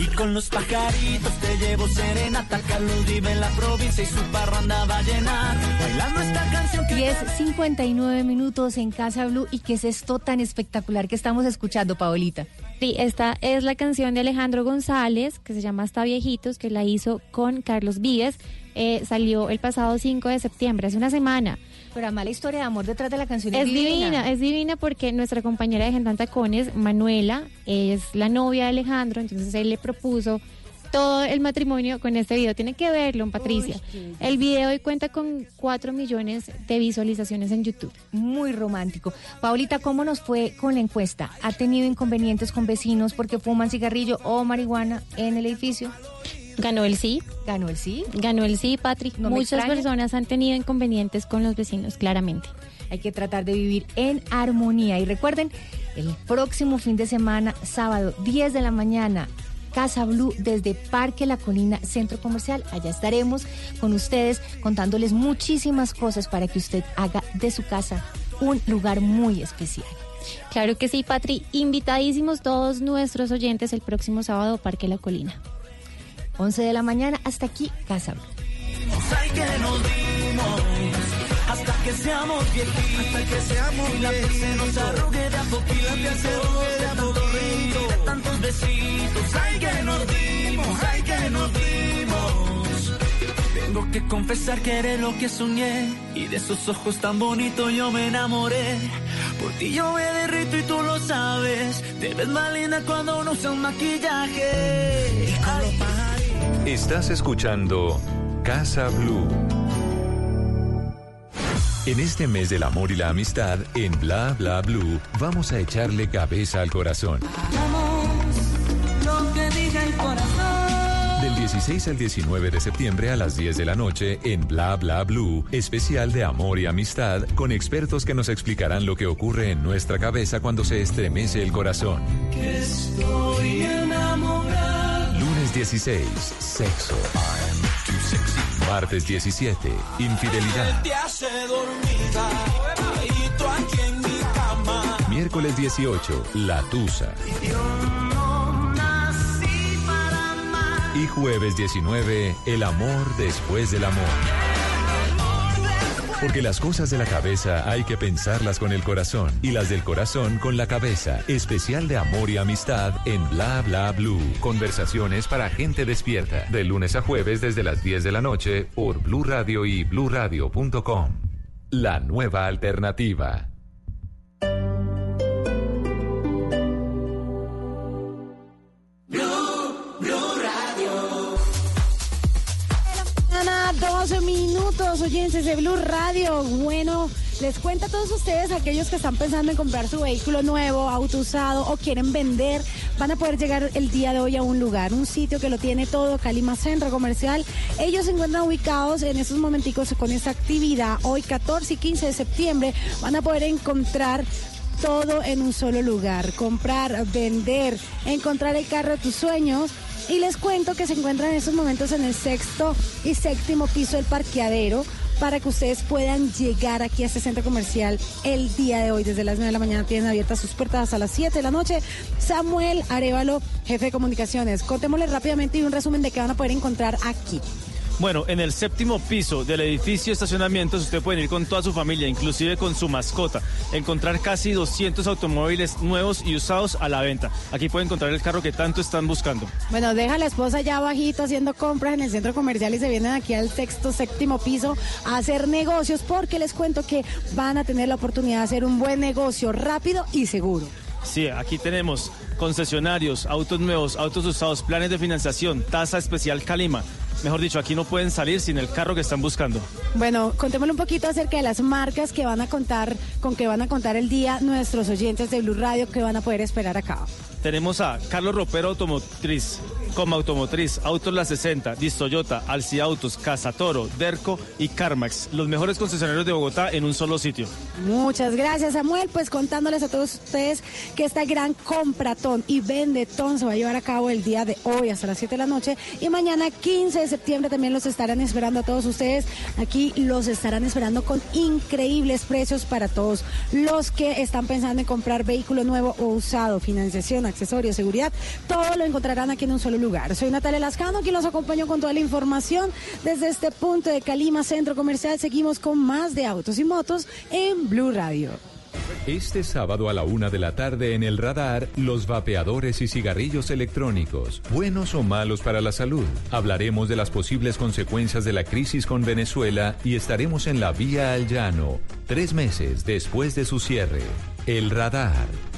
Y con los pajaritos te llevo serenata. Carlos vive en la provincia y su parranda va a llenar. Bailando esta canción que 10.59 minutos en Casa Blue. ¿Y qué es esto tan espectacular que estamos escuchando, Paolita? Sí, esta es la canción de Alejandro González, que se llama Hasta Viejitos, que la hizo con Carlos Víguez. Eh, salió el pasado 5 de septiembre, hace una semana. Pero además la historia de amor detrás de la canción es, Es divina, es divina porque nuestra compañera de Gentan Tacones, Manuela, es la novia de Alejandro, entonces él le propuso todo el matrimonio con este video. Tiene que verlo, Patricia. Uy, el video hoy cuenta con 4 millones de visualizaciones en YouTube. Muy romántico. Paolita, ¿cómo nos fue con la encuesta? ¿Ha tenido inconvenientes con vecinos porque fuman cigarrillo o marihuana en el edificio? Ganó el sí, ¿Ganó el sí? ganó el sí, Patrick. No Muchas personas han tenido inconvenientes con los vecinos, claramente. Hay que tratar de vivir en armonía. Y recuerden, el próximo fin de semana, sábado, 10 de la mañana, Casa Blue desde Parque La Colina, Centro Comercial. Allá estaremos con ustedes contándoles muchísimas cosas para que usted haga de su casa un lugar muy especial. Claro que sí, Patri. Invitadísimos todos nuestros oyentes el próximo sábado Parque La Colina. 11 de la mañana, hasta aquí, Casa Blue. Hasta que seamos viejitos. Hasta que seamos y la piel se nos arrugue de a poquito. La piel se arrugue de a poquito. De tantos besitos. Ay, que nos dimos. Ay, que nos dimos. Tengo que confesar que eres lo que soñé. Y de esos ojos tan bonitos yo me enamoré. Por ti yo me derrito y tú lo sabes. Te ves más linda cuando no usas maquillaje. Y con los pajaritos. Estás escuchando Casa Blue. En este mes del amor y la amistad, en Bla Bla Blue, vamos a echarle cabeza al corazón. Del 16 al 19 de septiembre a las 10 de la noche en Bla Bla Blue, especial de amor y amistad con expertos que nos explicarán lo que ocurre en nuestra cabeza cuando se estremece el corazón. Estoy enamorado. Lunes 16, sexo. Martes 17, infidelidad. Miércoles 18, la tusa. Y jueves 19, el amor después del amor. Porque las cosas de la cabeza hay que pensarlas con el corazón y las del corazón con la cabeza. Especial de amor y amistad en Bla Bla Blue. Conversaciones para gente despierta. De lunes a jueves desde las 10 de la noche por Blue Radio y bluradio.com. La nueva alternativa. Minutos, oyentes de Blue Radio. Bueno, les cuento a todos ustedes, aquellos que están pensando en comprar su vehículo nuevo, auto usado o quieren vender, van a poder llegar el día de hoy a un lugar, un sitio que lo tiene todo, Calima Centro Comercial. Ellos se encuentran ubicados en estos momenticos con esta actividad. Hoy, 14 y 15 de septiembre, van a poder encontrar todo en un solo lugar. Comprar, vender, encontrar el carro de tus sueños. Y les cuento que se encuentran en estos momentos en el sexto y séptimo piso del parqueadero para que ustedes puedan llegar aquí a este centro comercial el día de hoy. Desde las 9 de la mañana tienen abiertas sus puertas hasta las 7 de la noche. Samuel Arevalo, jefe de comunicaciones. Contémosle rápidamente y un resumen de qué van a poder encontrar aquí. Bueno, en el séptimo piso del edificio de estacionamientos usted puede ir con toda su familia, inclusive con su mascota. Encontrar casi 200 automóviles nuevos y usados a la venta. Aquí puede encontrar el carro que tanto están buscando. Bueno, deja a la esposa allá abajito haciendo compras en el centro comercial y se vienen aquí al sexto, séptimo piso a hacer negocios porque les cuento que van a tener la oportunidad de hacer un buen negocio rápido y seguro. Sí, aquí tenemos concesionarios, autos nuevos, autos usados, planes de financiación, tasa especial Calima. Mejor dicho, aquí no pueden salir sin el carro que están buscando. Bueno, contémosle un poquito acerca de las marcas que van a contar, con que van a contar el día nuestros oyentes de Blue Radio que van a poder esperar acá. Tenemos a Carlos Ropero Automotriz, Coma Automotriz, Autos La 60, Dis Toyota, Alci Autos, Casa Toro, Derco y Carmax. Los mejores concesionarios de Bogotá en un solo sitio. Muchas gracias, Samuel. Pues contándoles a todos ustedes que esta gran compratón y vendetón se va a llevar a cabo el día de hoy hasta las 7 de la noche y mañana 15 de septiembre también los estarán esperando a todos ustedes. Aquí los estarán esperando con increíbles precios para todos los que están pensando en comprar vehículo nuevo o usado, financiación, accesorios, seguridad. Todo lo encontrarán aquí en un solo lugar. Soy Natalia Lascano, quien los acompañó con toda la información desde este punto de Calima Centro Comercial. Seguimos con más de autos y motos en Blue Radio. Este sábado a la una de la tarde en el radar, los vapeadores y cigarrillos electrónicos, buenos o malos para la salud. Hablaremos de las posibles consecuencias de la crisis con Venezuela y estaremos en la vía al llano, tres meses después de su cierre. El radar.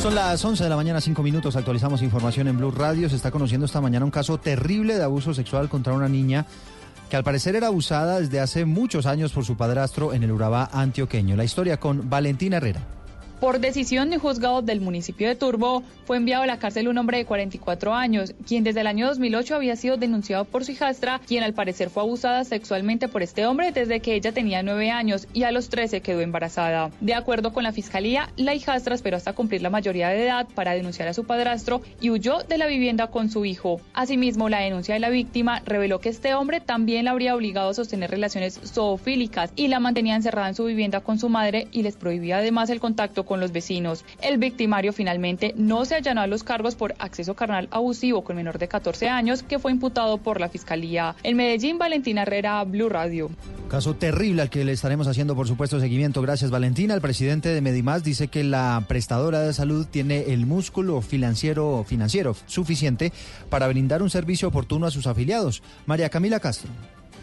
Son las 11 de la mañana, 5 minutos. Actualizamos información en Blue Radio. Se está conociendo esta mañana un caso terrible de abuso sexual contra una niña que al parecer era abusada desde hace muchos años por su padrastro en el Urabá antioqueño. La historia con Valentina Herrera. Por decisión de juzgado del municipio de Turbo, fue enviado a la cárcel un hombre de 44 años, quien desde el año 2008 había sido denunciado por su hijastra, quien al parecer fue abusada sexualmente por este hombre desde que ella tenía 9 años y a los 13 quedó embarazada. De acuerdo con la fiscalía, la hijastra esperó hasta cumplir la mayoría de edad para denunciar a su padrastro y huyó de la vivienda con su hijo. Asimismo, la denuncia de la víctima reveló que este hombre también la habría obligado a sostener relaciones zoofílicas y la mantenía encerrada en su vivienda con su madre y les prohibía además el contacto con los vecinos. El victimario finalmente no se allanó a los cargos por acceso carnal abusivo con menor de 14 años que fue imputado por la Fiscalía. En Medellín, Valentina Herrera, Blue Radio. Caso terrible al que le estaremos haciendo, por supuesto, seguimiento. Gracias, Valentina. El presidente de Medimás dice que la prestadora de salud tiene el músculo financiero, financiero suficiente para brindar un servicio oportuno a sus afiliados. María Camila Castro.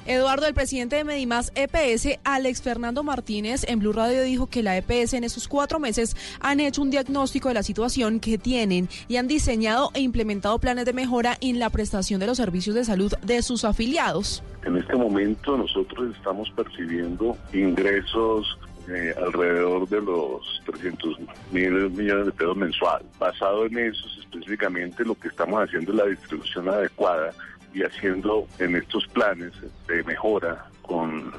Eduardo, el presidente de Medimás EPS, Alex Fernando Martínez, en Blue Radio dijo que la EPS en esos cuatro meses han hecho un diagnóstico de la situación que tienen y han diseñado e implementado planes de mejora en la prestación de los servicios de salud de sus afiliados. En este momento nosotros estamos percibiendo ingresos eh, alrededor de los 300 mil millones de pesos mensual. Basado en eso, específicamente lo que estamos haciendo es la distribución adecuada y haciendo en estos planes de mejora con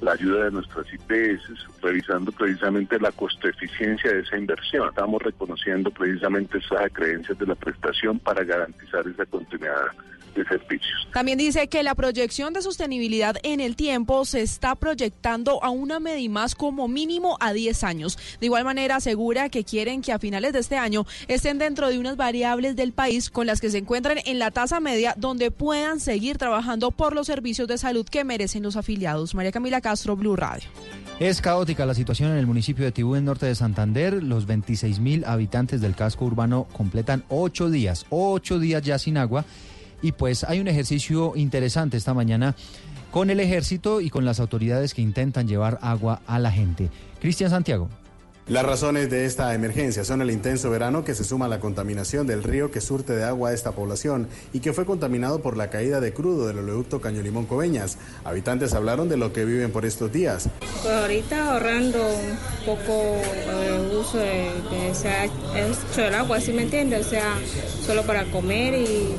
la ayuda de nuestras IPS, revisando precisamente la costo eficiencia de esa inversión. Estamos reconociendo precisamente esas creencias de la prestación para garantizar esa continuidad de servicios. También dice que la proyección de sostenibilidad en el tiempo se está proyectando a una Medimás como mínimo a 10 años. De igual manera asegura que quieren que a finales de este año estén dentro de unas variables del país con las que se encuentran en la tasa media donde puedan seguir trabajando por los servicios de salud que merecen los afiliados. María Camila Castro, Blue Radio. Es caótica la situación en el municipio de Tibú, en norte de Santander. Los 26 mil habitantes del casco urbano completan ocho días, ocho días ya sin agua. Y pues hay un ejercicio interesante esta mañana con el ejército y con las autoridades que intentan llevar agua a la gente. Cristian Santiago. Las razones de esta emergencia son el intenso verano que se suma a la contaminación del río que surte de agua a esta población y que fue contaminado por la caída de crudo del oleoducto Caño Limón Coveñas. Habitantes hablaron de lo que viven por estos días. Pues ahorita ahorrando un poco eh, uso de, de el agua, ¿sí me entiende? O sea, solo para comer y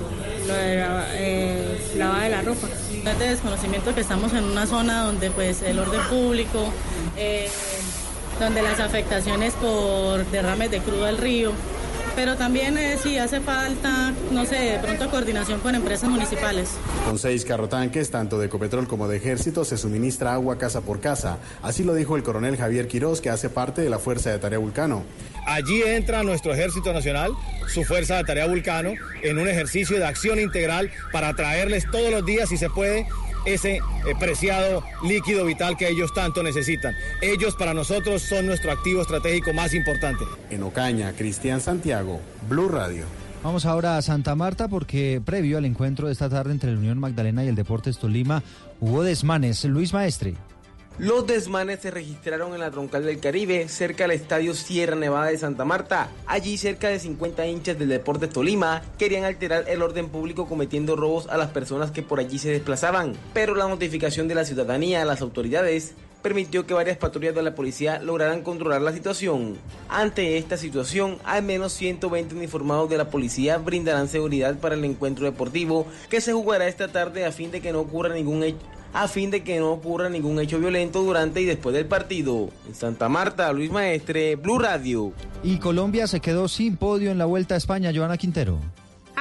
lo de la, eh, de la ropa. Es de desconocimiento que estamos en una zona donde pues el orden público, eh, donde las afectaciones por derrames de crudo al río, pero también eh, sí hace falta, no sé, de pronto coordinación con empresas municipales. Con seis carrotanques, tanto de Ecopetrol como de Ejército, se suministra agua casa por casa. Así lo dijo el coronel Javier Quirós, que hace parte de la Fuerza de Tarea Vulcano. Allí entra nuestro Ejército Nacional, su Fuerza de Tarea Vulcano, en un ejercicio de acción integral para traerles todos los días, si se puede, ese eh, preciado líquido vital que ellos tanto necesitan. Ellos para nosotros son nuestro activo estratégico más importante. En Ocaña, Cristian Santiago, Blue Radio. Vamos ahora a Santa Marta porque previo al encuentro de esta tarde entre la Unión Magdalena y el Deportes Tolima hubo desmanes. Luis Maestre. Los desmanes se registraron en la troncal del Caribe, cerca del estadio Sierra Nevada de Santa Marta. Allí cerca de 50 hinchas del Deportes Tolima querían alterar el orden público cometiendo robos a las personas que por allí se desplazaban. Pero la notificación de la ciudadanía a las autoridades permitió que varias patrullas de la policía lograran controlar la situación. Ante esta situación, al menos 120 uniformados de la policía brindarán seguridad para el encuentro deportivo que se jugará esta tarde a fin de que no ocurra ningún hecho a fin de que no ocurra ningún hecho violento durante y después del partido. En Santa Marta, Luis Maestre, Blue Radio. Y Colombia se quedó sin podio en la Vuelta a España, Joana Quintero.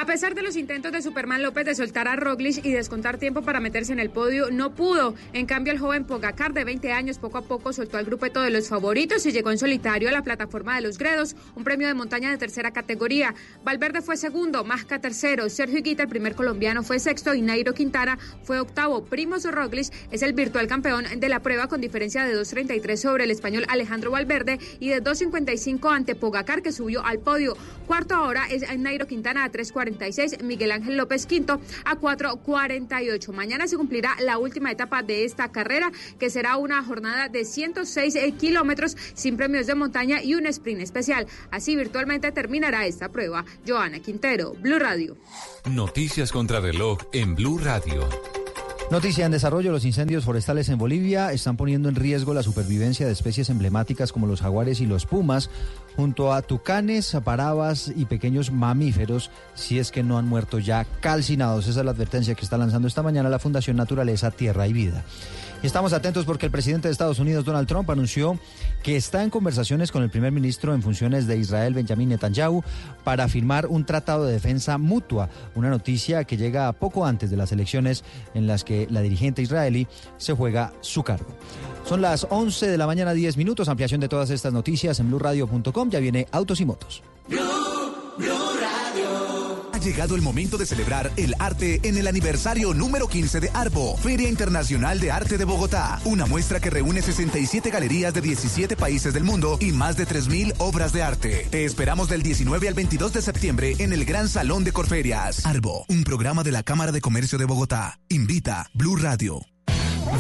A pesar de los intentos de Superman López de soltar a Roglic y descontar tiempo para meterse en el podio, no pudo. En cambio, el joven Pogacar de 20 años poco a poco soltó al grupeto de los favoritos y llegó en solitario a la plataforma de los Gredos, un premio de montaña de tercera categoría. Valverde fue segundo, Masca tercero, Sergio Higuita, el primer colombiano, fue sexto y Nairo Quintana fue octavo. Primos Roglic es el virtual campeón de la prueba con diferencia de 2.33 sobre el español Alejandro Valverde y de 2.55 ante Pogacar que subió al podio. Cuarto ahora es Nairo Quintana a 3.40. Miguel Ángel López Quinto a 4.48. Mañana se cumplirá la última etapa de esta carrera, que será una jornada de 106 eh, kilómetros sin premios de montaña y un sprint especial. Así virtualmente terminará esta prueba. Joana Quintero, Blue Radio. Noticias contra reloj en Blue Radio. Noticia en desarrollo, los incendios forestales en Bolivia están poniendo en riesgo la supervivencia de especies emblemáticas como los jaguares y los pumas, junto a tucanes, parabas y pequeños mamíferos, si es que no han muerto ya calcinados. Esa es la advertencia que está lanzando esta mañana la Fundación Naturaleza, Tierra y Vida. Estamos atentos porque el presidente de Estados Unidos, Donald Trump, anunció que está en conversaciones con el primer ministro en funciones de Israel, Benjamin Netanyahu, para firmar un tratado de defensa mutua. Una noticia que llega poco antes de las elecciones en las que la dirigente israelí se juega su cargo. Son las 11 de la mañana, 10 minutos. Ampliación de todas estas noticias en blurradio.com. Ya viene Autos y Motos. Ha llegado el momento de celebrar el arte en el aniversario número 15 de ARBO, Feria Internacional de Arte de Bogotá. Una muestra que reúne 67 galerías de 17 países del mundo y más de 3.000 obras de arte. Te esperamos del 19 al 22 de septiembre en el Gran Salón de Corferias. ARBO, un programa de la Cámara de Comercio de Bogotá. Invita Blue Radio.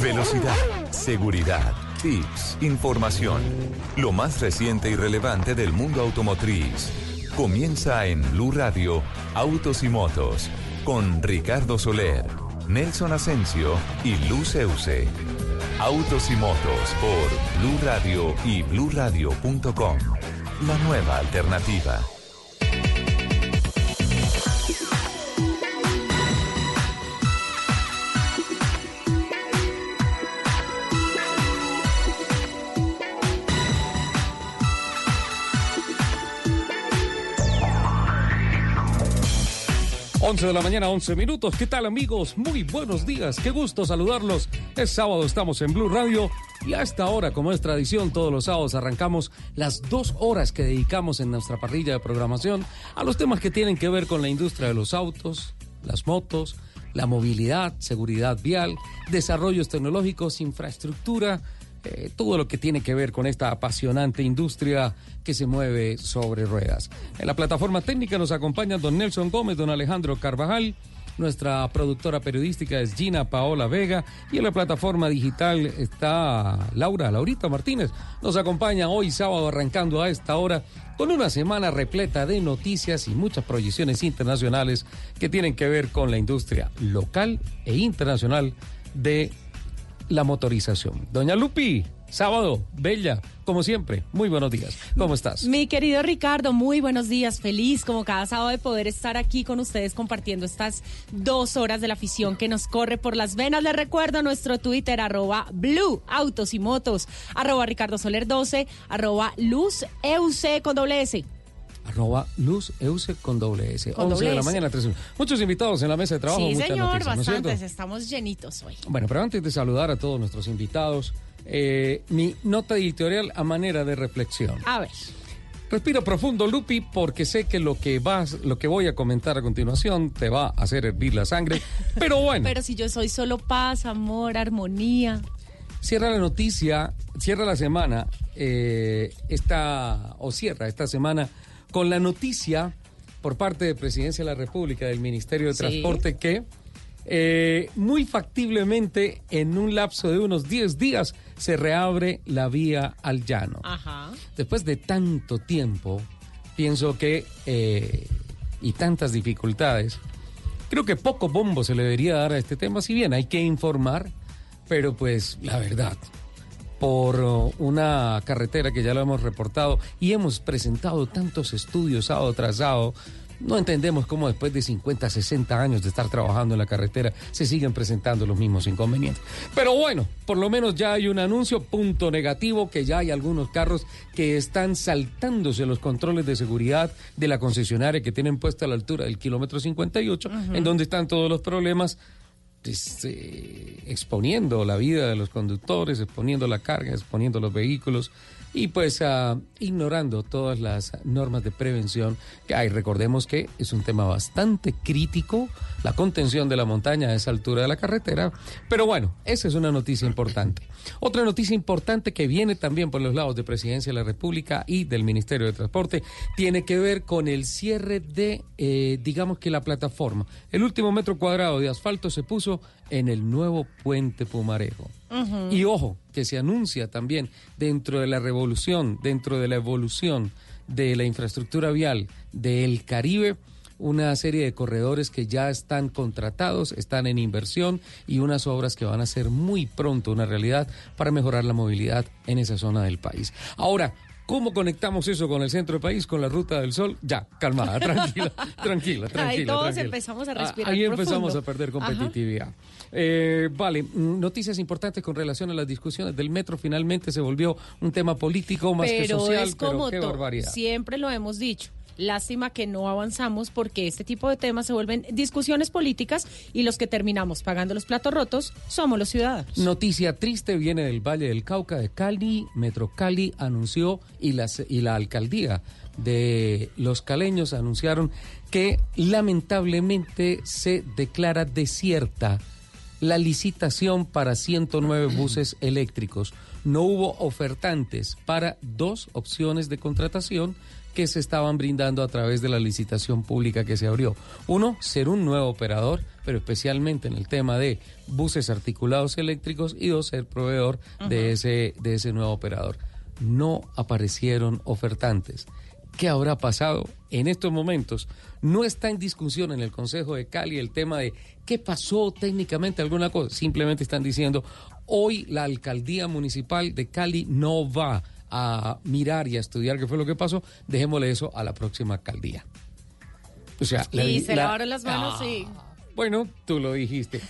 Velocidad, seguridad, tips, información. Lo más reciente y relevante del mundo automotriz. Comienza en Blue Radio, Autos y Motos, con Ricardo Soler, Nelson Asensio y Luz Euse. Autos y Motos por Blue Radio y bluradio.com. La nueva alternativa. 11 de la mañana, 11 minutos. ¿Qué tal amigos? Muy buenos días. Qué gusto saludarlos. Es sábado, estamos en Blue Radio y a esta hora, como es tradición, todos los sábados arrancamos las dos horas que dedicamos en nuestra parrilla de programación a los temas que tienen que ver con la industria de los autos, las motos, la movilidad, seguridad vial, desarrollos tecnológicos, infraestructura, eh, todo lo que tiene que ver con esta apasionante industria que se mueve sobre ruedas. En la plataforma técnica nos acompañan don Nelson Gómez, don Alejandro Carvajal. Nuestra productora periodística es Gina Paola Vega y en la plataforma digital está Laura, Laurita Martínez. Nos acompaña hoy sábado arrancando a esta hora con una semana repleta de noticias y muchas proyecciones internacionales que tienen que ver con la industria local e internacional de la motorización. Doña Lupi, sábado, bella, como siempre, muy buenos días. ¿Cómo estás? Mi querido Ricardo, muy buenos días. Feliz como cada sábado de poder estar aquí con ustedes compartiendo estas dos horas de la afición que nos corre por las venas. Les recuerdo nuestro Twitter, arroba Blue Autos y Motos, arroba Ricardo Soler 12, arroba Luz EUC con doble S arroba Luz Euse con doble S. 11 de la mañana, 13. Muchos invitados en la mesa de trabajo. Sí, muchas señor, noticias. Estamos llenitos hoy. Bueno, pero antes de saludar a todos nuestros invitados, eh, mi nota editorial a manera de reflexión. A ver. Respira profundo, Lupi, porque sé que lo que vas, lo que voy a comentar a continuación te va a hacer hervir la sangre. Pero bueno. Pero si yo soy solo paz, amor, armonía. Cierra la noticia, cierra la semana, eh, esta, o cierra esta semana con la noticia por parte de Presidencia de la República, del Ministerio de Sí. Transporte, que eh, muy factiblemente en un lapso de unos 10 días se reabre la vía al llano. Ajá. Después de tanto tiempo, pienso que, eh, y tantas dificultades, creo que poco bombo se le debería dar a este tema, si bien hay que informar, pero pues la verdad, por uh, una carretera que ya lo hemos reportado y hemos presentado tantos estudios sábado tras sábado, no entendemos cómo después de 50, 60 años de estar trabajando en la carretera se siguen presentando los mismos inconvenientes. Pero bueno, por lo menos ya hay un anuncio, punto negativo, que ya hay algunos carros que están saltándose los controles de seguridad de la concesionaria que tienen puesta a la altura del kilómetro 58, Ujú. en donde están todos los problemas eh, exponiendo la vida de los conductores, exponiendo la carga, exponiendo los vehículos y pues ah, ignorando todas las normas de prevención que hay. Recordemos que es un tema bastante crítico, la contención de la montaña a esa altura de la carretera, pero bueno, esa es una noticia importante. Otra noticia importante que viene también por los lados de Presidencia de la República y del Ministerio de Transporte tiene que ver con el cierre de, eh, digamos que la plataforma. El último metro cuadrado de asfalto se puso en el nuevo puente Pumarejo. Y ojo, que se anuncia también dentro de la revolución, dentro de la evolución de la infraestructura vial del Caribe, una serie de corredores que ya están contratados, están en inversión y unas obras que van a ser muy pronto una realidad para mejorar la movilidad en esa zona del país. Ahora, ¿Cómo conectamos eso con el centro del país, con la Ruta del Sol? Ya, calmada, tranquila, tranquila, tranquila. Ahí todos tranquila. empezamos a Ah, respirar Ahí empezamos profundo. a perder Ajá. Eh, vale, mm, noticias importantes con relación a las discusiones del metro. Finalmente se volvió un tema político más que social, es como pero qué barbaridad. Siempre lo hemos dicho. Lástima que no avanzamos porque este tipo de temas se vuelven discusiones políticas y los que terminamos pagando los platos rotos somos los ciudadanos. Noticia triste viene del Valle del Cauca de Cali. Metro Cali anunció y, las, y la alcaldía de los caleños anunciaron que lamentablemente se declara desierta la licitación para 109 buses eléctricos. No hubo ofertantes para dos opciones de contratación que se estaban brindando a través de la licitación pública que se abrió. Uno, ser un nuevo operador, pero especialmente en el tema de buses articulados eléctricos, y dos, ser proveedor de, ese, de ese nuevo operador. No aparecieron ofertantes. ¿Qué habrá pasado en estos momentos? No está en discusión en el Consejo de Cali el tema de qué pasó técnicamente alguna cosa. Simplemente están diciendo, hoy la alcaldía municipal de Cali no va a mirar y a estudiar qué fue lo que pasó. Dejémosle eso a la próxima alcaldía. O sea, la- y se la- lavaron las manos Ah, y... Bueno, tú lo dijiste.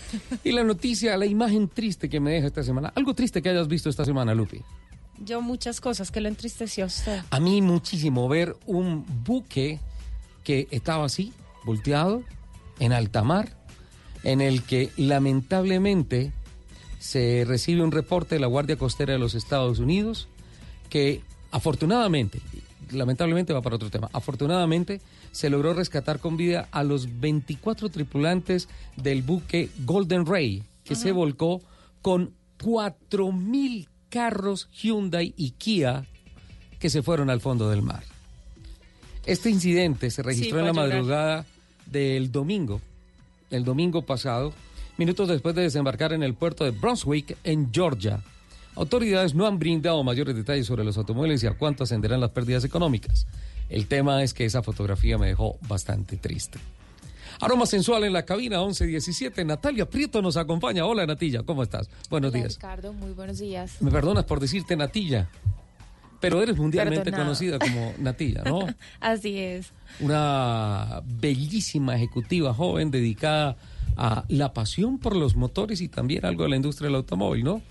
Y la noticia, la imagen triste que me deja esta semana. Algo triste que hayas visto esta semana, Lupi. Yo muchas cosas que lo entristeció a usted. A mí muchísimo ver un buque que estaba así, volteado, en alta mar, en el que lamentablemente se recibe un reporte de la Guardia Costera de los Estados Unidos que afortunadamente, lamentablemente va para otro tema, afortunadamente se logró rescatar con vida a los 24 tripulantes del buque Golden Ray, que se volcó con 4.000 carros Hyundai y Kia que se fueron al fondo del mar. Este incidente se registró Sí, en la llorar. madrugada del domingo, el domingo pasado, minutos después de desembarcar en el puerto de Brunswick, en Georgia. Autoridades no han brindado mayores detalles sobre los automóviles y a cuánto ascenderán las pérdidas económicas. El tema es que esa fotografía me dejó bastante triste. Aroma sensual en la cabina 1117. Natalia Prieto nos acompaña. Hola Natilla, ¿cómo estás? Buenos Hola, días. Ricardo, muy buenos días. Me perdonas por decirte Natilla, pero eres mundialmente Perdonado. conocida como Natilla, ¿no? Así es. Una bellísima ejecutiva joven dedicada a la pasión por los motores y también algo de la industria del automóvil, ¿no?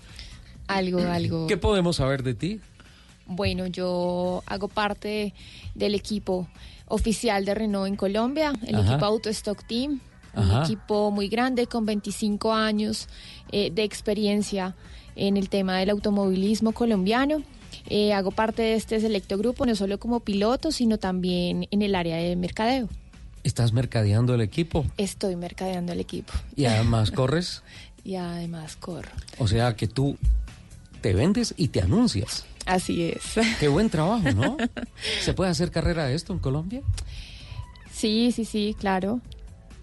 Algo, algo. ¿Qué podemos saber de ti? Bueno, yo hago parte del equipo oficial de Renault en Colombia, el Ajá. equipo Auto Stock Team, un equipo muy grande con 25 años eh, de experiencia en el tema del automovilismo colombiano. Eh, hago parte de este selecto grupo, no solo como piloto, sino también en el área de mercadeo. ¿Estás mercadeando el equipo? Estoy mercadeando el equipo. ¿Y además corres? Y además corro. O sea que tú te vendes y te anuncias. Así es. Qué buen trabajo, ¿no? ¿Se puede hacer carrera de esto en Colombia? Sí, sí, sí, claro.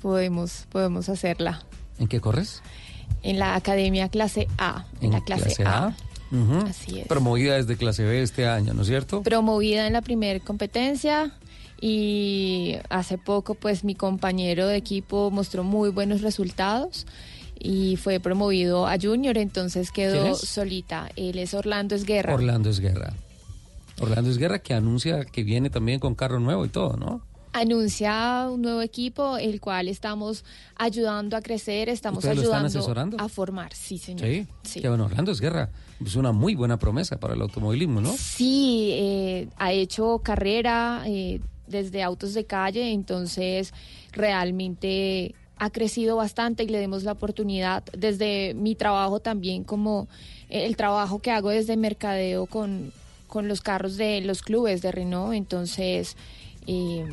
Podemos, podemos hacerla. ¿En qué corres? En la academia clase A. En, la clase, A. Así es. Promovida desde clase B este año, ¿no es cierto? Promovida en la primera competencia y hace poco pues mi compañero de equipo mostró muy buenos resultados y fue promovido a junior, entonces ¿Quién quedó solita. Él es Orlando Esguerra. Orlando Esguerra. Orlando Esguerra que anuncia que viene también con carro nuevo y todo, ¿no? anuncia un nuevo equipo, el cual estamos ayudando a crecer, estamos ¿Ustedes lo están ayudando a formar. Sí, señor. Sí. Sí. Que bueno, Orlando Esguerra es una muy buena promesa para el automovilismo, ¿no? Sí, eh, ha hecho carrera eh, desde autos de calle, entonces realmente ha crecido bastante y le demos la oportunidad desde mi trabajo también como el trabajo que hago desde mercadeo con, con los carros de los clubes de Renault, entonces eh,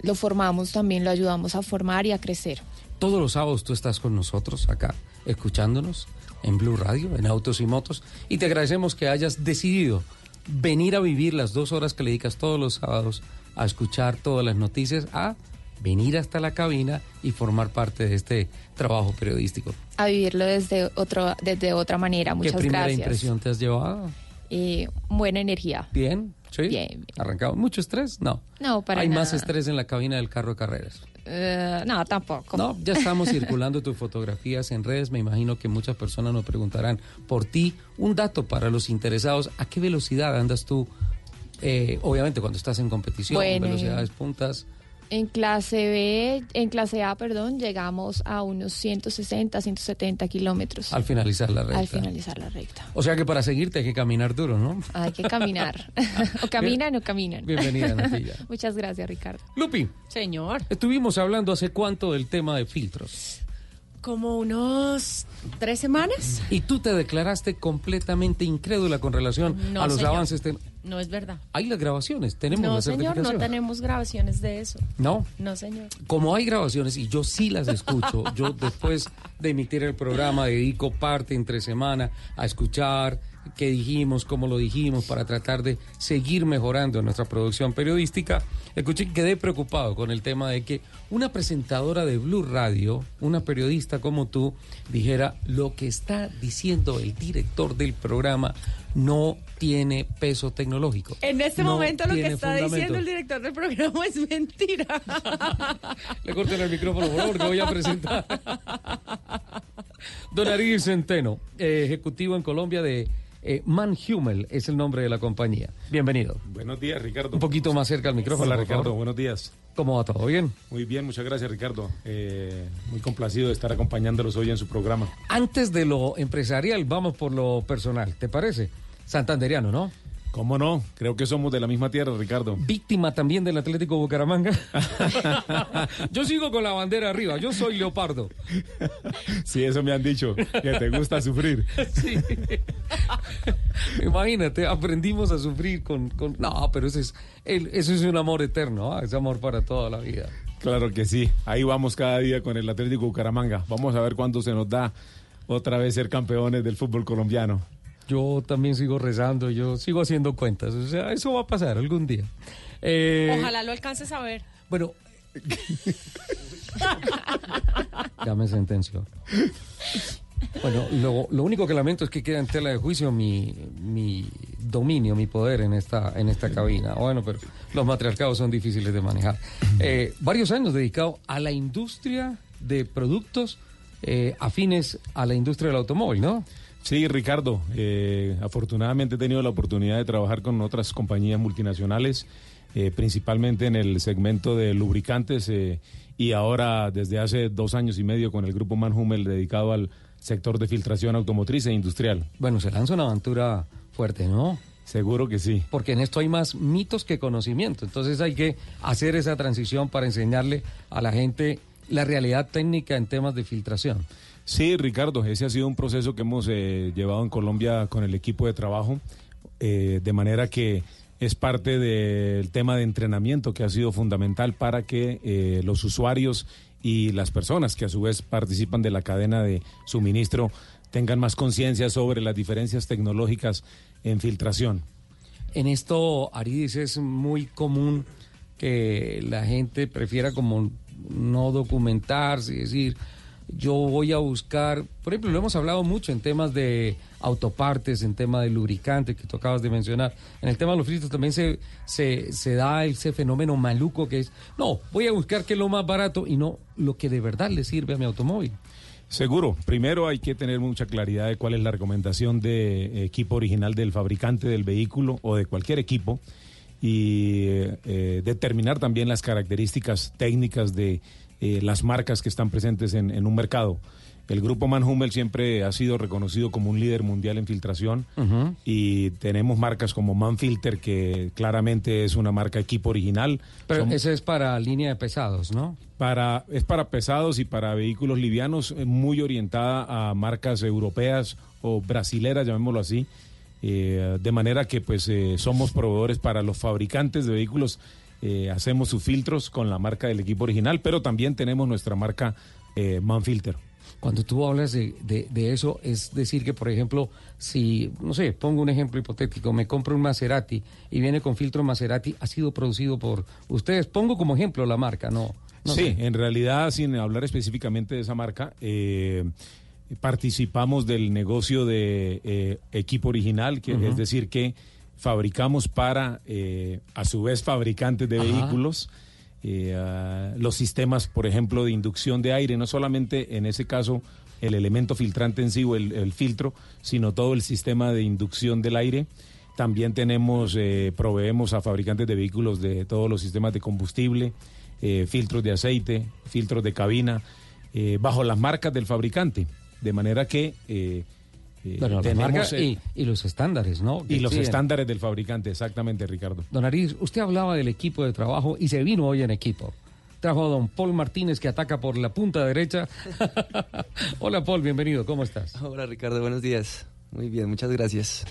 lo formamos también, lo ayudamos a formar y a crecer. Todos los sábados tú estás con nosotros acá, escuchándonos en Blue Radio, en Autos y Motos, y te agradecemos que hayas decidido venir a vivir las dos horas que le dedicas todos los sábados a escuchar todas las noticias, a venir hasta la cabina y formar parte de este trabajo periodístico. A vivirlo desde, otro, desde otra manera. Muchas ¿Qué primera gracias. impresión te has llevado? Eh, buena energía. ¿Bien? ¿Sí? Bien. ¿Arrancado? ¿Mucho estrés? No. No, para Hay más estrés en la cabina del carro de carreras. Eh, no, tampoco. No, ya estamos circulando tus fotografías en redes. Me imagino que muchas personas nos preguntarán por ti. Un dato para los interesados: ¿a qué velocidad andas tú? Eh, obviamente, cuando estás en competición, Bueno, velocidades puntas. En clase B, en clase A, perdón, llegamos a unos 160, 170 kilómetros Al finalizar la recta. al finalizar la recta. O sea que para seguirte hay que caminar duro, ¿no? Hay que caminar. o caminan o caminan. Bienvenida, Natilla. Muchas gracias, Ricardo. Lupi, Señor, estuvimos hablando hace cuánto del tema de filtros. Como unos tres semanas. Y tú te declaraste completamente incrédula con relación No, a los señor. avances. te- No es verdad. Hay las grabaciones, tenemos No, la señor, no tenemos grabaciones de eso. No. No, señor. Como hay grabaciones y yo sí las escucho, yo después de emitir el programa dedico parte entre semana a escuchar qué dijimos, cómo lo dijimos, para tratar de seguir mejorando nuestra producción periodística. Escuché que quedé preocupado con el tema de que una presentadora de Blue Radio, una periodista como tú, dijera lo que está diciendo el director del programa no tiene peso tecnológico. En este No momento lo que está diciendo el director del programa es mentira. Le corten el micrófono, por favor, que voy a presentar. Don Ariel Centeno, eh, ejecutivo en Colombia de eh, Manhumel, es el nombre de la compañía. Bienvenido. Buenos días, Ricardo. Un poquito más cerca al micrófono. Hola, por Ricardo. favor. Buenos días. ¿Cómo va todo? ¿Bien? Muy bien, muchas gracias, Ricardo. Eh, muy complacido de estar acompañándolos hoy en su programa. Antes de lo empresarial, vamos por lo personal. ¿Te parece? Santanderiano, ¿no? ¿Cómo no? Creo que somos de la misma tierra, Ricardo. Víctima también del Atlético Bucaramanga. yo sigo con la bandera arriba. Yo soy Leopardo. Sí, eso me han dicho, que te gusta sufrir. Sí. Imagínate, aprendimos a sufrir con... con- No, pero ese es, el- eso es un amor eterno, ¿ah? es amor para toda la vida. Claro que sí. Ahí vamos cada día con el Atlético Bucaramanga. Vamos a ver cuándo se nos da otra vez ser campeones del fútbol colombiano. Yo también sigo rezando, yo sigo haciendo cuentas, o sea, eso va a pasar algún día. Eh, Ojalá lo alcances a ver. Bueno, ya me sentenció. Bueno, lo, lo único que lamento es que queda en tela de juicio mi, mi dominio, mi poder en esta, en esta cabina. Bueno, pero los matriarcados son difíciles de manejar. Eh, varios años dedicado a la industria de productos eh, afines a la industria del automóvil, ¿no? Sí, Ricardo. eh, afortunadamente he tenido la oportunidad de trabajar con otras compañías multinacionales, eh, principalmente en el segmento de lubricantes eh, y ahora desde hace dos años y medio con el grupo Manhumel dedicado al sector de filtración automotriz e industrial. Bueno, se lanza una aventura fuerte, ¿no? Seguro que sí. Porque en esto hay más mitos que conocimiento. Entonces hay que hacer esa transición para enseñarle a la gente la realidad técnica en temas de filtración. Sí, Ricardo, ese ha sido un proceso que hemos eh, llevado en Colombia con el equipo de trabajo. eh, de manera que es parte del tema de entrenamiento que ha sido fundamental para que eh, los usuarios y las personas que a su vez participan de la cadena de suministro tengan más conciencia sobre las diferencias tecnológicas en filtración. En esto, Aridis, es muy común que la gente prefiera como no documentarse y decir, yo voy a buscar, por ejemplo, lo hemos hablado mucho en temas de autopartes, en tema de lubricante que tú acabas de mencionar. En el tema de los filtros también se, se, da ese fenómeno maluco que es, no, voy a buscar qué es lo más barato y no lo que de verdad le sirve a mi automóvil. Seguro. Primero hay que tener mucha claridad de cuál es la recomendación de equipo original del fabricante del vehículo o de cualquier equipo y eh, determinar también las características técnicas de eh, las marcas que están presentes en, en un mercado. El grupo Manhummel siempre ha sido reconocido como un líder mundial en filtración y tenemos marcas como Manfilter que claramente es una marca equipo original. Pero Son- ese es para línea de pesados, ¿no? para, es para pesados y para vehículos livianos, eh, muy orientada a marcas europeas o brasileras, llamémoslo así. Eh, de manera que pues eh, somos proveedores para los fabricantes de vehículos, eh, hacemos sus filtros con la marca del equipo original, pero también tenemos nuestra marca eh, Manfilter. Cuando tú hablas de, de- de eso, es decir que, por ejemplo, si, no sé, pongo un ejemplo hipotético, me compro un Maserati y viene con filtro Maserati, ha sido producido por ustedes. Pongo como ejemplo la marca, no. no sí, sé. en realidad, sin hablar específicamente de esa marca, eh, participamos del negocio de eh, equipo original, que es decir, que fabricamos para, eh, a su vez, fabricantes de Ajá. vehículos. eh, los sistemas, por ejemplo, de inducción de aire, no solamente en ese caso el elemento filtrante en sí o el, el filtro, sino todo el sistema de inducción del aire. También tenemos, eh, proveemos a fabricantes de vehículos de todos los sistemas de combustible, eh, filtros de aceite, filtros de cabina, bajo las marcas del fabricante. De manera que Bueno, la tenemos, marca eh, y, y los estándares, ¿no? y los estándares del fabricante, exactamente, Ricardo. Don Ariz, usted hablaba del equipo de trabajo y se vino hoy en equipo. Trajo a don Paul Martínez que ataca por la punta derecha. Hola Paul, bienvenido, ¿cómo estás? Hola Ricardo, buenos días. Muy bien, muchas gracias.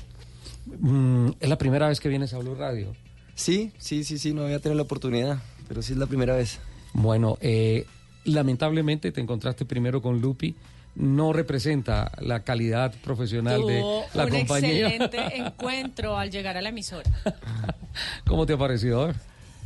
Mm, ¿Es la primera vez que vienes a Blue Radio? Sí, sí, sí, sí, no había tenido la oportunidad, pero sí es la primera vez. Bueno, eh, lamentablemente te encontraste primero con Lupi. No representa la calidad profesional de la un compañía. excelente encuentro al llegar a la emisora. ¿Cómo te ha parecido? A ver.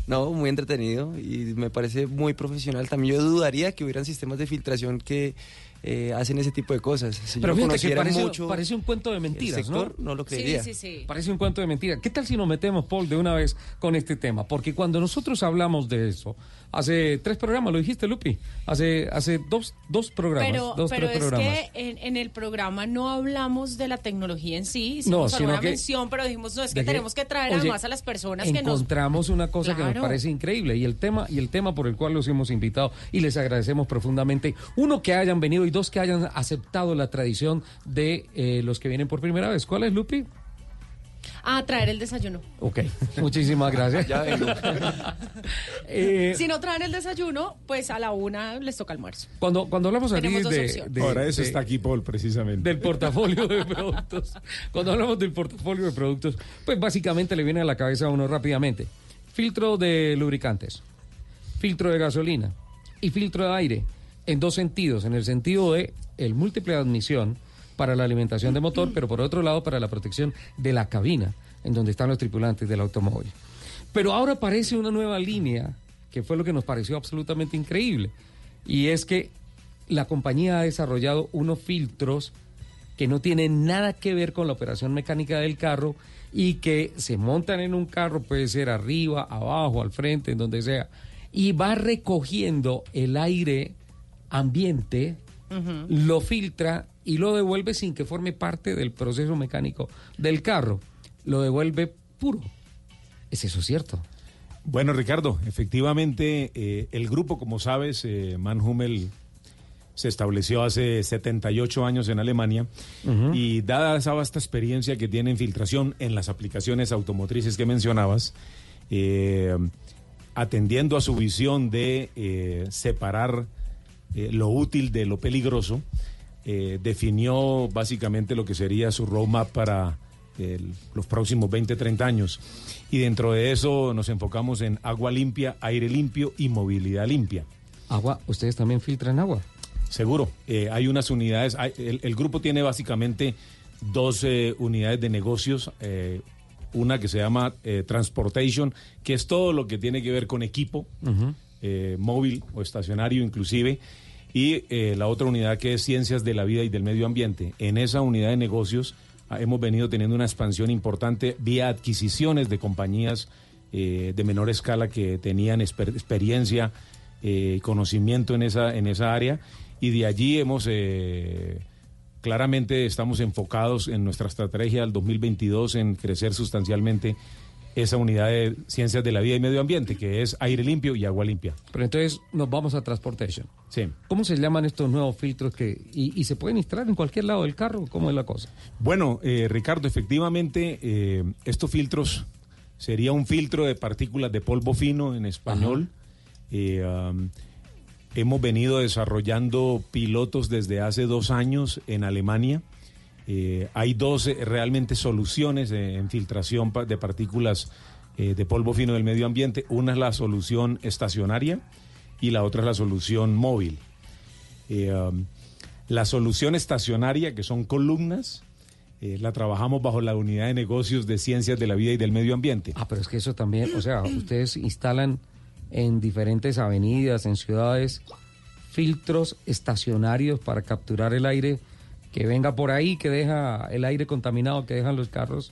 No, muy entretenido y me parece muy profesional. También yo dudaría que hubieran sistemas de filtración que eh, hacen ese tipo de cosas. Si Pero yo fíjate que parece, mucho parece un cuento de mentiras, el sector, ¿no? no lo creería. Sí, sí, sí. Parece un cuento de mentiras. ¿Qué tal si nos metemos, Paul, de una vez con este tema? Porque cuando nosotros hablamos de eso, hace tres programas, lo dijiste, Lupi, hace, hace dos, dos programas, Pero, dos, pero tres es programas. que en, en el programa no hablamos de la tecnología en sí, No, hicimos sino alguna que- mención, pero dijimos, no, es que tenemos que traer Oye, además a las personas que nos... encontramos una cosa que nos parece increíble y el tema y el tema por el cual los hemos invitado y les agradecemos profundamente uno que hayan venido y dos que hayan aceptado la tradición de eh, los que vienen por primera vez. ¿Cuál es Lupi? A traer el desayuno. Ok, muchísimas gracias. Ya vengo. Eh, Si no traen el desayuno, pues a la una les toca almuerzo. Cuando, cuando hablamos aquí de, de- Ahora eso de- está aquí, Paul, precisamente. del portafolio de productos, cuando hablamos del portafolio de productos, pues básicamente le viene a la cabeza a uno rápidamente. Filtro de lubricantes, filtro de gasolina y filtro de aire en dos sentidos, en el sentido de el múltiple admisión para la alimentación de motor, pero por otro lado para la protección de la cabina en donde están los tripulantes del automóvil. Pero ahora aparece una nueva línea que fue lo que nos pareció absolutamente increíble y es que la compañía ha desarrollado unos filtros que no tienen nada que ver con la operación mecánica del carro y que se montan en un carro, puede ser arriba, abajo, al frente, en donde sea, y va recogiendo el aire ambiente, lo filtra y lo devuelve sin que forme parte del proceso mecánico del carro. Lo devuelve puro. ¿Es eso cierto? Bueno, Ricardo, efectivamente, eh, el grupo, como sabes, eh, Manhummel se estableció hace 78 años en Alemania y dada esa vasta experiencia que tiene en filtración en las aplicaciones automotrices que mencionabas, eh, atendiendo a su visión de eh, separar eh, lo útil de lo peligroso, eh, definió básicamente lo que sería su roadmap para el- los próximos 20, 30 años. Y dentro de eso nos enfocamos en agua limpia, aire limpio y movilidad limpia. Agua, ¿ustedes también filtran agua? Seguro. Eh, hay unas unidades, hay- el, el grupo tiene básicamente dos eh, unidades de negocios. eh, una que se llama eh, Transportation, que es todo lo que tiene que ver con equipo, eh, móvil o estacionario inclusive, y eh, la otra unidad que es Ciencias de la Vida y del Medio Ambiente. En esa unidad de negocios ah, hemos venido teniendo una expansión importante vía adquisiciones de compañías eh, de menor escala que tenían exper- experiencia, eh, conocimiento en esa, en esa área, y de allí hemos... Claramente estamos enfocados en nuestra estrategia del 2022 en crecer sustancialmente esa unidad de ciencias de la vida y medio ambiente, que es aire limpio y agua limpia. Pero entonces nos vamos a Transportation. Sí. ¿Cómo se llaman estos nuevos filtros que y, y se pueden instalar en cualquier lado del carro? ¿Cómo es la cosa? Bueno, eh, Ricardo, efectivamente, eh, estos filtros sería un filtro de partículas de polvo fino en español. Eh, um, hemos venido desarrollando pilotos desde hace dos años en Alemania. Eh, hay dos eh, realmente soluciones en filtración de partículas eh, de polvo fino del medio ambiente. Una es la solución estacionaria y la otra es la solución móvil. Um, la solución estacionaria, que son columnas, la trabajamos bajo la unidad de negocios de ciencias de la vida y del medio ambiente. Ah, pero es que eso también, o sea, ustedes instalan en diferentes avenidas, en ciudades, filtros estacionarios para capturar el aire que venga por ahí, que deja el aire contaminado que dejan los carros.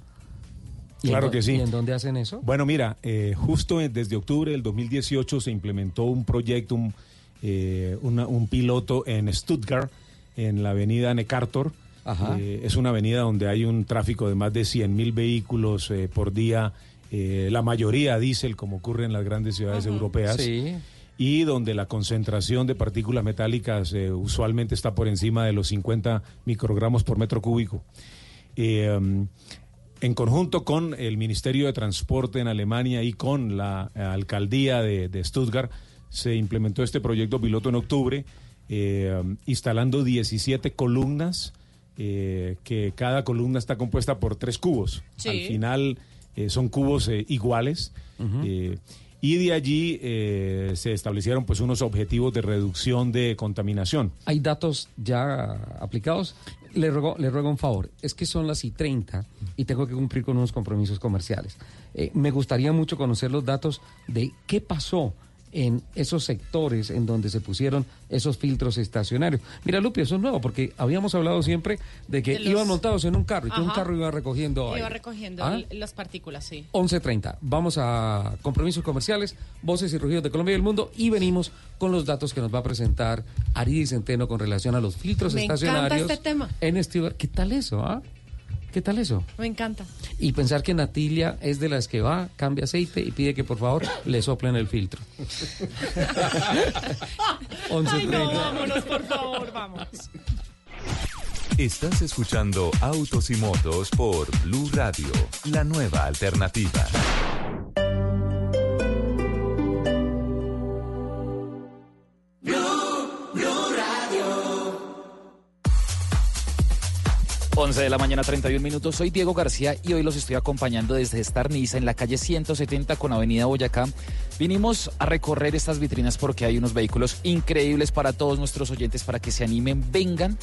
¿Y en Claro que sí. ¿Y en dónde hacen eso? Bueno, mira, eh, justo desde octubre del 2018 se implementó un proyecto, un, eh, una- un piloto en Stuttgart, en la avenida Necartor. Ajá. Eh, es una avenida donde hay un tráfico de más de 100 mil vehículos eh, por día, eh, la mayoría diésel, como ocurre en las grandes ciudades europeas. Sí. Y donde la concentración de partículas metálicas eh, usualmente está por encima de los 50 microgramos por metro cúbico. Eh, um, en conjunto con el Ministerio de Transporte en Alemania y con la eh, alcaldía de, de Stuttgart, se implementó este proyecto piloto en octubre, eh, instalando 17 columnas, que cada columna está compuesta por tres cubos. Sí. Al final son cubos iguales. Y de allí eh, se establecieron pues unos objetivos de reducción de contaminación. ¿Hay datos ya aplicados? Le ruego, le ruego un favor. Es que son las y 30 y tengo que cumplir con unos compromisos comerciales. Eh, me gustaría mucho conocer los datos de qué pasó en esos sectores en donde se pusieron esos filtros estacionarios. Mira, Lupi, eso es nuevo porque habíamos hablado siempre de que De los- iban montados en un carro y que un carro iba recogiendo Iba recogiendo ¿Ah? las partículas, sí. 11.30. Vamos a compromisos comerciales, voces y rugidos de Colombia y el mundo y venimos con los datos que nos va a presentar Aridy Centeno con relación a los filtros Me encanta estacionarios. este tema. En Stuttgart. ¿Qué tal eso? ah? ¿Qué tal eso? Me encanta. Y pensar que Natilia es de las que va, cambia aceite y pide que por favor le soplen el filtro. 11.30. Ay, no, vámonos, por favor, vamos. Estás escuchando Autos y Motos por Blue Radio, la nueva alternativa. 11 de la mañana, 31 minutos. Soy Diego García y hoy los estoy acompañando desde Star Niza en la calle 170 con Avenida Boyacá. Vinimos a recorrer estas vitrinas porque hay unos vehículos increíbles para todos nuestros oyentes para que se animen, vengan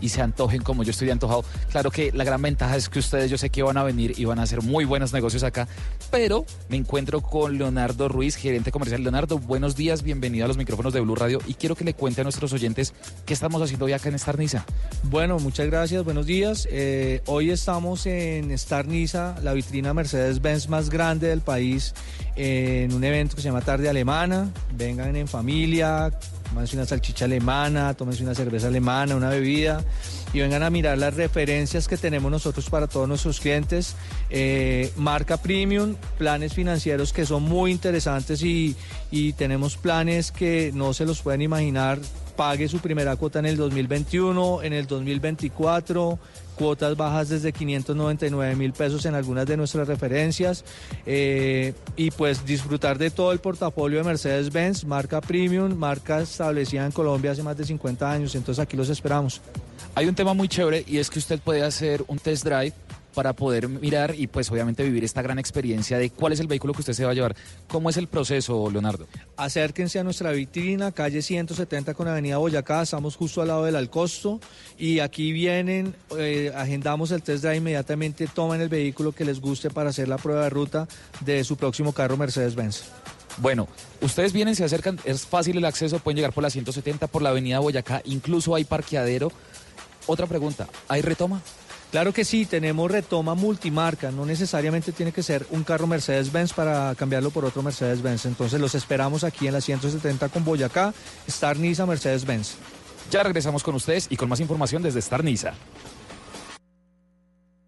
y se antojen como yo estoy antojado. Claro que la gran ventaja es que ustedes yo sé que van a venir y van a hacer muy buenos negocios acá, pero me encuentro con Leonardo Ruiz, gerente comercial. Leonardo, buenos días, bienvenido a los micrófonos de Blue Radio y quiero que le cuente a nuestros oyentes qué estamos haciendo hoy acá en Star Niza. Bueno, muchas gracias, buenos días. Eh, hoy estamos en Star Niza, la vitrina Mercedes-Benz más grande del país, en un evento que se llama Tarde Alemana. Vengan en familia, tómense una salchicha alemana, tómense una cerveza alemana, una bebida y vengan a mirar las referencias que tenemos nosotros para todos nuestros clientes. Eh, marca premium, planes financieros que son muy interesantes y, y tenemos planes que no se los pueden imaginar. Pague su primera cuota en el 2021, en el 2024 cuotas bajas desde 599 mil pesos en algunas de nuestras referencias eh, y pues disfrutar de todo el portafolio de Mercedes-Benz, marca premium, marca establecida en Colombia hace más de 50 años, entonces aquí los esperamos. Hay un tema muy chévere y es que usted puede hacer un test drive para poder mirar y pues obviamente vivir esta gran experiencia de cuál es el vehículo que usted se va a llevar. ¿Cómo es el proceso, Leonardo? Acérquense a nuestra vitrina, calle 170 con Avenida Boyacá, estamos justo al lado del Alcosto y aquí vienen, eh, agendamos el test drive inmediatamente, toman el vehículo que les guste para hacer la prueba de ruta de su próximo carro Mercedes-Benz. Bueno, ustedes vienen, se acercan, es fácil el acceso, pueden llegar por la 170, por la avenida Boyacá, incluso hay parqueadero. Otra pregunta, ¿hay retoma? Claro que sí, tenemos retoma multimarca, no necesariamente tiene que ser un carro Mercedes-Benz para cambiarlo por otro Mercedes-Benz. Entonces los esperamos aquí en la 170 con Boyacá, Star Niza Mercedes-Benz. Ya regresamos con ustedes y con más información desde Star Niza.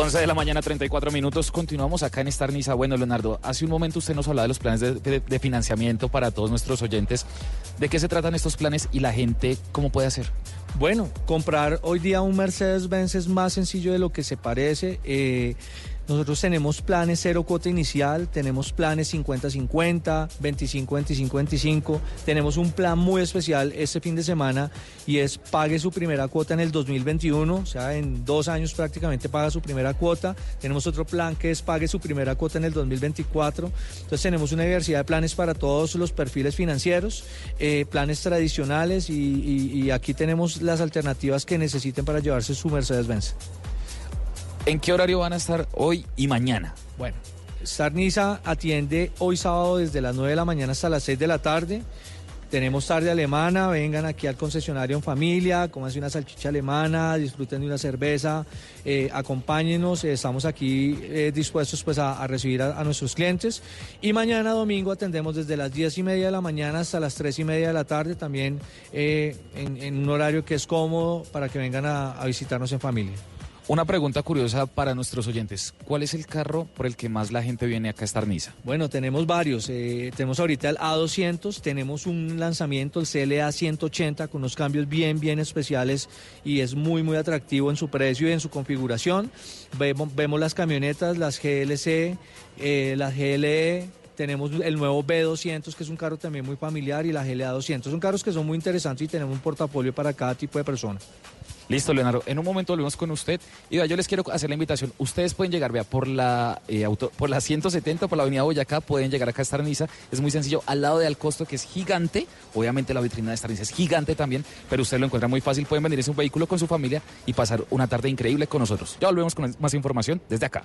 11 de la mañana, 34 minutos. Continuamos acá en Star Niza. Bueno, Leonardo, hace un momento usted nos hablaba de los planes de, de- financiamiento para todos nuestros oyentes. ¿De qué se tratan estos planes y la gente cómo puede hacer? Bueno, comprar hoy día un Mercedes-Benz es más sencillo de lo que se parece. Eh, nosotros tenemos planes cero cuota inicial, tenemos planes 50-50, 25-25-25. Tenemos un plan muy especial este fin de semana y es pague su primera cuota en el 2021, o sea, en dos años prácticamente paga su primera cuota. Tenemos otro plan que es pague su primera cuota en el 2024. Entonces tenemos una diversidad de planes para todos los perfiles financieros, eh, planes tradicionales y, y- aquí tenemos las alternativas que necesiten para llevarse su Mercedes-Benz. ¿En qué horario van a estar hoy y mañana? Bueno, Star Niza atiende hoy sábado desde las 9 de la mañana hasta las 6 de la tarde. Tenemos tarde alemana, vengan aquí al concesionario en familia, cómanse una salchicha alemana, disfruten de una cerveza, eh, acompáñenos, eh, estamos aquí eh, dispuestos pues a, recibir a, nuestros clientes. Y mañana domingo atendemos desde las 10 y media de la mañana hasta las 3 y media de la tarde, también en, en un horario que es cómodo para que vengan a- a visitarnos en familia. Una pregunta curiosa para nuestros oyentes. ¿Cuál es el carro por el que más la gente viene acá a Star Niza? Bueno, tenemos varios. eh, tenemos ahorita el A200, tenemos un lanzamiento, el CLA 180, con unos cambios bien, bien especiales y es muy, muy atractivo en su precio y en su configuración. Vemos, vemos las camionetas, las GLC, eh, las GLE. Tenemos el nuevo B200, que es un carro también muy familiar, y la GLA 200. Son carros que son muy interesantes y tenemos un portafolio para cada tipo de persona. Listo, Leonardo. En un momento volvemos con usted. Y yo les quiero hacer la invitación. Ustedes pueden llegar, vea, por la, eh, auto, por la 170, por la avenida Boyacá, pueden llegar acá a Star Niza. Es muy sencillo, al lado de Alcosto, que es gigante. Obviamente la vitrina de Star Niza es gigante también, pero usted lo encuentra muy fácil. Pueden venir en un vehículo con su familia y pasar una tarde increíble con nosotros. Ya volvemos con más información desde acá.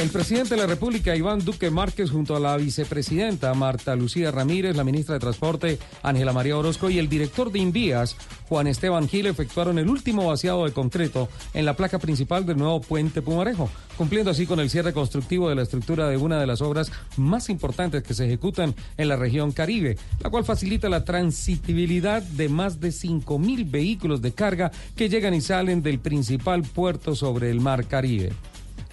El presidente de la República, Iván Duque Márquez, junto a la vicepresidenta Marta Lucía Ramírez, la ministra de Transporte, Ángela María Orozco, y el director de Invías, Juan Esteban Gil, efectuaron el último vaciado de concreto en la placa principal del nuevo puente Pumarejo, cumpliendo así con el cierre constructivo de la estructura de una de las obras más importantes que se ejecutan en la región Caribe, la cual facilita la transitibilidad de más de 5.000 vehículos de carga que llegan y salen del principal puerto sobre el mar Caribe.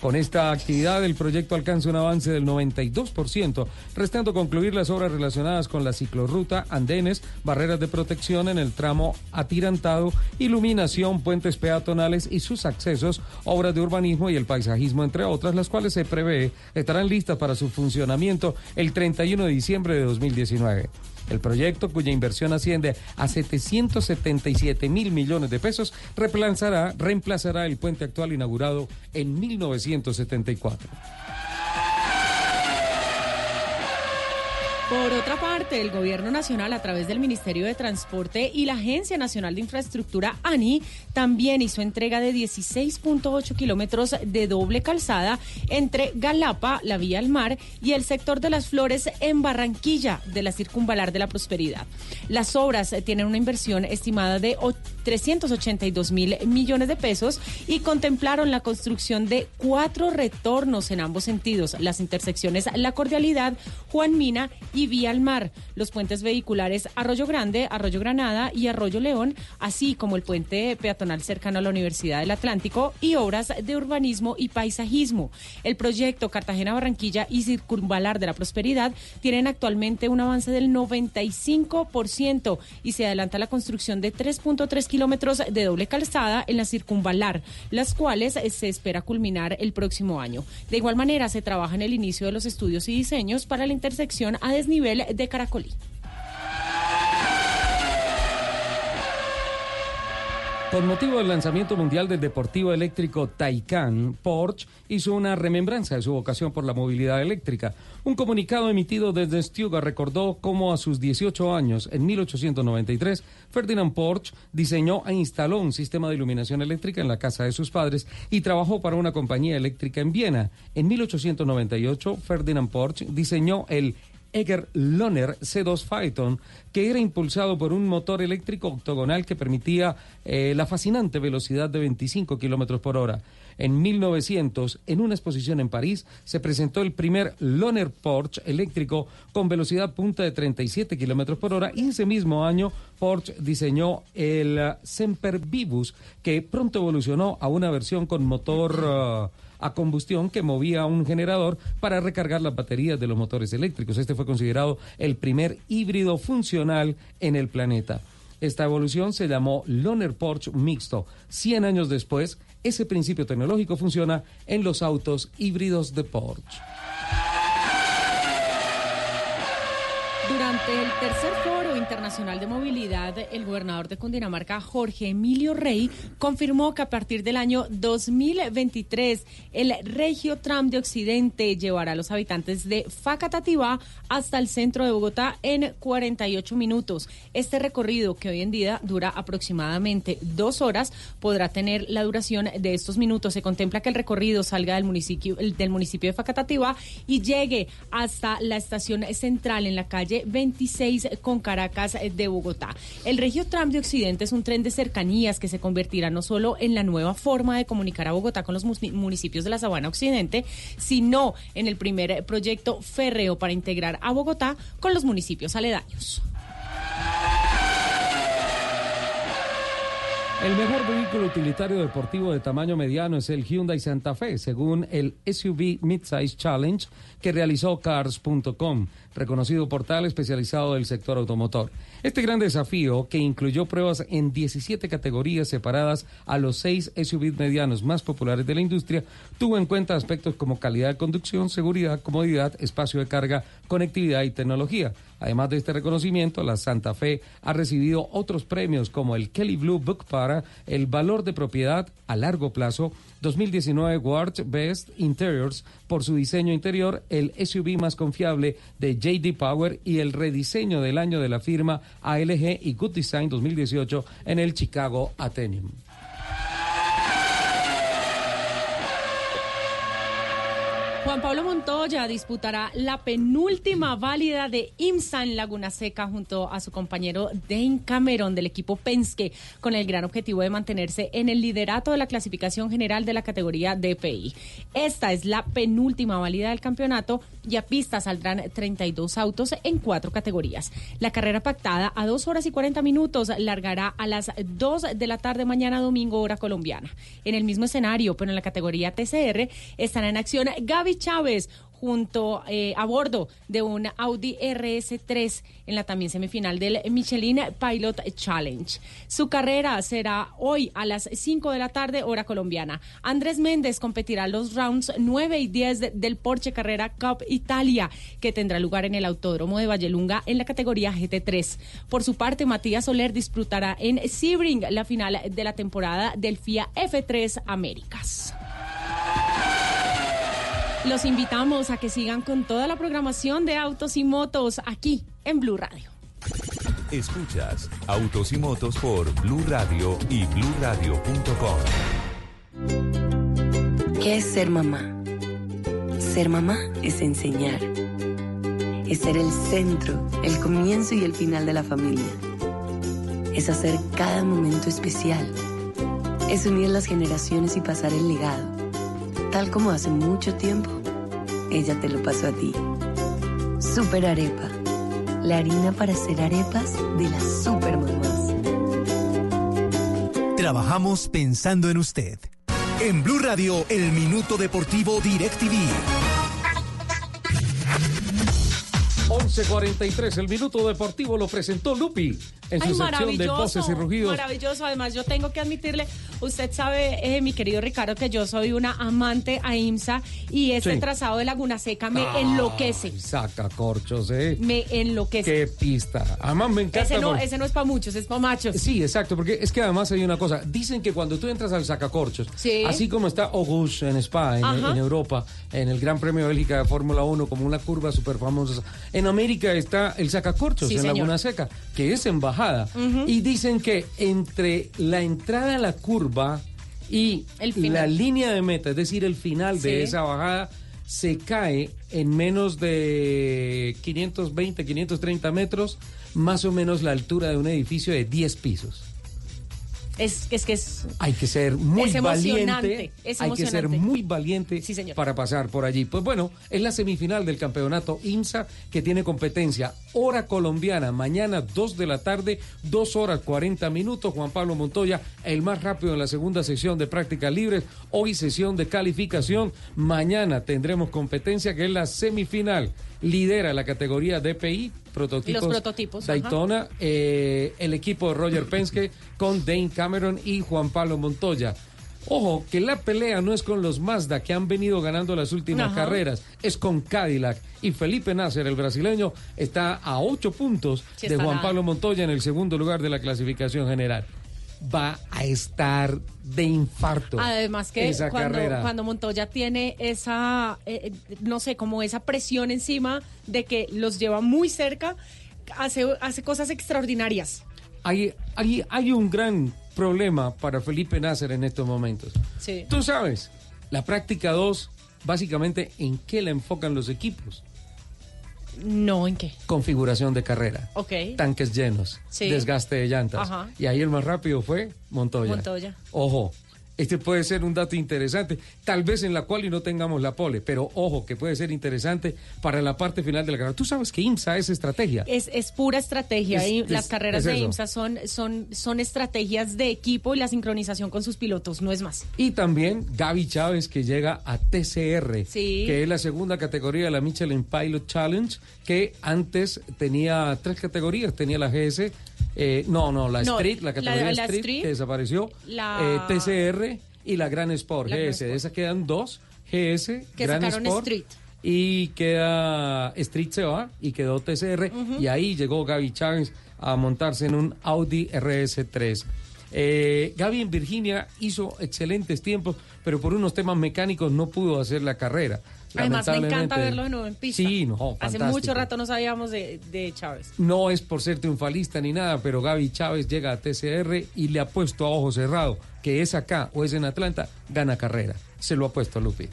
Con esta actividad, el proyecto alcanza un avance del 92%, restando concluir las obras relacionadas con la ciclorruta, andenes, barreras de protección en el tramo atirantado, iluminación, puentes peatonales y sus accesos, obras de urbanismo y el paisajismo, entre otras, las cuales se prevé estarán listas para su funcionamiento el 31 de diciembre de 2019. El proyecto, cuya inversión asciende a 777 mil millones de pesos, reemplazará, reemplazará el puente actual inaugurado en 1974. Por otra parte, el Gobierno Nacional, a través del Ministerio de Transporte y la Agencia Nacional de Infraestructura, ANI, también hizo entrega de 16.8 kilómetros de doble calzada entre Galapa, la vía al mar, y el sector de las flores en Barranquilla, de la Circunvalar de la Prosperidad. Las obras tienen una inversión estimada de o- 382 mil millones de pesos y contemplaron la construcción de cuatro retornos en ambos sentidos, las intersecciones La Cordialidad, Juan Mina y Vía al Mar, los puentes vehiculares Arroyo Grande, Arroyo Granada y Arroyo León, así como el puente peatonal cercano a la Universidad del Atlántico y obras de urbanismo y paisajismo. El proyecto Cartagena-Barranquilla y Circunvalar de la Prosperidad tienen actualmente un avance del 95% y se adelanta la construcción de 3.3 kilómetros de doble calzada en la Circunvalar, las cuales eh, se espera culminar el próximo año. De igual manera, se trabaja en el inicio de los estudios y diseños para la intersección a desnivel de Caracolí. Con motivo del lanzamiento mundial del deportivo eléctrico Taycan, Porsche hizo una remembranza de su vocación por la movilidad eléctrica. Un comunicado emitido desde Stuttgart recordó cómo a sus 18 años, en 1893, Ferdinand Porsche diseñó e instaló un sistema de iluminación eléctrica en la casa de sus padres y trabajó para una compañía eléctrica en Viena. En 1898, Ferdinand Porsche diseñó el Eger Loner C2 Phaeton, que era impulsado por un motor eléctrico octogonal que permitía eh, la fascinante velocidad de 25 kilómetros por hora. En 1900, en una exposición en París, se presentó el primer Loner Porsche eléctrico con velocidad punta de 37 kilómetros por hora y ese mismo año Porsche diseñó el eh, Semper Vivus, que pronto evolucionó a una versión con motor ah, a combustión que movía un generador para recargar las baterías de los motores eléctricos. Este fue considerado el primer híbrido funcional en el planeta. Esta evolución se llamó Loner Porsche Mixto. 100 años después, ese principio tecnológico funciona en los autos híbridos de Porsche. Durante el tercer foro internacional de movilidad, el gobernador de Cundinamarca, Jorge Emilio Rey, confirmó que a partir del año 2023, el Regio Tram de Occidente llevará a los habitantes de Facatativá hasta el centro de Bogotá en 48 minutos. Este recorrido, que hoy en día dura aproximadamente dos horas, podrá tener la duración de estos minutos. Se contempla que el recorrido salga del municipio, del municipio de Facatativá y llegue hasta la estación central en la calle 26 con Caracas de Bogotá. El Regio Tram de Occidente es un tren de cercanías que se convertirá no solo en la nueva forma de comunicar a Bogotá con los municipios de la Sabana Occidente, sino en el primer proyecto férreo para integrar a Bogotá con los municipios aledaños. El mejor vehículo utilitario deportivo de tamaño mediano es el Hyundai Santa Fe, según el SUV Midsize Challenge que realizó Cars.com, reconocido portal especializado del sector automotor. Este gran desafío, que incluyó pruebas en 17 categorías separadas a los seis SUVs medianos más populares de la industria, tuvo en cuenta aspectos como calidad de conducción, seguridad, comodidad, espacio de carga, conectividad y tecnología. Además de este reconocimiento, la Santa Fe ha recibido otros premios como el Kelly Blue Book para el valor de propiedad a largo plazo, 2019 World Best Interiors por su diseño interior, el SUV más confiable de JD Power y el rediseño del año de la firma ALG y Good Design 2018 en el Chicago Athenaeum. Juan Pablo Montoya disputará la penúltima válida de IMSA en Laguna Seca junto a su compañero Dane Cameron del equipo Penske con el gran objetivo de mantenerse en el liderato de la clasificación general de la categoría DPI. Esta es la penúltima válida del campeonato y a pista saldrán 32 autos en cuatro categorías. La carrera pactada a 2 horas y 40 minutos largará a las 2 de la tarde mañana domingo hora colombiana. En el mismo escenario, pero en la categoría TCR, estará en acción Gaby Chávez junto eh, a bordo de un Audi RS3 en la también semifinal del Michelin Pilot Challenge. Su carrera será hoy a las 5 de la tarde hora colombiana. Andrés Méndez competirá los rounds 9 y 10 de- del Porsche Carrera Cup Italia que tendrá lugar en el Autódromo de Vallelunga en la categoría GT3. Por su parte, Matías Soler disfrutará en Sebring la final de la temporada del FIA F3 Américas. Los invitamos a que sigan con toda la programación de autos y motos aquí en Blue Radio. Escuchas Autos y Motos por Blue Radio y bluradio.com. ¿Qué es ser mamá? Ser mamá es enseñar. Es ser el centro, el comienzo y el final de la familia. Es hacer cada momento especial. Es unir las generaciones y pasar el legado. Tal como hace mucho tiempo, ella te lo pasó a ti. Super Arepa. La harina para hacer arepas de las super mamás. Trabajamos pensando en usted. En Blue Radio, el Minuto Deportivo DirecTV. 11.43, el Minuto Deportivo lo presentó Lupi en su sección de voces y rugidos. Maravilloso. Además, yo tengo que admitirle, usted sabe, eh, mi querido Ricardo, que yo soy una amante a IMSA y Sí. trazado de Laguna Seca me enloquece. Saca corchos, ¿eh? Me enloquece. Qué pista. Además me encanta. Ese no, porque- ese no es para muchos, es para machos. Sí, exacto, porque es que además hay una cosa. Dicen que cuando tú entras al sacacorchos, Sí. así como está Auguste en Spa, en, Europa, en el Gran Premio de Bélgica de Fórmula 1, como una curva súper famosa, en América está el sacacorchos Sí, en señor. Laguna Seca, que es embajada. Ujú. Y dicen que entre la entrada a la curva y final. la línea de meta, es decir, el final de esa bajada, se cae en menos de 520, 530 metros, más o menos la altura de un edificio de 10 pisos. Es, es que es. Hay que ser muy Es valiente. es hay que ser muy valiente para pasar por allí. Pues bueno, es la semifinal del campeonato IMSA que tiene competencia hora colombiana, mañana 2 de la tarde, 2 horas 40 minutos. Juan Pablo Montoya, el más rápido en la segunda sesión de prácticas libres. Hoy sesión de calificación. Mañana tendremos competencia que es la semifinal. Lidera la categoría DPI, prototipos. Los prototipos. Daytona, eh, el equipo de Roger Penske con Dane Cameron y Juan Pablo Montoya. Ojo, que la pelea no es con los Mazda que han venido ganando las últimas Ajá. carreras, es con Cadillac. Y Felipe Nasser, el brasileño, está a ocho puntos Sí, de Juan nada. Pablo Montoya en el segundo lugar de la clasificación general. Va a estar de infarto. Además que esa cuando, carrera. cuando Montoya tiene esa, eh, eh, no sé, como esa presión encima de que los lleva muy cerca, hace, hace cosas extraordinarias. hay, hay, hay un gran problema para Felipe Nasser en estos momentos. Sí. Tú sabes, la práctica 2, básicamente, ¿en qué la enfocan los equipos? No, ¿en qué? Configuración de carrera. Ok. Tanques llenos, Sí. desgaste de llantas. Ajá. Y ahí el más rápido fue Montoya. Montoya. Ojo, este puede ser un dato interesante, tal vez en la cual y no tengamos la pole, pero ojo que puede ser interesante para la parte final de la carrera. Tú sabes que IMSA es estrategia. Es, es pura estrategia Es- y es- las carreras de eso. IMSA son, son, son estrategias de equipo y la sincronización con sus pilotos, no es más. Y también Gaby Chávez que llega a TCR, Sí. que es la segunda categoría de la Michelin Pilot Challenge, que antes tenía tres categorías, tenía la GS, eh, no, no, la No, Street, la categoría la Street, Street, que desapareció, la- eh, TCR y la Gran Sport, La Gran GS, de esas quedan dos, GS, Que Gran sacaron Sport. Street. Y queda Street se va y quedó TCR y ahí llegó Gaby Chávez a montarse en un Audi RS3. Eh, Gaby en Virginia hizo excelentes tiempos, pero por unos temas mecánicos no pudo hacer la carrera. Además, me encanta verlo de nuevo en pista. Sí, no, Hace fantástico. mucho rato no sabíamos de, de Chávez. No es por ser triunfalista ni nada, pero Gaby Chávez llega a TCR y le ha puesto a ojo cerrado que es acá o es en Atlanta, gana carrera. Se lo ha puesto Lupi.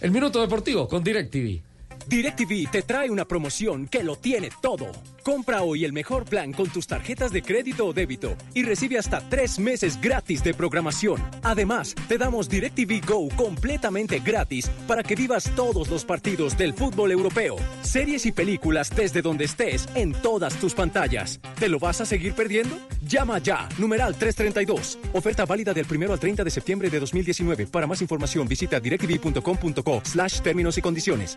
El Minuto Deportivo con DirecTV. DirecTV te trae una promoción que lo tiene todo. Compra hoy el mejor plan con tus tarjetas de crédito o débito y recibe hasta tres meses gratis de programación. Además, te damos DirecTV Go completamente gratis para que vivas todos los partidos del fútbol europeo, series y películas desde donde estés en todas tus pantallas. ¿Te lo vas a seguir perdiendo? Llama ya, numeral 332. Oferta válida del 1 al 30 de septiembre de 2019. Para más información visita directv.com.co slash términos y condiciones.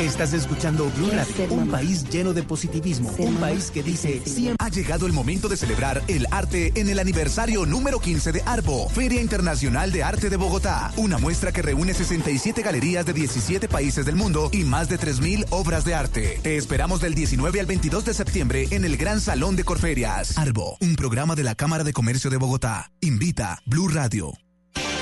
Estás escuchando Blue Radio, un país lleno de positivismo, un país que dice siempre. Ha llegado el momento de celebrar el arte en el aniversario número 15 de Arbo, Feria Internacional de Arte de Bogotá, una muestra que reúne 67 galerías de 17 países del mundo y más de 3.000 obras de arte. Te esperamos del 19 al 22 de septiembre en el Gran Salón de Corferias. Arbo, un programa de la Cámara de Comercio de Bogotá. Invita Blue Radio.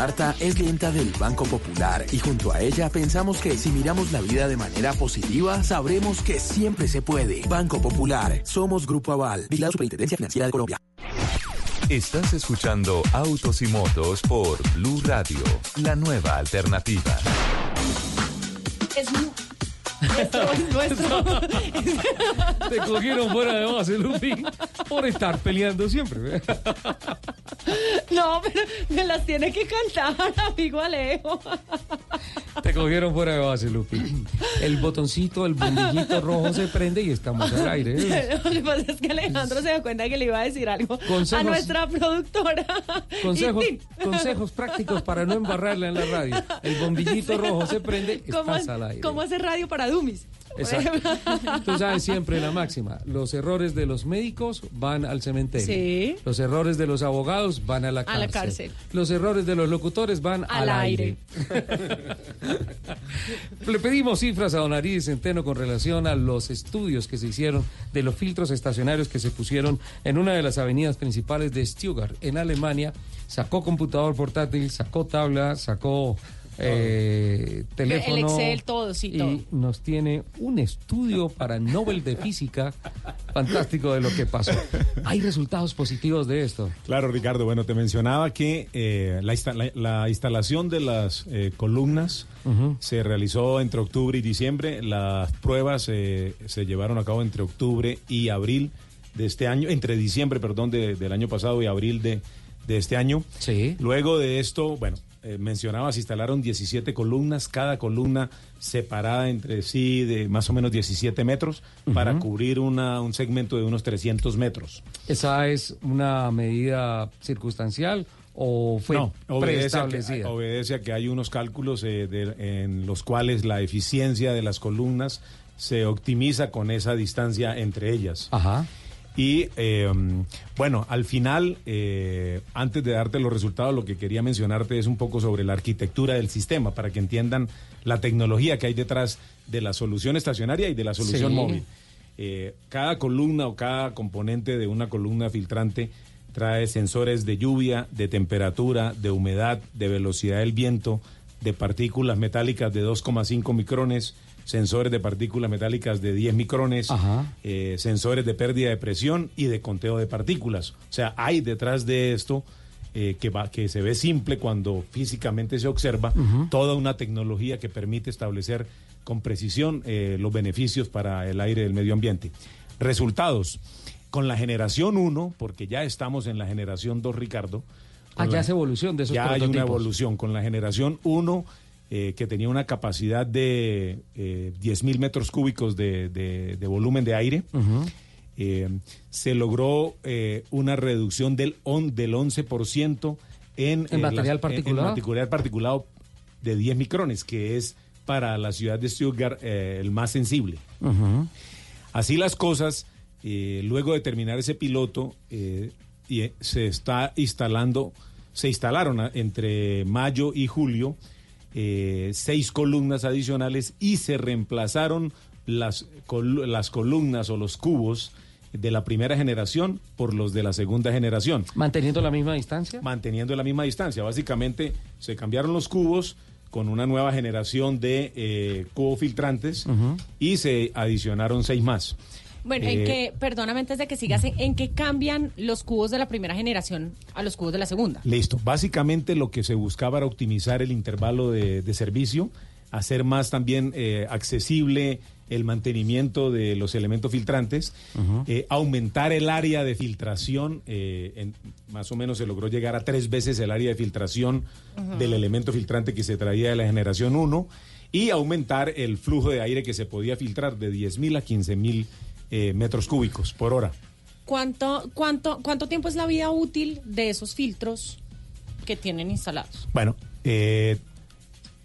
Marta es clienta del Banco Popular y junto a ella pensamos que si miramos la vida de manera positiva, sabremos que siempre se puede. Banco Popular, somos Grupo Aval, la Superintendencia Financiera de Colombia. Estás escuchando Autos y Motos por Blue Radio, la nueva alternativa. Es mu- Esto es nuestro. Te cogieron fuera de base, Lupi, por estar peleando siempre. No, pero me las tiene que cantar, amigo Alejo. Te cogieron fuera de base, Lupi. El botoncito, el bombillito rojo se prende y estamos al aire. Lo que pasa es que Alejandro se dio cuenta que le iba a decir algo Consejos. a nuestra productora. Consejos, Y, consejos prácticos para no embarrarla en la radio. El bombillito rojo se prende, ¿Cómo, estás al aire. ¿Cómo hacer radio para Dummies? Exacto. Tú sabes siempre la máxima. Los errores de los médicos van al cementerio. Sí. Los errores de los abogados van a la A cárcel. la cárcel. Los errores de los locutores van al, Al aire. Le pedimos cifras a Don Ariz Centeno con relación a los estudios que se hicieron de los filtros estacionarios que se pusieron en una de las avenidas principales de Stuttgart, en Alemania. Sacó computador portátil, sacó tabla, sacó eh, teléfono. El Excel, todo, sí, y nos tiene un estudio para Nobel de Física fantástico de lo que pasó. Hay resultados positivos de esto. Claro, Ricardo. Bueno, te mencionaba que eh, la, insta- la- la instalación de las eh, columnas se realizó entre octubre y diciembre. Las pruebas eh, se llevaron a cabo entre octubre y abril de este año, entre diciembre, perdón, de- del año pasado y abril de, de este año. Sí. Luego de esto, bueno, eh, mencionaba, se instalaron 17 columnas, cada columna separada entre sí de más o menos 17 metros para cubrir una, un segmento de unos 300 metros. ¿Esa es una medida circunstancial o fue no, obedece a, que, obedece a que hay unos cálculos eh, de- en los cuales la eficiencia de las columnas se optimiza con esa distancia entre ellas. Ajá. Y eh, bueno, al final, eh, antes de darte los resultados, lo que quería mencionarte es un poco sobre la arquitectura del sistema, para que entiendan la tecnología que hay detrás de la solución estacionaria y de la solución Sí. móvil. Eh, cada columna o cada componente de una columna filtrante trae sensores de lluvia, de temperatura, de humedad, de velocidad del viento, de partículas metálicas de 2,5 micrones, sensores de partículas metálicas de 10 micrones, eh, sensores de pérdida de presión y de conteo de partículas. O sea, hay detrás de esto eh, que, va, que se ve simple cuando físicamente se observa toda una tecnología que permite establecer con precisión eh, los beneficios para el aire del medio ambiente. Resultados. Con la generación 1, porque ya estamos en la generación 2, Ricardo. Ah, ya la- es evolución de esos Ya hay una evolución. Con la generación 1, eh, que tenía una capacidad de eh, 10 mil metros cúbicos de, de- de volumen de aire, eh, se logró eh, una reducción del, on, del 11% en, ¿En material las- particulado? En, material particulado de 10 micrones, que es para la ciudad de Stuttgart el más sensible. Así las cosas, luego de terminar ese piloto, y, se está instalando, se instalaron a- entre mayo y julio eh, seis columnas adicionales y se reemplazaron las, col- las columnas o los cubos de la primera generación por los de la segunda generación. ¿Manteniendo la misma distancia? Manteniendo la misma distancia. Básicamente se cambiaron los cubos con una nueva generación de eh, cubos filtrantes y se adicionaron seis más. Bueno, Eh, en que, perdóname antes de que sigas, ¿en, en qué cambian los cubos de la primera generación a los cubos de la segunda? Listo. Básicamente lo que se buscaba era optimizar el intervalo de, de servicio, hacer más también eh, accesible el mantenimiento de los elementos filtrantes, eh, aumentar el área de filtración, eh, en- más o menos se logró llegar a tres veces el área de filtración del elemento filtrante que se traía de la generación 1 y aumentar el flujo de aire que se podía filtrar de 10.000 a 15.000 eh, metros cúbicos por hora. ¿Cuánto, cuánto, ¿Cuánto tiempo es la vida útil de esos filtros que tienen instalados? Bueno, eh,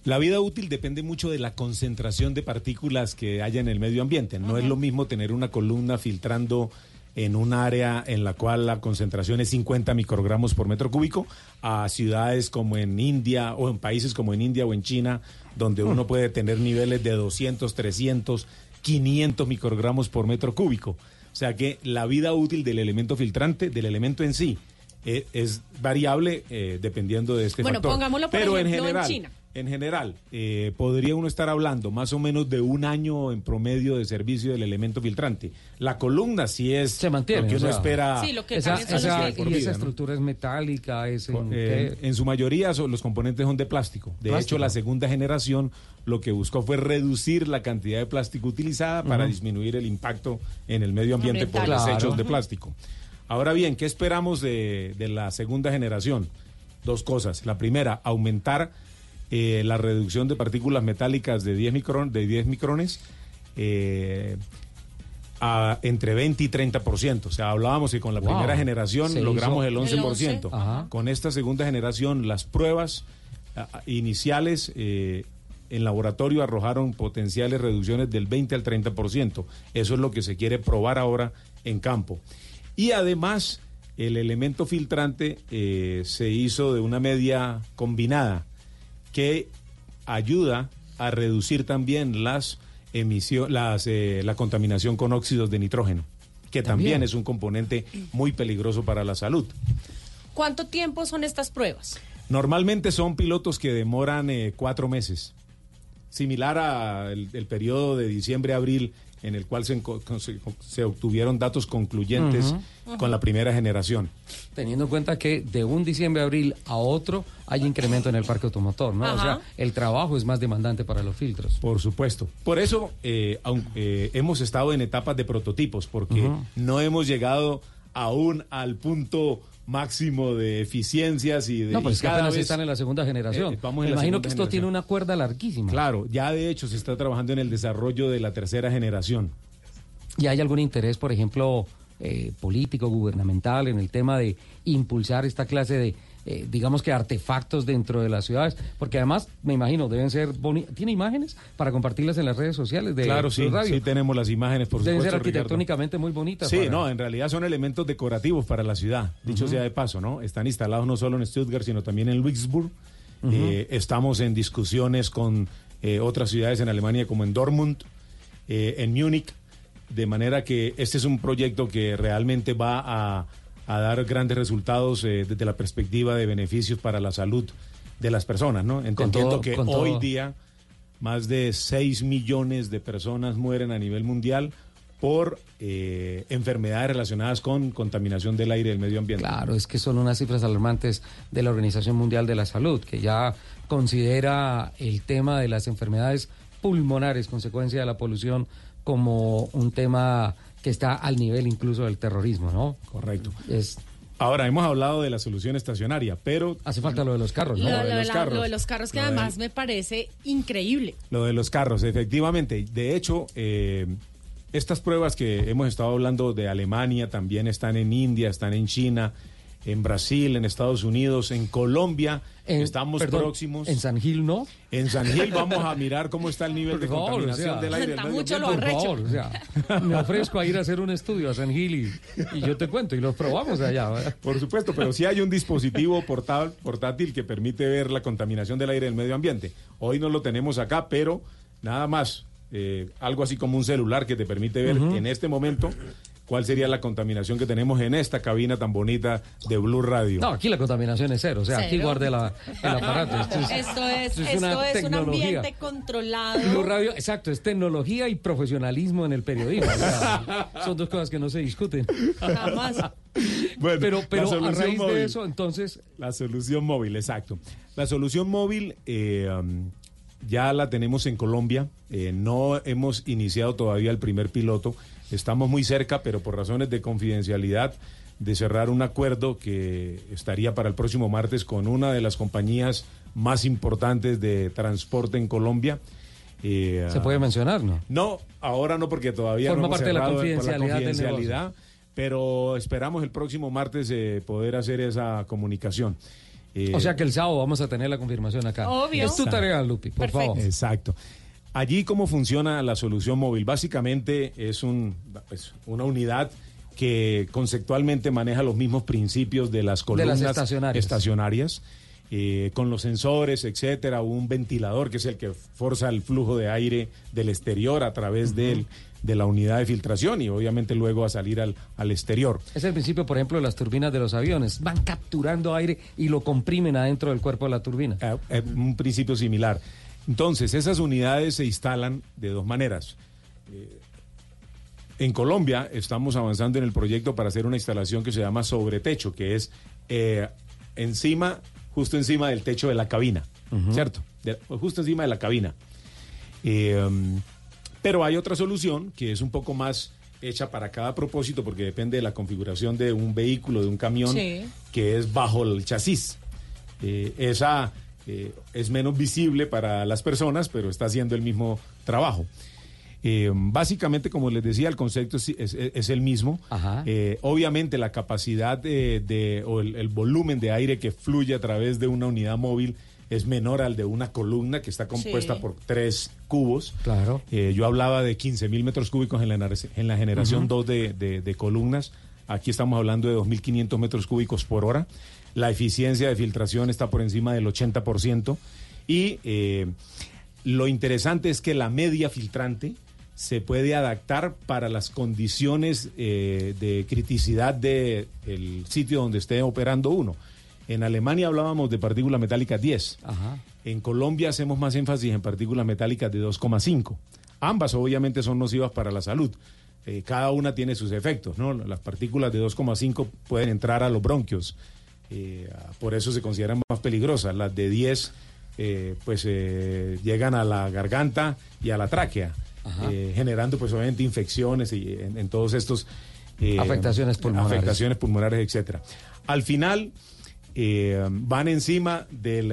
La vida útil depende mucho de la concentración de partículas que haya en el medio ambiente. No es lo mismo tener una columna filtrando en un área en la cual la concentración es 50 microgramos por metro cúbico a ciudades como en India o en países como en India o en China, donde uno puede tener niveles de 200, 300, 500 microgramos por metro cúbico. O sea que la vida útil del elemento filtrante, del elemento en sí, eh, es variable eh, dependiendo de este Bueno, factor. pongámoslo, por Pero ejemplo, en en general, China. En general, eh, podría uno estar hablando más o menos de un año en promedio de servicio del elemento filtrante. La columna sí es Se mantiene. lo que o uno sea, espera. Sí, lo que esa, esa- estructura es metálica, es en, Eh, en su mayoría son- los componentes son de plástico. De Plástico. hecho, la segunda generación lo que buscó fue reducir la cantidad de plástico utilizada para disminuir el impacto en el medio ambiente por Ambiental. desechos Claro. de plástico. Ahora bien, ¿qué esperamos de, de la segunda generación? Dos cosas. La primera, aumentar eh, la reducción de partículas metálicas de 10, micron, de 10 micrones eh, a entre 20 y 30%. O sea, hablábamos que con la Wow. primera generación logramos el El 11%. 11. Ajá. Con esta segunda generación, las pruebas iniciales eh, en laboratorio arrojaron potenciales reducciones del 20 al 30%. Eso es lo que se quiere probar ahora en campo. Y además, el elemento filtrante eh, se hizo de una media combinada que ayuda a reducir también las emisión, las, eh, la contaminación con óxidos de nitrógeno, que también. También. es un componente muy peligroso para la salud. ¿Cuánto tiempo son estas pruebas? Normalmente son pilotos que demoran eh, cuatro meses, similar al el periodo de diciembre-abril en el cual se, obtuvieron datos concluyentes con la primera generación. Teniendo en cuenta que de un diciembre abril a otro hay incremento en el parque automotor, ¿no? O sea, el trabajo es más demandante para los filtros. Por supuesto. Por eso eh, aun- eh, hemos estado en etapas de prototipos, porque no hemos llegado aún al punto máximo de eficiencias y de No, pues cada vez- están en la segunda generación. Eh, vamos Me la imagino que esto tiene generación. una cuerda larguísima. Claro, ya de hecho se está trabajando en el desarrollo de la tercera generación. ¿Y hay algún interés, por ejemplo, eh, político, gubernamental, en el tema de impulsar esta clase de, eh, digamos que artefactos dentro de las ciudades? Porque además, me imagino, deben ser boni- ¿Tiene imágenes para compartirlas en las redes sociales de claro, sí, Radio? sí tenemos las imágenes, por Deben ser supuesto. Ricardo. arquitectónicamente muy bonitas. Sí, para- no, en realidad son elementos decorativos para la ciudad, dicho sea de paso, ¿no? Están instalados no solo en Stuttgart, sino también en Luxemburg. Ujú. Eh, estamos en discusiones con eh, otras ciudades en Alemania, como en Dortmund, en Múnich, de manera que este es un proyecto que realmente va a, a dar grandes resultados eh, desde la perspectiva de beneficios para la salud de las personas, ¿no? Entendiendo todo- que hoy todo. día más de 6 millones de personas mueren a nivel mundial por eh, enfermedades relacionadas con contaminación del aire y del medio ambiente. Claro, es que son unas cifras alarmantes de la Organización Mundial de la Salud, que ya considera el tema de las enfermedades pulmonares, consecuencia de la polución, como un tema que está al nivel incluso del terrorismo, ¿no? Correcto. Es, Ahora, hemos hablado de la solución estacionaria, pero... Hace falta lo de los carros, ¿no? lo Lo de de los la- carros. lo de los carros que Lo de- además me parece increíble. Lo de los carros, efectivamente. De hecho, eh, estas pruebas que hemos estado hablando de Alemania también están en India, están en China, en Brasil, en Estados Unidos, en Colombia. En- estamos perdón, próximos. en San Gil, ¿no? En San Gil vamos a mirar cómo está el nivel de favor, contaminación o sea, del aire. del Está medio mucho lo ambiente. Por favor, o sea, me ofrezco a ir a hacer un estudio a San Gil y, y yo te cuento y los probamos allá. ¿verdad? Por supuesto, pero sí hay un dispositivo portal- portátil que permite ver la contaminación del aire del medio ambiente. Hoy no lo tenemos acá, pero nada más, eh, algo así como un celular que te permite ver en este momento cuál sería la contaminación que tenemos en esta cabina tan bonita de Blue Radio. No, aquí la contaminación es cero, o sea, aquí guarde la, el aparato. Esto es, Esto es, esto es esto una es un tecnología. ambiente controlado. Blue Radio, exacto, es tecnología y profesionalismo en el periodismo. o sea, son dos cosas que no se discuten. Jamás. Bueno, pero a raíz móvil. de eso, entonces, La solución móvil, exacto. La solución móvil eh, um, ya la tenemos en Colombia. Eh, no hemos iniciado todavía el primer piloto. Estamos muy cerca, pero por razones de confidencialidad, de cerrar un acuerdo que estaría para el próximo martes con una de las compañías más importantes de transporte en Colombia. Eh, se puede mencionar, ¿no? no, ahora no, porque todavía Forma no hemos parte de la cerrado por confidencialidad pero esperamos el próximo martes eh, poder hacer esa comunicación. Eh, O sea que el sábado vamos a tener la confirmación acá. Obvio. Es tu tarea, Lupi, por favor. Exacto. Allí cómo funciona la solución móvil. Básicamente es un, pues, una unidad que conceptualmente maneja los mismos principios de las De columnas las estacionarias. estacionarias, eh, con los sensores, etcétera, un ventilador que es el que forza el flujo de aire del exterior a través del- de la unidad de filtración y obviamente luego a salir al, al exterior. Es el principio, por ejemplo, de las turbinas de los aviones. Van capturando aire y lo comprimen adentro del cuerpo de la turbina. Eh, un principio similar. Entonces, esas unidades se instalan de dos maneras. Eh, en Colombia estamos avanzando en el proyecto para hacer una instalación que se llama sobretecho, que es eh, encima, justo encima del techo de la cabina, ¿cierto? De- justo encima de la cabina. Eh, um, pero hay otra solución que es un poco más hecha para cada propósito porque depende de la configuración de un vehículo, de un camión, Sí. que es bajo el chasis. Eh, esa eh, es menos visible para las personas, pero está haciendo el mismo trabajo. Eh, básicamente, como les decía, el concepto es, es- es el mismo. Eh, obviamente, la capacidad de, de- o el, el volumen de aire que fluye a través de una unidad móvil es menor al de una columna que está compuesta Sí. por tres cubos. Claro. Eh, yo hablaba de 15 mil metros cúbicos en la, en la generación Ujú. 2 de, de- de columnas. Aquí estamos hablando de 2.500 metros cúbicos por hora. La eficiencia de filtración está por encima del 80%. Y eh, lo interesante es que la media filtrante se puede adaptar para las condiciones eh, de criticidad del sitio donde esté operando uno. En Alemania hablábamos de partículas metálicas 10. En Colombia hacemos más énfasis en partículas metálicas de 2,5. Ambas obviamente son nocivas para la salud. Eh, cada una tiene sus efectos, ¿no? Las partículas de 2,5 pueden entrar a los bronquios. Eh, por eso se consideran más peligrosas. Las de 10 eh, pues eh, llegan a la garganta y a la tráquea, eh, generando pues obviamente infecciones y en, en todos estos eh, Afectaciones pulmonares. afectaciones pulmonares, etcétera. Al final eh, van encima de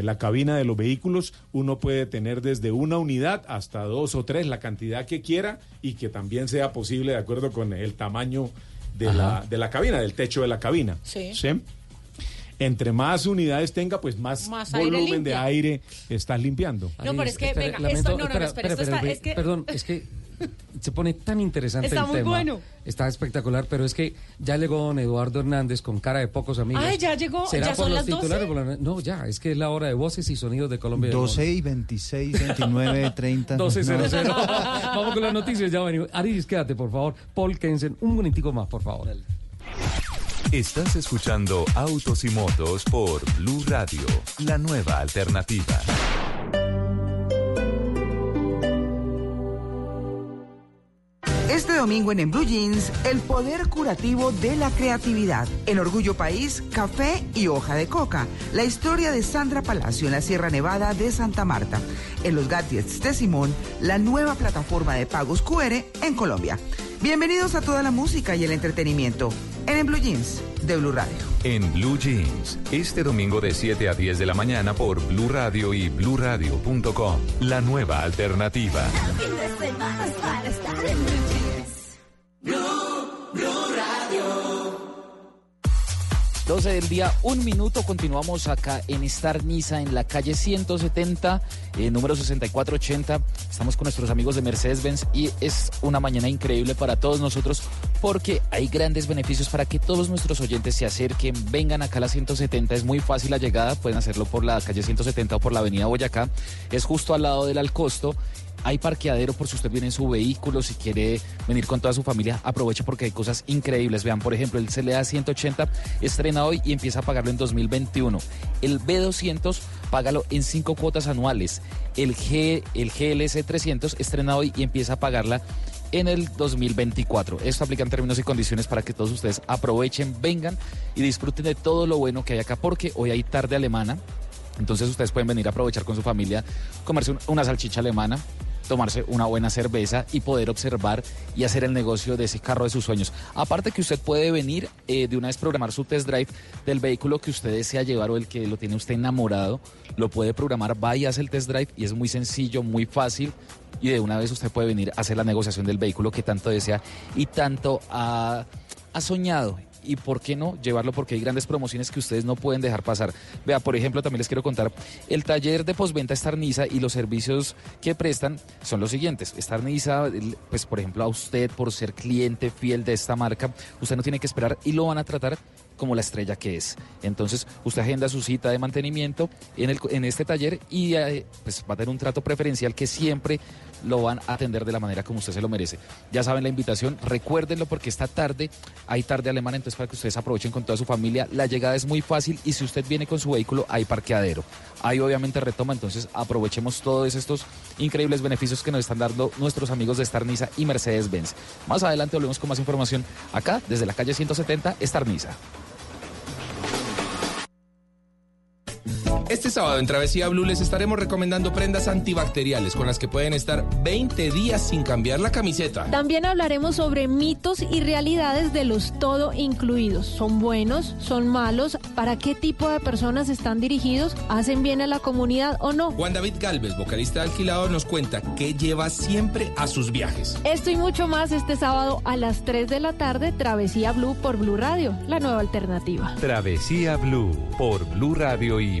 la, la cabina de los vehículos. Uno puede tener desde una unidad hasta dos o tres, la cantidad que quiera y que también sea posible de acuerdo con el tamaño de, la, de la cabina, del techo de la cabina. Sí. Entre más unidades tenga, pues más, Más aire volumen de aire estás limpiando. No, pero es que, venga, esto, no, no, no, espera, espera, espera, esto está, es que... Perdón, es que se pone tan interesante Está el muy tema. bueno. Está espectacular, pero es que ya llegó don Eduardo Hernández con cara de pocos amigos. Ay, ya llegó, ¿Será ¿ya por son los las 12? titulares? Por la- No, ya, es que es la hora de voces y sonidos de Colombia. y del 12 mundo. y 26, 29, 30. 12.00. No. Vamos con las noticias, ya venimos. Aris, quédate, por favor. Paul Kensen, un momentico más, por favor. Estás escuchando Autos y Motos por Blue Radio, la nueva alternativa. Este domingo en En Blue Jeans, el poder curativo de la creatividad. En Orgullo País, café y hoja de coca. La historia de Sandra Palacio en la Sierra Nevada de Santa Marta. En los gadgets de Simón, la nueva plataforma de pagos QR en Colombia. Bienvenidos a toda la música y el entretenimiento en En Blue Jeans de Blue Radio. En Blue Jeans, este domingo de 7 a 10 de la mañana por Blue Radio y bluradio.com, la nueva alternativa. Fin de semana es para estar en Blue Jeans. Blue, Blue Radio. 12 del día, un minuto. Continuamos acá en Star Niza, en la calle 170, eh, número 6480. Estamos con nuestros amigos de Mercedes-Benz y es una mañana increíble para todos nosotros porque hay grandes beneficios para que todos nuestros oyentes se acerquen, vengan acá a la 170. Es muy fácil la llegada, pueden hacerlo por la calle 170 o por la avenida Boyacá. Es justo al lado del Alcosto. Hay parqueadero por si usted viene en su vehículo, si quiere venir con toda su familia, aproveche porque hay cosas increíbles. Vean, por ejemplo, el CLA 180 estrena hoy y empieza a pagarlo en 2021. El B200 págalo en cinco cuotas anuales. El, G, el GLC 300 estrena hoy y empieza a pagarla en el 2024. Esto aplica en términos y condiciones para que todos ustedes aprovechen, vengan y disfruten de todo lo bueno que hay acá porque hoy hay tarde alemana. Entonces ustedes pueden venir a aprovechar con su familia, comerse un- una salchicha alemana, tomarse una buena cerveza y poder observar y hacer el negocio de ese carro de sus sueños. Aparte que usted puede venir eh, de una vez programar su test drive del vehículo que usted desea llevar o el que lo tiene usted enamorado, lo puede programar, va y hace el test drive y es muy sencillo, muy fácil y de una vez usted puede venir a hacer la negociación del vehículo que tanto desea y tanto ha, ha soñado y por qué no llevarlo porque hay grandes promociones que ustedes no pueden dejar pasar. Vea, por ejemplo, también les quiero contar, el taller de postventa Estarniza y los servicios que prestan son los siguientes. Estarniza, el- pues por ejemplo a usted por ser cliente fiel de esta marca, usted no tiene que esperar y lo van a tratar como la estrella que es. Entonces, usted agenda su cita de mantenimiento en, el, en este taller y eh, pues va a tener un trato preferencial que siempre lo van a atender de la manera como usted se lo merece. Ya saben la invitación, recuérdenlo porque esta tarde hay tarde alemana, entonces para que ustedes aprovechen con toda su familia. La llegada es muy fácil y si usted viene con su vehículo hay parqueadero. Ahí obviamente retoma, entonces aprovechemos todos estos increíbles beneficios que nos están dando nuestros amigos de Starniza y Mercedes-Benz. Más adelante volvemos con más información acá desde la calle 170 Starniza. Este sábado en Travesía Blue les estaremos recomendando prendas antibacteriales con las que pueden estar 20 días sin cambiar la camiseta. También hablaremos sobre mitos y realidades de los todo incluidos. ¿Son buenos? ¿Son malos? ¿Para qué tipo de personas están dirigidos? ¿Hacen bien a la comunidad o no? Juan David Galvez, vocalista de Alquilado, nos cuenta qué lleva siempre a sus viajes. Esto y mucho más este sábado a las 3 de la tarde, Travesía Blue por Blue Radio, la nueva alternativa. Travesía Blue por Blue Radio y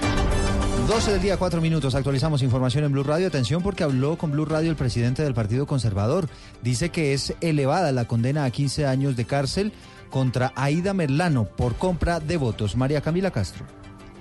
12 del día, 4 minutos. Actualizamos información en Blue Radio. Atención porque habló con Blue Radio el presidente del Partido Conservador. Dice que es elevada la condena a 15 años de cárcel contra Aida Merlano por compra de votos. María Camila Castro.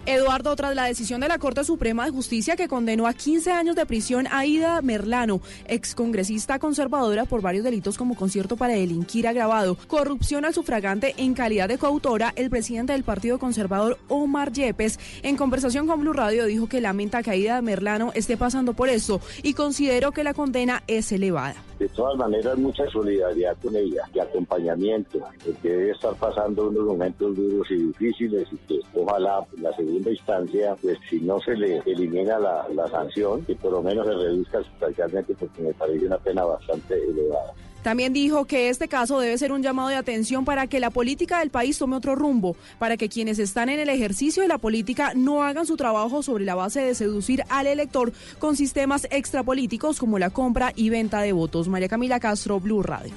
Eduardo, tras la decisión de la Corte Suprema de Justicia que condenó a 15 años de prisión a Ida Merlano, excongresista conservadora por varios delitos como concierto para delinquir agravado, corrupción al sufragante en calidad de coautora, el presidente del Partido Conservador, Omar Yepes, en conversación con Blue Radio dijo que lamenta que Aida Merlano esté pasando por esto y consideró que la condena es elevada. De todas maneras, mucha solidaridad con ella y acompañamiento, porque debe estar pasando unos momentos duros y difíciles y que ojalá la segunda instancia, pues si no se le elimina la, la sanción, que por lo menos se reduzca sustancialmente, porque me parece una pena bastante elevada. También dijo que este caso debe ser un llamado de atención para que la política del país tome otro rumbo, para que quienes están en el ejercicio de la política no hagan su trabajo sobre la base de seducir al elector con sistemas extrapolíticos como la compra y venta de votos. María Camila Castro, Blue Radio.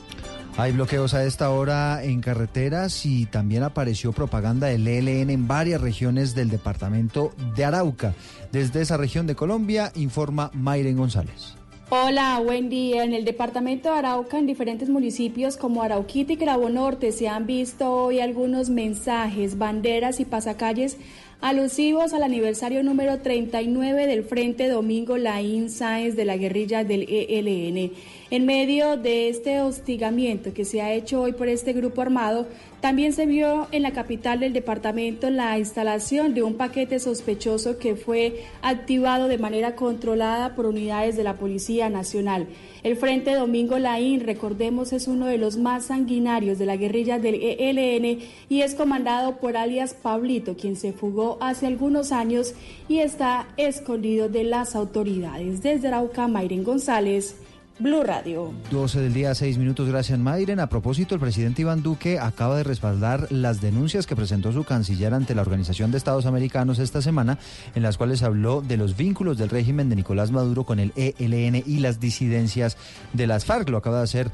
Hay bloqueos a esta hora en carreteras y también apareció propaganda del ELN en varias regiones del departamento de Arauca. Desde esa región de Colombia informa Mayren González. Hola, buen día. En el departamento de Arauca, en diferentes municipios como Arauquita y Cravo Norte, se han visto hoy algunos mensajes, banderas y pasacalles alusivos al aniversario número 39 del Frente Domingo Laín Sáenz de la guerrilla del ELN. En medio de este hostigamiento que se ha hecho hoy por este grupo armado, también se vio en la capital del departamento la instalación de un paquete sospechoso que fue activado de manera controlada por unidades de la Policía Nacional. El Frente Domingo Laín, recordemos, es uno de los más sanguinarios de la guerrilla del ELN y es comandado por alias Pablito, quien se fugó hace algunos años y está escondido de las autoridades. Desde Arauca, Mayren González, Blue Radio. 12 del día, 6 minutos, gracias Mayren. A propósito, el presidente Iván Duque acaba de respaldar las denuncias que presentó su canciller ante la Organización de Estados Americanos esta semana, en las cuales habló de los vínculos del régimen de Nicolás Maduro con el ELN y las disidencias de las FARC. Lo acaba de hacer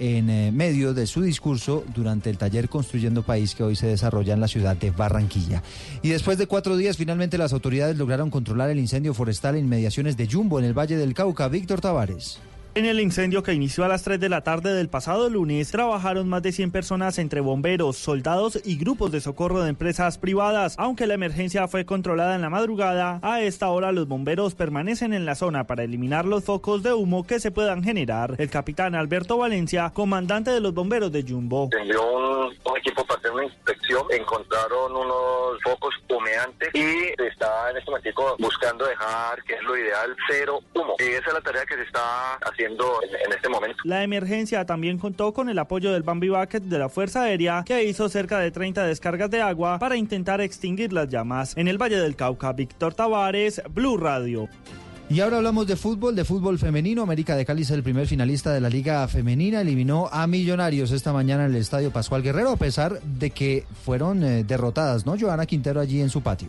en eh, medio de su discurso durante el taller Construyendo País que hoy se desarrolla en la ciudad de Barranquilla. Y después de cuatro días, finalmente las autoridades lograron controlar el incendio forestal en inmediaciones de Jumbo en el Valle del Cauca. Víctor Tavares. En el incendio que inició a las 3 de la tarde del pasado lunes, trabajaron más de 100 personas entre bomberos, soldados y grupos de socorro de empresas privadas. Aunque la emergencia fue controlada en la madrugada, a esta hora los bomberos permanecen en la zona para eliminar los focos de humo que se puedan generar. El capitán Alberto Valencia, comandante de los bomberos de Jumbo. Envió un, un equipo para hacer una inspección, encontraron unos focos humeantes y se está en este momento buscando dejar, que es lo ideal, cero humo. Y esa es la tarea que se está haciendo en, en, este momento. La emergencia también contó con el apoyo del Bambi Bucket de la Fuerza Aérea, que hizo cerca de 30 descargas de agua para intentar extinguir las llamas. En el Valle del Cauca, Víctor Tavares, Blue Radio. Y ahora hablamos de fútbol, de fútbol femenino. América de Cali es el primer finalista de la Liga Femenina. Eliminó a Millonarios esta mañana en el Estadio Pascual Guerrero, a pesar de que fueron eh, derrotadas, ¿no? Joana Quintero allí en su patio.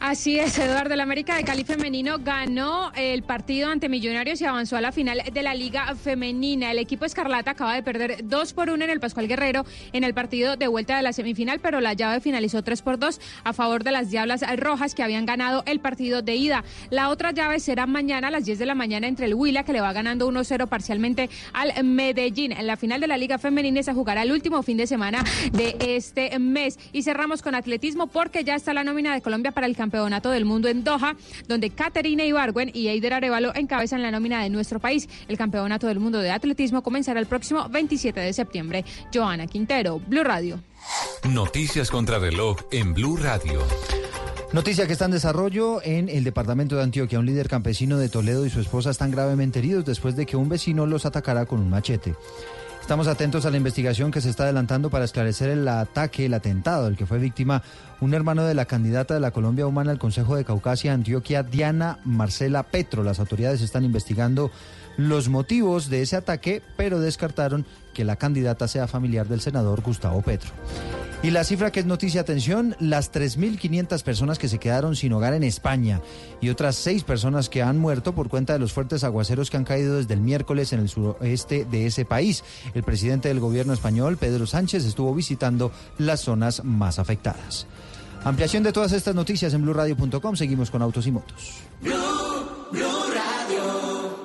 Así es, Eduardo. El América de Cali Femenino ganó el partido ante Millonarios y avanzó a la final de la Liga Femenina. El equipo Escarlata acaba de perder 2 por 1 en el Pascual Guerrero en el partido de vuelta de la semifinal, pero la llave finalizó 3 por 2 a favor de las Diablas Rojas que habían ganado el partido de ida. La otra llave será mañana a las 10 de la mañana entre el Huila, que le va ganando 1-0 parcialmente al Medellín. En la final de la Liga Femenina se jugará el último fin de semana de este mes. Y cerramos con atletismo porque ya está la nómina de Colombia para el campeonato Campeonato del Mundo en Doha, donde Caterina Ibargüen y Eider Arevalo encabezan la nómina de nuestro país. El Campeonato del Mundo de Atletismo comenzará el próximo 27 de septiembre. Joana Quintero, Blue Radio. Noticias contra reloj en Blue Radio. Noticia que está en desarrollo en el departamento de Antioquia. Un líder campesino de Toledo y su esposa están gravemente heridos después de que un vecino los atacara con un machete. Estamos atentos a la investigación que se está adelantando para esclarecer el ataque, el atentado, del que fue víctima un hermano de la candidata de la Colombia Humana al Consejo de Caucasia, Antioquia, Diana Marcela Petro. Las autoridades están investigando los motivos de ese ataque, pero descartaron que la candidata sea familiar del senador Gustavo Petro. Y la cifra que es noticia, atención, las 3.500 personas que se quedaron sin hogar en España y otras seis personas que han muerto por cuenta de los fuertes aguaceros que han caído desde el miércoles en el suroeste de ese país. El presidente del gobierno español, Pedro Sánchez, estuvo visitando las zonas más afectadas. Ampliación de todas estas noticias en blurradio.com. Seguimos con Autos y Motos.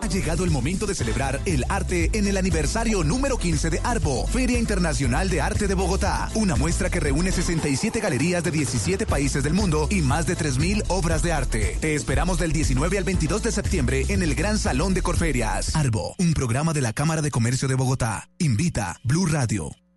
Ha llegado el momento de celebrar el arte en el aniversario número 15 de ARBO, Feria Internacional de Arte de Bogotá. Una muestra que reúne 67 galerías de 17 países del mundo y más de 3.000 obras de arte. Te esperamos del 19 al 22 de septiembre en el Gran Salón de Corferias. ARBO, un programa de la Cámara de Comercio de Bogotá. Invita Blue Radio.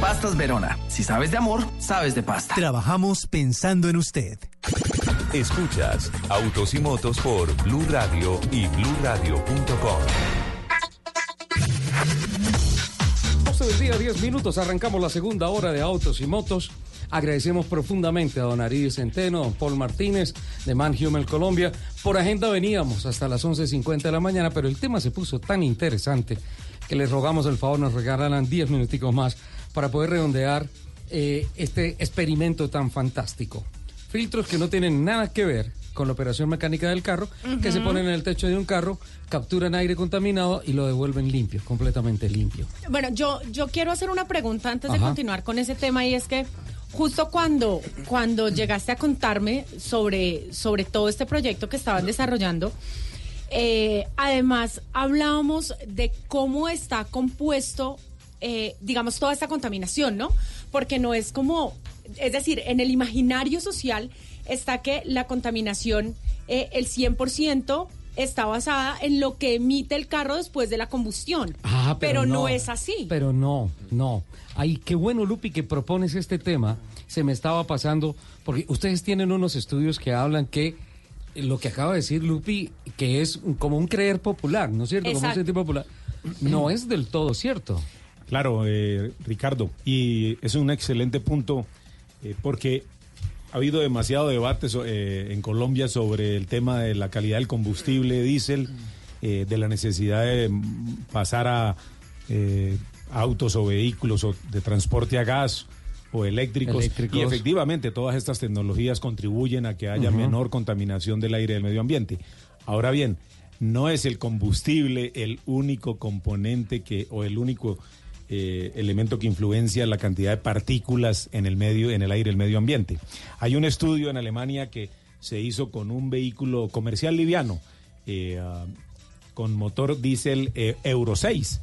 Pastas Verona. Si sabes de amor, sabes de pasta. Trabajamos pensando en usted. Escuchas Autos y Motos por Blue Radio y bluradio.com. 12 del día, 10 minutos. Arrancamos la segunda hora de Autos y Motos. Agradecemos profundamente a don Ariel Centeno, don Paul Martínez de Man Human Colombia. Por agenda veníamos hasta las 11.50 de la mañana, pero el tema se puso tan interesante que les rogamos el favor nos regalaran 10 minuticos más para poder redondear eh, este experimento tan fantástico. Filtros que no tienen nada que ver con la operación mecánica del carro, que se ponen en el techo de un carro, capturan aire contaminado y lo devuelven limpio, completamente limpio. Bueno, yo, yo quiero hacer una pregunta antes de continuar con ese tema y es que justo cuando, cuando llegaste a contarme sobre, sobre todo este proyecto que estaban desarrollando, eh, además hablábamos de cómo está compuesto, eh, digamos, toda esta contaminación, ¿no? Porque no es como, es decir, en el imaginario social está que la contaminación, eh, el 100%, está basada en lo que emite el carro después de la combustión. Ah, pero no es así. Pero no, no. Ay, qué bueno, Lupi, que propones este tema. Se me estaba pasando, porque ustedes tienen unos estudios que hablan que lo que acaba de decir Lupi, que es como un creer popular, ¿no es cierto? Como un sentir popular. No es del todo cierto. Claro, eh, Ricardo, y es un excelente punto eh, porque ha habido demasiado debate so- eh, en Colombia sobre el tema de la calidad del combustible diésel, eh, de la necesidad de pasar a eh, autos o vehículos o de transporte a gas o eléctricos. Eléctricos. Y efectivamente todas estas tecnologías contribuyen a que haya menor contaminación del aire y del medio ambiente. Ahora bien, no es el combustible el único componente que o el único eh, elemento que influencia la cantidad de partículas en el medio, en el aire, el medio ambiente. Hay un estudio en Alemania que se hizo con un vehículo comercial liviano eh, ah, con motor diésel eh, Euro 6,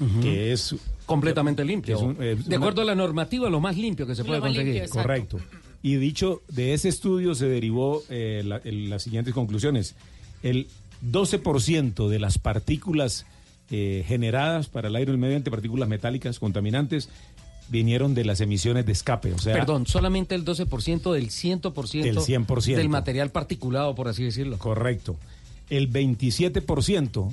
Ujú. que es Completamente limpio. es un- de una- acuerdo a la normativa, lo más limpio que se puede conseguir. Correcto. Y dicho, de ese estudio se derivó eh, la- el- las siguientes conclusiones. El 12% de las partículas eh, generadas para el aire y el medio ambiente, partículas metálicas contaminantes, vinieron de las emisiones de escape. O sea, Perdón, solamente el 12% del 100%, Del 100%. del material particulado, por así decirlo. Correcto. El 27%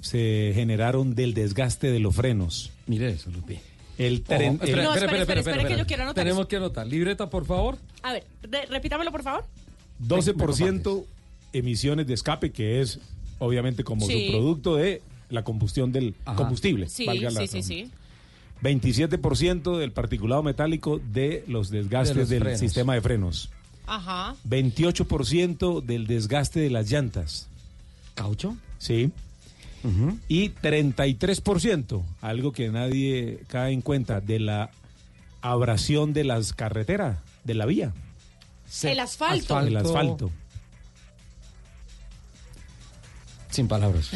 se generaron del desgaste de los frenos. Mire eso, Lupi. El tren- espera, el- No, espera, espera, espera, que espera. yo quiero anotar Tenemos eso. que anotar. Libreta, por favor. A ver, re- repítamelo, por favor. 12% emisiones de escape, que es obviamente como Sí. subproducto de la combustión del Ajá. combustible. Sí, valga la sí, sí, redundancia. sí. 27% del particulado metálico de los desgastes De los del frenos. sistema de frenos. Ajá. 28% del desgaste de las llantas. ¿Caucho? Sí. Y 33%, algo que nadie cae en cuenta, de la abrasión de las carreteras, de la vía. El asfalto. El asfalto. Sin palabras.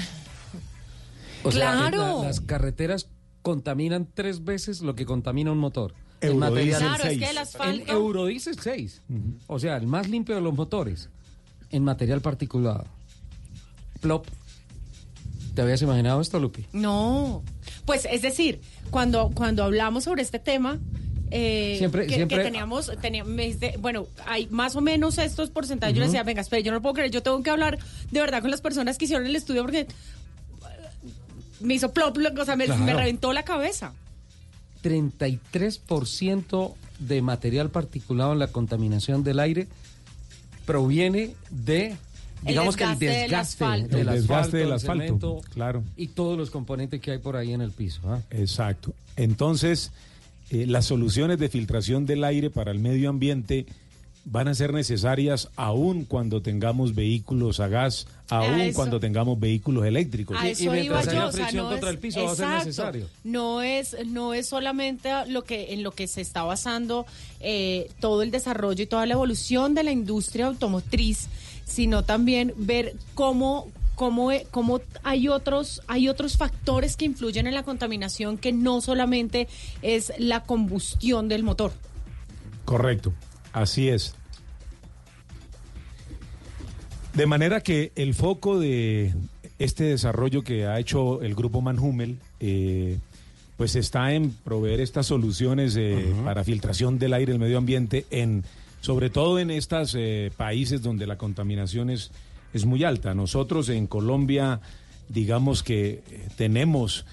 O sea, Claro. la- las carreteras contaminan tres veces lo que contamina un motor. Material Claro, es seis. que el asfalto. El Eurodiesel 6. O sea, el más limpio de los motores. En material particulado. Plop. ¿Te habías imaginado esto, Lupi? No. Pues es decir, cuando, cuando hablamos sobre este tema, eh, Siempre- que, siempre- que teníamos, teníamos, bueno, hay más o menos estos porcentajes. Yo le decía, venga, espera, yo no lo puedo creer, yo tengo que hablar de verdad con las personas que hicieron el estudio porque me hizo plop, o sea, me, Claro. me reventó la cabeza. 33% de material particulado en la contaminación del aire proviene de, digamos que el desgaste del desgaste asfalto. El desgaste del el asfalto, cemento claro. Y todos los componentes que hay por ahí en el piso. ¿ah? Exacto. Entonces, eh, las soluciones de filtración del aire para el medio ambiente van a ser necesarias aún cuando tengamos vehículos a gas, aún cuando tengamos vehículos eléctricos. A Y- y eso iba mientras haya yo, o sea, fricción no contra es- el piso va a ser exacto. necesario. No es, no es solamente lo que en lo que se está basando eh, todo el desarrollo y toda la evolución de la industria automotriz, sino también ver cómo cómo, e- cómo hay otros hay otros factores que influyen en la contaminación que no solamente es la combustión del motor. Correcto, así es. De manera que el foco de este desarrollo que ha hecho el grupo Manhumel, eh, pues está en proveer estas soluciones eh, para filtración del aire el medio ambiente, en, sobre todo en estos países donde la contaminación es, es muy alta. Nosotros en Colombia, digamos que eh, tenemos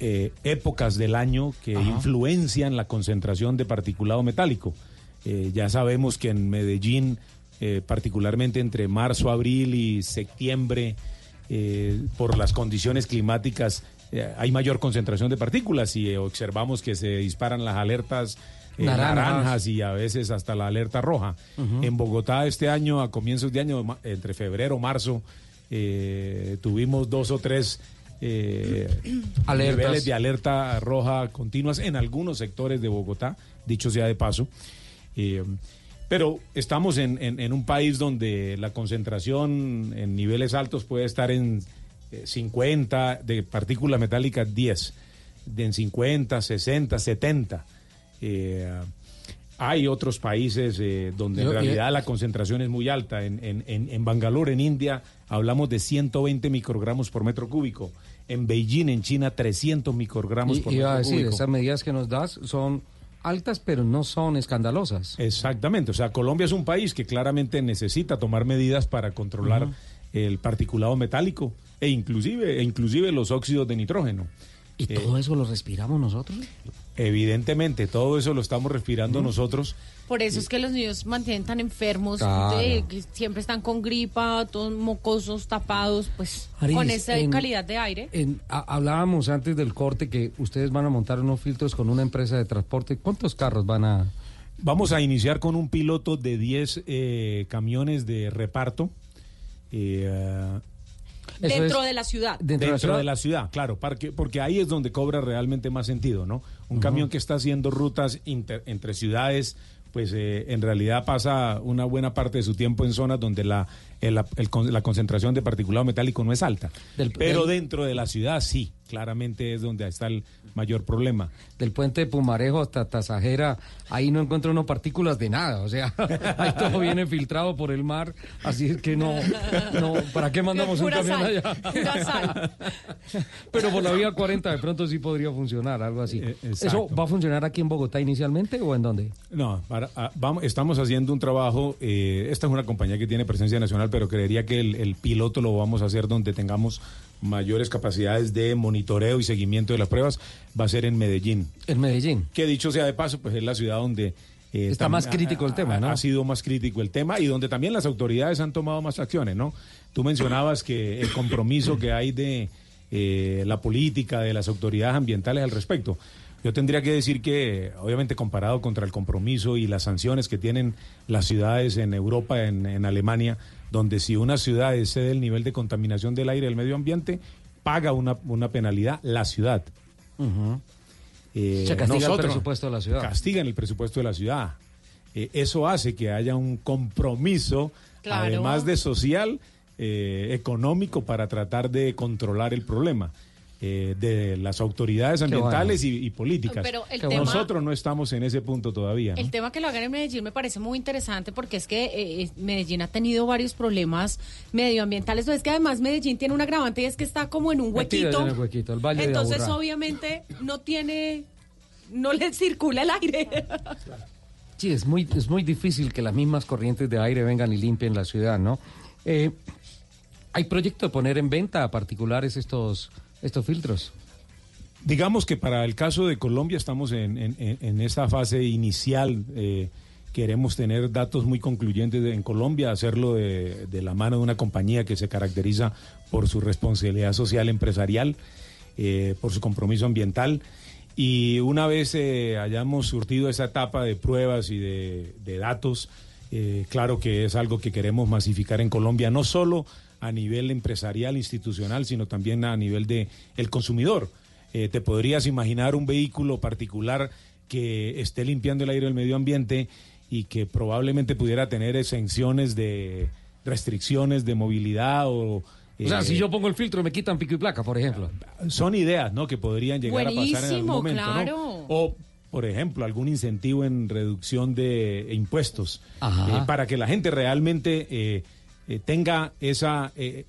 eh, épocas del año que influencian la concentración de particulado metálico. Eh, ya sabemos que en Medellín, eh, particularmente entre marzo, abril y septiembre, eh, por las condiciones climáticas, hay mayor concentración de partículas y observamos que se disparan las alertas eh, Naranjas. naranjas y a veces hasta la alerta roja. En Bogotá este año, a comienzos de año, entre febrero y marzo, eh, tuvimos dos o tres eh, niveles de alerta roja continuas en algunos sectores de Bogotá, dicho sea de paso. Eh, pero estamos en, en- en un país donde la concentración en niveles altos puede estar en eh, 50, de partículas metálicas 10, de en 50, 60, 70. Eh, hay otros países eh, donde en Yo- realidad la concentración es muy alta. En, en, en, en Bangalore, en India, hablamos de 120 microgramos por metro cúbico. En Beijing, en China, 300 microgramos Y- por iba a metro decir, cúbico. esas medidas que nos das son altas, pero no son escandalosas. Exactamente, o sea, Colombia es un país que claramente necesita tomar medidas para controlar el particulado metálico e inclusive, e inclusive los óxidos de nitrógeno. ¿Y Eh, todo eso lo respiramos nosotros? Evidentemente, todo eso lo estamos respirando nosotros. Por eso es que los niños mantienen tan enfermos, Claro. de- que siempre están con gripa, todos mocosos, tapados, pues Aris, con esa en- calidad de aire. En- a- hablábamos antes del corte que ustedes van a montar unos filtros con una empresa de transporte. ¿Cuántos carros van a...? Vamos a iniciar con un piloto de 10 eh, camiones de reparto. eh, dentro de la ciudad. Dentro, de, la ciudad, claro, porque, porque ahí es donde cobra realmente más sentido, ¿no? Un camión que está haciendo rutas inter- entre ciudades, pues eh, en realidad pasa una buena parte de su tiempo en zonas donde la, el- el la concentración de particulado metálico no es alta. Del- Pero del- dentro de la ciudad sí. claramente es donde está el mayor problema. Del puente de Pumarejo hasta Tasajera, ahí no encuentro uno partículas de nada, o sea, ahí todo viene filtrado por el mar, así es que no, no ¿para qué mandamos un camión sal, allá? pura sal. Pero por la vía 40 de pronto sí podría funcionar, algo así. ¿Eso Eh, exacto. va a funcionar aquí en Bogotá inicialmente o en dónde? No, para- ah, vamos, estamos haciendo un trabajo, eh, esta es una compañía que tiene presencia nacional, pero creería que el, el piloto lo vamos a hacer donde tengamos mayores capacidades de monitoreo y seguimiento de las pruebas, va a ser en Medellín. En Medellín. Que dicho sea de paso, pues es la ciudad donde... eh, Está más crítico el tema, ha- ¿no? Ha sido más crítico el tema y donde también las autoridades han tomado más acciones, ¿no? Tú mencionabas que el compromiso que hay de eh, la política, de las autoridades ambientales al respecto. Yo tendría que decir que, obviamente, comparado contra el compromiso y las sanciones que tienen las ciudades en Europa, en, en Alemania, donde si una ciudad excede el nivel de contaminación del aire y del medio ambiente, paga una, una penalidad la ciudad. Eh, Se castiga el presupuesto de la ciudad. Castigan el presupuesto de la ciudad. Eh, eso hace que haya un compromiso, Claro. además de social, eh, económico, para tratar de controlar el problema. Eh, de las autoridades ambientales bueno. y, y políticas. Pero el tema- Nosotros no estamos en ese punto todavía. ¿no? El tema que lo hagan en Medellín me parece muy interesante porque es que eh, Medellín ha tenido varios problemas medioambientales. es que además Medellín tiene un agravante y es que está como en un huequito. en el huequito, el Valle Entonces, obviamente, no tiene. No le circula el aire. Sí, es muy, es muy difícil que las mismas corrientes de aire vengan y limpien la ciudad, ¿no? Eh, ¿Hay proyecto de poner en venta a particulares estos, estos filtros? Digamos que para el caso de Colombia estamos en, en, esta fase inicial. eh, queremos tener datos muy concluyentes en Colombia, hacerlo de, de la mano de una compañía que se caracteriza por su responsabilidad social empresarial, eh, por su compromiso ambiental. Y una vez eh, hayamos surtido esa etapa de pruebas y de, de datos, claro que es algo que queremos masificar en Colombia, no solo a nivel empresarial, institucional, sino también a nivel de el consumidor. Eh, ¿Te podrías imaginar un vehículo particular que esté limpiando el aire del medio ambiente y que probablemente pudiera tener exenciones de restricciones de movilidad o... o sea, eh, si yo pongo el filtro me quitan pico y placa, por ejemplo. son ideas, ¿no? Que podrían llegar a pasar en algún Buenísimo, momento, ¿no? claro. O, por ejemplo, algún incentivo en reducción de impuestos Ajá. eh, para que la gente realmente eh, eh, tenga esa eh,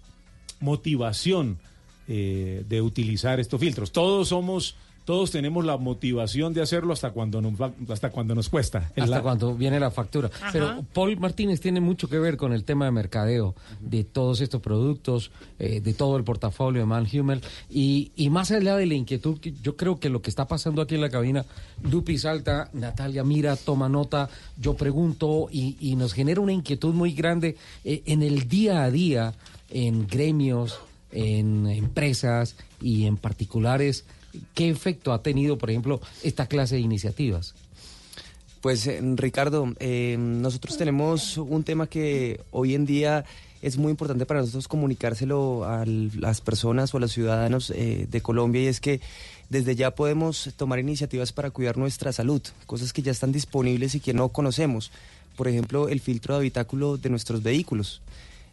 motivación eh, de utilizar estos filtros. Todos somos, todos tenemos la motivación de hacerlo hasta cuando nos, va- hasta cuando nos cuesta. Es Hasta la- cuando viene la factura. Ajá. Pero Paul Martínez tiene mucho que ver con el tema de mercadeo, de todos estos productos, eh, de todo el portafolio de Manhumel. Y, y más allá de la inquietud, yo creo que lo que está pasando aquí en la cabina, Lupi salta, Natalia mira, toma nota, yo pregunto y, y nos genera una inquietud muy grande eh, en el día a día, en gremios, en empresas y en particulares. ¿Qué efecto ha tenido, por ejemplo, esta clase de iniciativas? Pues eh, Ricardo, eh, nosotros tenemos un tema que hoy en día es muy importante para nosotros comunicárselo a las personas o a los ciudadanos eh, de Colombia y es que desde ya podemos tomar iniciativas para cuidar nuestra salud, cosas que ya están disponibles y que no conocemos. Por ejemplo, el filtro de habitáculo de nuestros vehículos.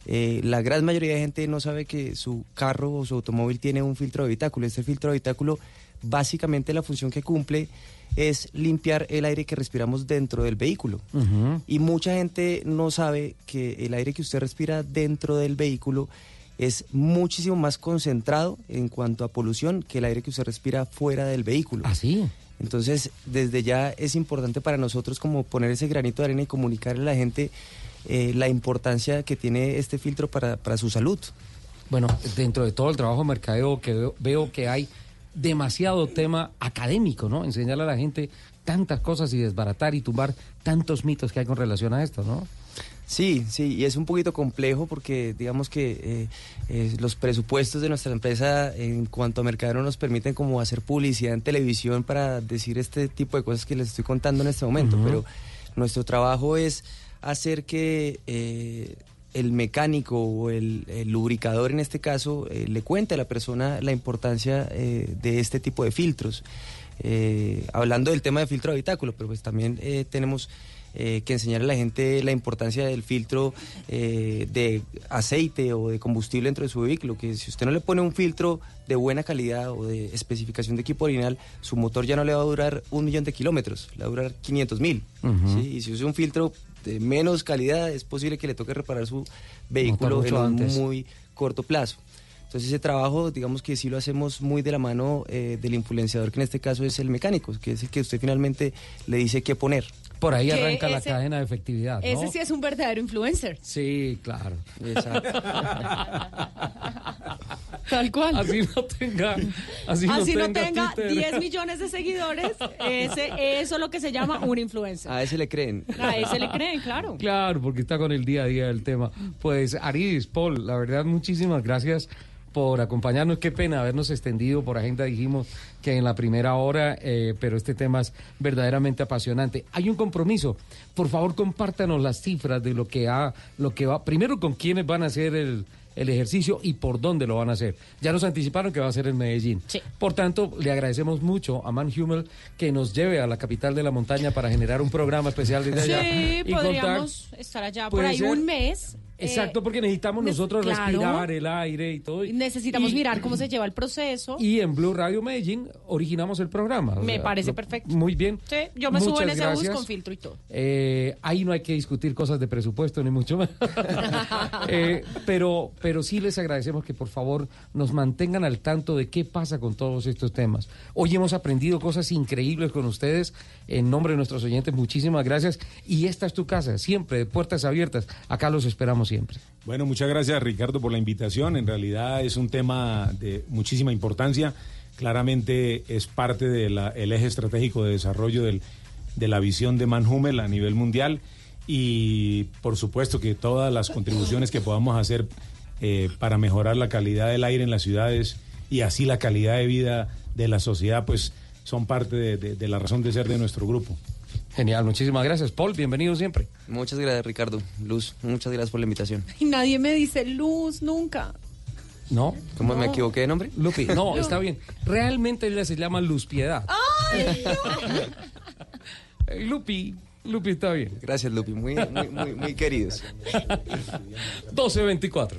Eh, la gran mayoría de gente no sabe que su carro o su automóvil tiene un filtro de habitáculo. Este filtro de habitáculo, básicamente la función que cumple es limpiar el aire que respiramos dentro del vehículo. Y mucha gente no sabe que el aire que usted respira dentro del vehículo es muchísimo más concentrado en cuanto a polución que el aire que usted respira fuera del vehículo. Así. Entonces, desde ya es importante para nosotros como poner ese granito de arena y comunicarle a la gente eh, la importancia que tiene este filtro para, para su salud. Bueno, dentro de todo el trabajo de mercadeo que veo, veo que hay demasiado tema académico, ¿no? Enseñarle a la gente tantas cosas y desbaratar y tumbar tantos mitos que hay con relación a esto, ¿no? Sí, sí, y es un poquito complejo porque digamos que eh, eh, los presupuestos de nuestra empresa en cuanto a mercadeo no nos permiten como hacer publicidad en televisión para decir este tipo de cosas que les estoy contando en este momento, pero nuestro trabajo es hacer que eh, el mecánico o el, lubricador en este caso eh, le cuente a la persona la importancia eh, de este tipo de filtros. Hablando del tema de filtro de habitáculo, pero pues también tenemos eh, que enseñar a la gente la importancia del filtro eh, de aceite o de combustible dentro de su vehículo, que si usted no le pone un filtro de buena calidad o de especificación de equipo original, su motor ya no le va a durar un millón de kilómetros, le va a durar 500 mil. Y si usa un filtro de menos calidad, es posible que le toque reparar su vehículo en un antes. muy corto plazo. Entonces ese trabajo, digamos que sí lo hacemos muy de la mano eh, del influenciador, que en este caso es el mecánico, que es el que usted finalmente le dice qué poner. Por ahí arranca la cadena de efectividad, ¿no? Ese sí es un verdadero influencer. Sí, claro. Tal cual. Así no tenga, así, Así no no tenga, tenga Twitter. 10 millones de seguidores, ese, eso es lo que se llama un influencer. A ese le creen. A ese le creen, claro. Claro, porque está con el día a día del tema. Pues Aris, Paul, la verdad, muchísimas gracias por acompañarnos. Qué pena habernos extendido por agenda. Dijimos que en la primera hora, eh, pero este tema es verdaderamente apasionante. Hay un compromiso. Por favor, compártanos las cifras de lo que ha, lo que va. Primero, con quiénes van a hacer el, el ejercicio y por dónde lo van a hacer. Ya nos anticiparon que va a ser en Medellín. Por tanto, le agradecemos mucho a Man Hummel que nos lleve a la capital de la montaña para generar un programa especial desde allá. Sí, contar podríamos estar allá por ahí ser- un mes. Exacto, eh, porque necesitamos nosotros claro. respirar el aire y todo. necesitamos Y- mirar cómo se lleva el proceso. Y en Blue Radio Medellín originamos el programa. Me sea, parece lo- perfecto. Muy bien. Sí, yo me subo en Muchas ese bus gracias. con filtro y todo. Eh, ahí no hay que discutir cosas de presupuesto, ni mucho más. Eh, pero, pero sí les agradecemos que por favor nos mantengan al tanto de qué pasa con todos estos temas. Hoy hemos aprendido cosas increíbles con ustedes. En nombre de nuestros oyentes, muchísimas gracias. Y esta es tu casa, siempre, de puertas abiertas. Acá los esperamos siempre. Bueno, muchas gracias Ricardo por la invitación. En realidad es un tema de muchísima importancia. Claramente es parte del eje estratégico de desarrollo de la visión de Manhumel a nivel mundial y por supuesto que todas las contribuciones que podamos hacer eh, para mejorar la calidad del aire en las ciudades y así la calidad de vida de la sociedad, pues son parte de la razón de ser de nuestro grupo. Genial, muchísimas gracias. Paul, bienvenido siempre. Muchas gracias Ricardo. Luz, muchas gracias por la invitación. Y nadie me dice luz nunca. ¿No? ¿Cómo me No. equivoqué de nombre? Lupi, no, está bien. Realmente ella se llama Luz Piedad. ¡Ay, Eh, Lupi, Lupi está bien. Gracias Lupi, muy, muy, muy, muy queridos. 1224.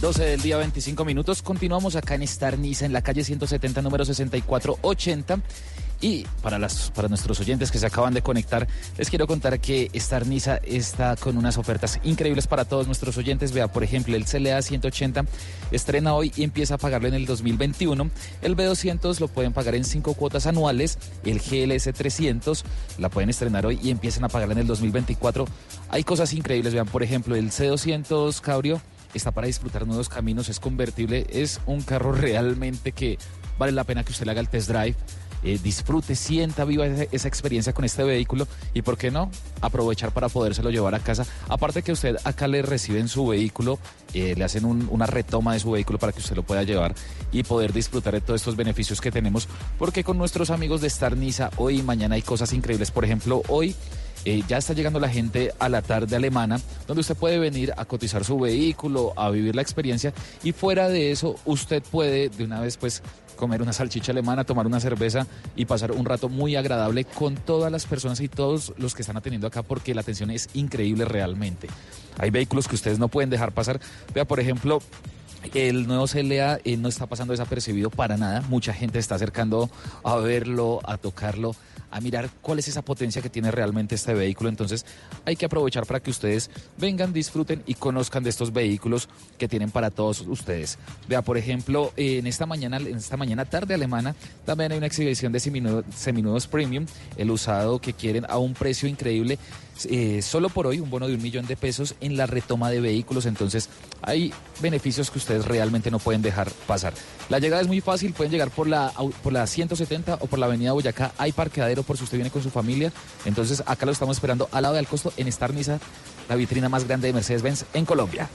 12 del día, 25 minutos. Continuamos acá en Star Niza, en la calle 170, número 6480. Y para, las, para nuestros oyentes que se acaban de conectar, les quiero contar que Star Niza está con unas ofertas increíbles para todos nuestros oyentes. Vea, por ejemplo, el CLA 180 estrena hoy y empieza a pagarlo en el 2021. El B200 lo pueden pagar en cinco cuotas anuales. El GLS 300 la pueden estrenar hoy y empiezan a pagarla en el 2024. Hay cosas increíbles. Vean, por ejemplo, el C200 Cabrio está para disfrutar nuevos caminos, es convertible, es un carro realmente que vale la pena que usted le haga el test drive. eh, disfrute, sienta viva esa, experiencia con este vehículo y, ¿por qué no? Aprovechar para podérselo llevar a casa. Aparte que usted acá le reciben su vehículo, eh, le hacen un- una retoma de su vehículo para que usted lo pueda llevar y poder disfrutar de todos estos beneficios que tenemos. Porque con nuestros amigos de Star Niza, hoy y mañana hay cosas increíbles. Por ejemplo, hoy eh, ya está llegando la gente a la tarde alemana, donde usted puede venir a cotizar su vehículo, a vivir la experiencia y fuera de eso usted puede de una vez pues comer una salchicha alemana, tomar una cerveza y pasar un rato muy agradable con todas las personas y todos los que están atendiendo acá porque la atención es increíble realmente. Hay vehículos que ustedes no pueden dejar pasar. Vea, por ejemplo, el nuevo CLA eh, no está pasando desapercibido para nada. Mucha gente está acercando a verlo, a tocarlo, a mirar cuál es esa potencia que tiene realmente este vehículo. Entonces hay que aprovechar para que ustedes vengan, disfruten y conozcan de estos vehículos que tienen para todos ustedes. Vea, por ejemplo, en esta mañana, en esta mañana tarde alemana, también hay una exhibición de seminu- seminudos premium, el usado que quieren a un precio increíble. Eh, solo por hoy un bono de un millón de pesos en la retoma de vehículos. Entonces hay beneficios que ustedes realmente no pueden dejar pasar. La llegada es muy fácil, pueden llegar por la, por la 170 o por la avenida Boyacá. Hay parqueadero por si usted viene con su familia. Entonces acá lo estamos esperando al lado del costo en Star Niza, la vitrina más grande de Mercedes-Benz en Colombia.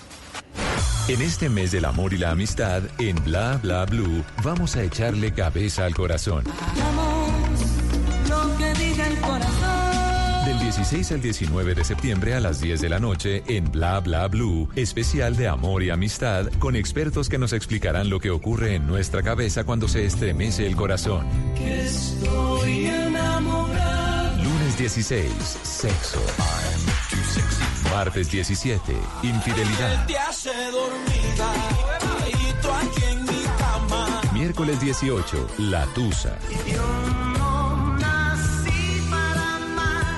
En este mes del amor y la amistad, en Bla Bla Blue, vamos a echarle cabeza al corazón. Hagamos lo 16 al 19 de septiembre a las 10 de la noche en Bla Bla Blue, especial de amor y amistad con expertos que nos explicarán lo que ocurre en nuestra cabeza cuando se estremece el corazón. Que estoy enamorado. Lunes 16, sexo. Martes 17, infidelidad. Te hace dormida y tú aquí en mi cama. Miércoles 18, la tusa.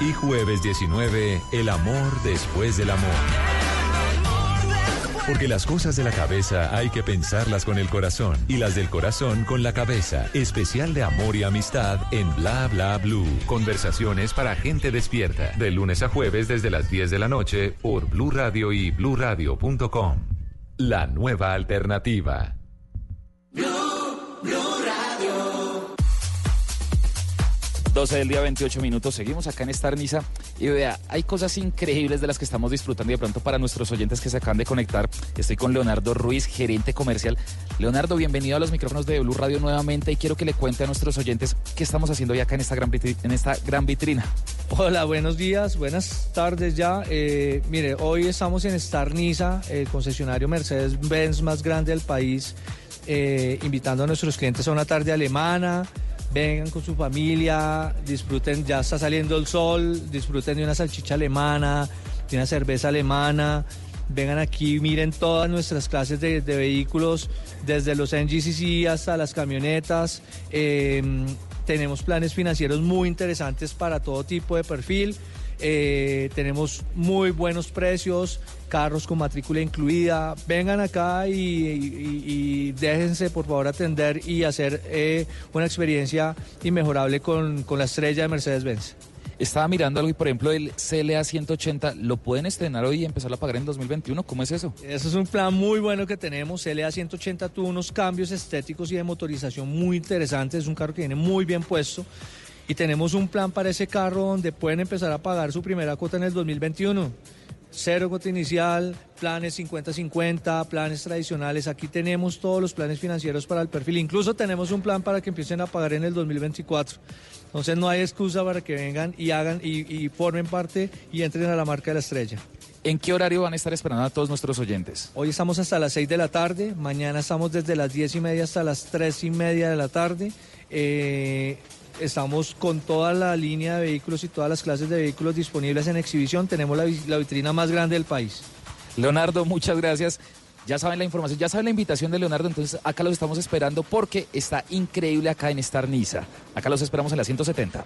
Y jueves 19, el amor después del amor. Porque las cosas de la cabeza hay que pensarlas con el corazón y las del corazón con la cabeza. Especial de amor y amistad en Bla Bla Blue. Conversaciones para gente despierta. De lunes a jueves desde las 10 de la noche por Blue Radio y bluradio.com. La nueva alternativa. Blue 12 del día, 28 minutos. Seguimos acá en Star Niza. Y vea, hay cosas increíbles de las que estamos disfrutando. De pronto, para nuestros oyentes que se acaban de conectar, estoy con Leonardo Ruiz, gerente comercial. Leonardo, bienvenido a los micrófonos de Blue Radio nuevamente. Y quiero que le cuente a nuestros oyentes qué estamos haciendo hoy acá en esta gran, en esta gran vitrina. Hola, buenos días, buenas tardes ya. Eh, mire, hoy estamos en Star Niza, el concesionario Mercedes-Benz más grande del país, eh, invitando a nuestros clientes a una tarde alemana. Vengan con su familia, disfruten, ya está saliendo el sol, disfruten de una salchicha alemana, de una cerveza alemana. Vengan aquí, miren todas nuestras clases de, vehículos, desde los NGCC hasta las camionetas. Eh, tenemos planes financieros muy interesantes para todo tipo de perfil. Eh, tenemos muy buenos precios, carros con matrícula incluida. Vengan acá y, y- y déjense por favor atender y hacer eh, una experiencia inmejorable con, con la estrella de Mercedes-Benz. Estaba mirando algo y, por ejemplo, el CLA 180, ¿lo pueden estrenar hoy y empezarlo a pagar en 2021? ¿Cómo es eso? Eso es un plan muy bueno que tenemos. LA 180 tuvo unos cambios estéticos y de motorización muy interesantes. Es un carro que viene muy bien puesto. Y tenemos un plan para ese carro donde pueden empezar a pagar su primera cuota en el 2021. Cero cuota inicial, planes 50-50, planes tradicionales. Aquí tenemos todos los planes financieros para el perfil. Incluso tenemos un plan para que empiecen a pagar en el 2024. Entonces no hay excusa para que vengan y hagan y, y formen parte y entren a la marca de la estrella. ¿En qué horario van a estar esperando a todos nuestros oyentes? Hoy estamos hasta las 6 de la tarde, mañana estamos desde las 10 y media hasta las 3 y media de la tarde. Eh, estamos con toda la línea de vehículos y todas las clases de vehículos disponibles en exhibición. Tenemos la, vi- la vitrina más grande del país. Leonardo, muchas gracias. Ya saben la información, ya saben la invitación de Leonardo, entonces acá los estamos esperando porque está increíble acá en Star Niza. Acá los esperamos en la 170.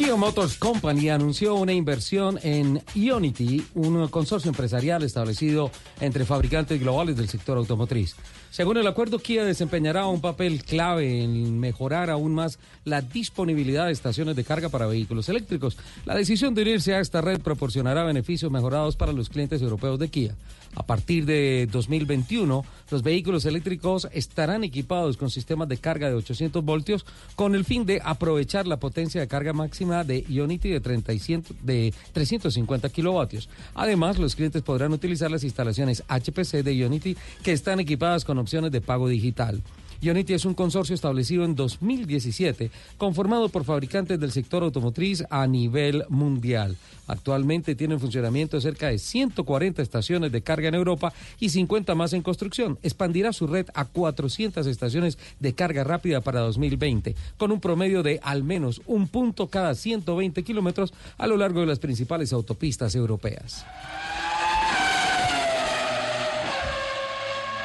Kia Motors Company anunció una inversión en Ionity, un consorcio empresarial establecido entre fabricantes globales del sector automotriz. Según el acuerdo, Kia desempeñará un papel clave en mejorar aún más la disponibilidad de estaciones de carga para vehículos eléctricos. La decisión de unirse a esta red proporcionará beneficios mejorados para los clientes europeos de Kia. A partir de 2021, los vehículos eléctricos estarán equipados con sistemas de carga de 800 voltios con el fin de aprovechar la potencia de carga máxima de Ionity de, 30 y 100 de 350 kilovatios. Además, los clientes podrán utilizar las instalaciones HPC de Ionity que están equipadas con opciones de pago digital. Ionity es un consorcio establecido en 2017, conformado por fabricantes del sector automotriz a nivel mundial. Actualmente tiene en funcionamiento cerca de 140 estaciones de carga en Europa y 50 más en construcción. Expandirá su red a 400 estaciones de carga rápida para 2020, con un promedio de al menos un punto cada 120 kilómetros a lo largo de las principales autopistas europeas.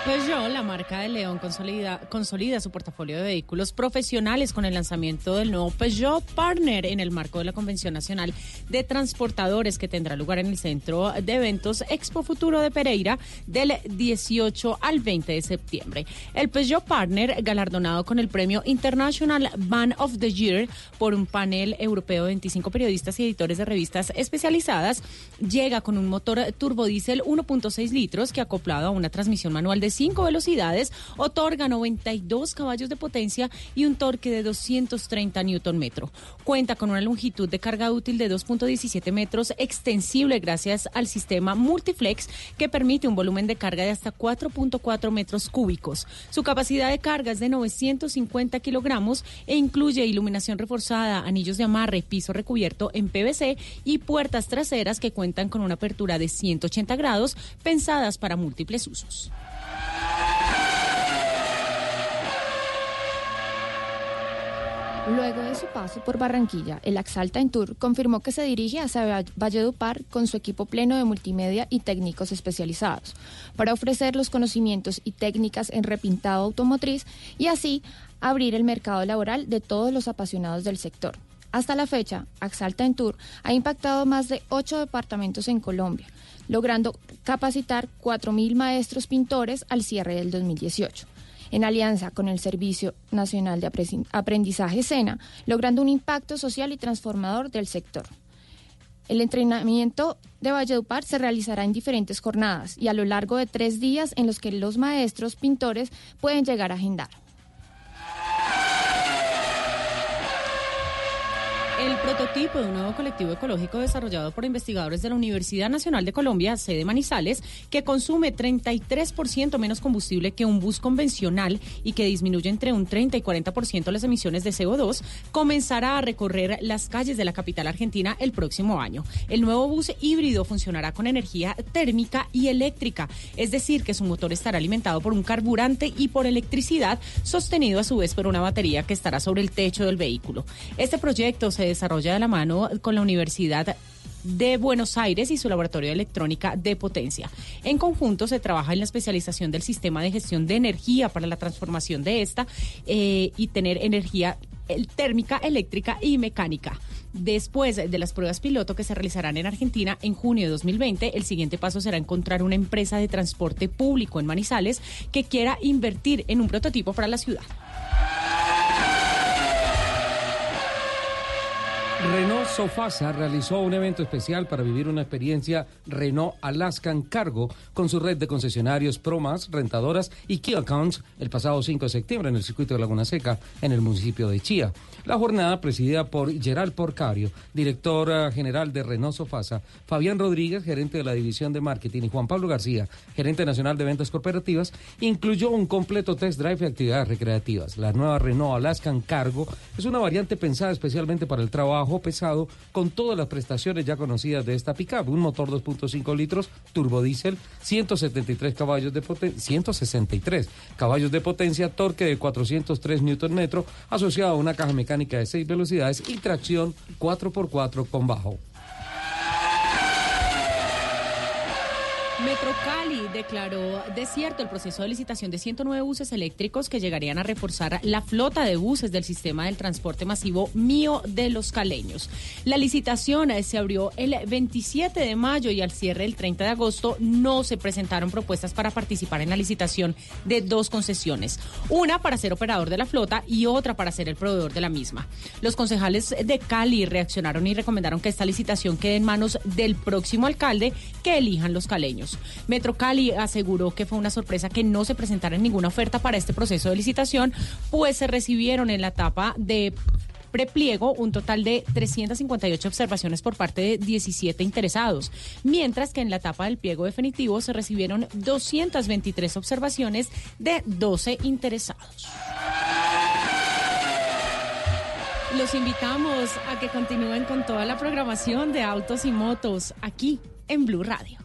Peugeot, la marca de León, consolida, su portafolio de vehículos profesionales con el lanzamiento del nuevo Peugeot Partner en el marco de la Convención Nacional de Transportadores que tendrá lugar en el Centro de Eventos Expo Futuro de Pereira del 18 al 20 de septiembre. El Peugeot Partner, galardonado con el premio International Van of the Year por un panel europeo de 25 periodistas y editores de revistas especializadas, llega con un motor turbodiesel 1.6 litros que acoplado a una transmisión manual de cinco velocidades, otorga 92 caballos de potencia y un torque de 230 newton metro. Cuenta con una longitud de carga útil de 2.17 metros, extensible gracias al sistema Multiflex que permite un volumen de carga de hasta 4.4 metros cúbicos. Su capacidad de carga es de 950 kilogramos e incluye iluminación reforzada, anillos de amarre, piso recubierto en PVC y puertas traseras que cuentan con una apertura de 180 grados pensadas para múltiples usos. Luego de su paso por Barranquilla, el Axalta en Tour confirmó que se dirige hacia Valledupar con su equipo pleno de multimedia y técnicos especializados para ofrecer los conocimientos y técnicas en repintado automotriz y así abrir el mercado laboral de todos los apasionados del sector. Hasta la fecha, Axalta en Tour ha impactado más de ocho departamentos en Colombia, logrando capacitar 4.000 maestros pintores al cierre del 2018 en alianza con el Servicio Nacional de Apre- Aprendizaje SENA, logrando un impacto social y transformador del sector. El entrenamiento de Valledupar se realizará en diferentes jornadas y a lo largo de tres días en los que los maestros pintores pueden llegar a agendar. El prototipo de un nuevo colectivo ecológico desarrollado por investigadores de la Universidad Nacional de Colombia, sede Manizales, que consume 33% menos combustible que un bus convencional y que disminuye entre un 30 y 40% las emisiones de CO2, comenzará a recorrer las calles de la capital argentina el próximo año. El nuevo bus híbrido funcionará con energía térmica y eléctrica, es decir, que su motor estará alimentado por un carburante y por electricidad, sostenido a su vez por una batería que estará sobre el techo del vehículo. Este proyecto se desarrolla de la mano con la Universidad de Buenos Aires y su laboratorio de electrónica de potencia. En conjunto se trabaja en la especialización del sistema de gestión de energía para la transformación de esta eh, y tener energía térmica, eléctrica y mecánica. Después de las pruebas piloto que se realizarán en Argentina en junio de 2020, el siguiente paso será encontrar una empresa de transporte público en Manizales que quiera invertir en un prototipo para la ciudad. Renault Sofasa realizó un evento especial para vivir una experiencia Renault Alaskan Cargo con su red de concesionarios Promas, rentadoras y Key Accounts el pasado 5 de septiembre en el circuito de Laguna Seca en el municipio de Chía. La jornada presidida por Gerald Porcario, director eh, general de Renault Sofasa, Fabián Rodríguez, gerente de la división de marketing y Juan Pablo García, gerente nacional de ventas corporativas, incluyó un completo test drive y actividades recreativas. La nueva Renault Alaskan Cargo es una variante pensada especialmente para el trabajo pesado con todas las prestaciones ya conocidas de esta pickup. Un motor 2.5 litros, turbodiesel, 173 caballos de potencia, 163 caballos de potencia, torque de 403 Nm asociado a una caja mecánica de 6 velocidades y tracción 4x4 con bajo. Metrocali declaró desierto el proceso de licitación de 109 buses eléctricos que llegarían a reforzar la flota de buses del sistema del transporte masivo mío de los caleños. La licitación eh, se abrió el 27 de mayo y al cierre el 30 de agosto no se presentaron propuestas para participar en la licitación de dos concesiones, una para ser operador de la flota y otra para ser el proveedor de la misma. Los concejales de Cali reaccionaron y recomendaron que esta licitación quede en manos del próximo alcalde que elijan los caleños. Metro Cali aseguró que fue una sorpresa que no se presentara ninguna oferta para este proceso de licitación, pues se recibieron en la etapa de prepliego un total de 358 observaciones por parte de 17 interesados, mientras que en la etapa del pliego definitivo se recibieron 223 observaciones de 12 interesados. Los invitamos a que continúen con toda la programación de autos y motos aquí en Blue Radio.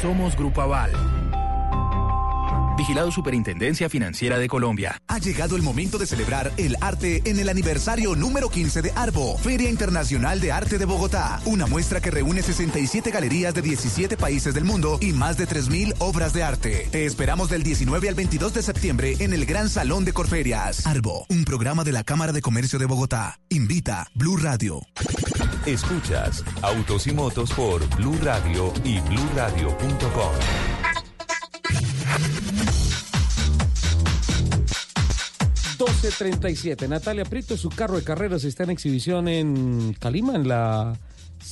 Somos Grupo Aval. Vigilado Superintendencia Financiera de Colombia. Ha llegado el momento de celebrar el arte en el aniversario número 15 de Arbo, Feria Internacional de Arte de Bogotá. Una muestra que reúne 67 galerías de 17 países del mundo y más de 3.000 obras de arte. Te esperamos del 19 al 22 de septiembre en el Gran Salón de Corferias. Arbo, un programa de la Cámara de Comercio de Bogotá. Invita Blue Radio. Escuchas Autos y Motos por Blue Radio y bluradio.com. siete. Natalia Prieto, su carro de carreras está en exhibición en Calima, en la,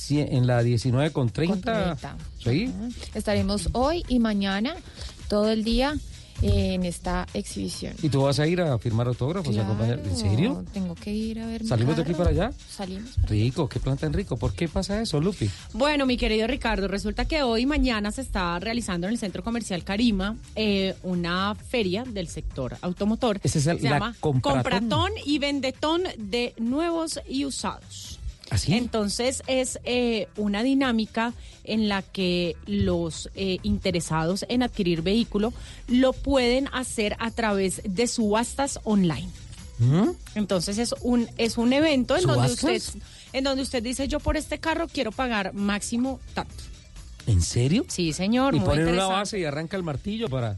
en la 19 con 30. Sí. Estaremos hoy y mañana todo el día en esta exhibición. ¿Y tú vas a ir a firmar autógrafos? a acompañar? ¿En serio? Tengo que ir a ver. mi ¿Salimos de aquí para allá? Salimos. Rico, qué plan tan rico. ¿Por qué pasa eso, Lupi? Bueno, mi querido Ricardo, resulta que hoy y mañana se está realizando en el Centro Comercial Carima eh, una feria del sector automotor. Ese es el- se la llama Compratón. Compratón y Vendetón de nuevos y usados. ¿Así? Entonces es eh, una dinámica en la que los eh, interesados en adquirir vehículo lo pueden hacer a través de subastas online. Entonces es un es un evento en donde usted en donde usted dice yo por este carro quiero pagar máximo tanto. ¿En serio? Sí, señor. Y muy ponen una base y arranca el martillo para...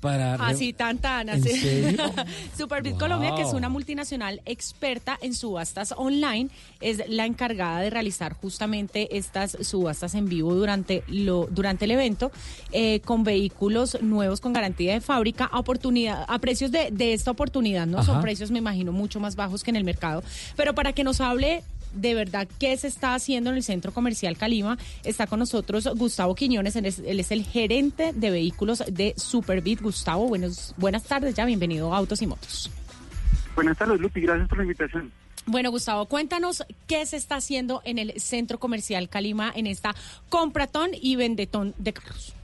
para Así tan tan ¿En así. serio? Superbit Wow. Colombia, que es una multinacional experta en subastas online, es la encargada de realizar justamente estas subastas en vivo durante lo durante el evento eh, con vehículos nuevos con garantía de fábrica a oportunidad a precios de, de esta oportunidad, ¿no? Son precios me imagino mucho más bajos que en el mercado, pero para que nos hable de verdad qué se está haciendo en el centro comercial Calima. Está con nosotros Gustavo Quiñones, él es, él es el gerente de vehículos de Superbit. Gustavo, buenos, buenas tardes, ya bienvenido a Autos y Motos. Buenas tardes, Lupi. Gracias por la invitación. Bueno, Gustavo, cuéntanos qué se está haciendo en el centro comercial Calima en esta compratón y vendetón de carros.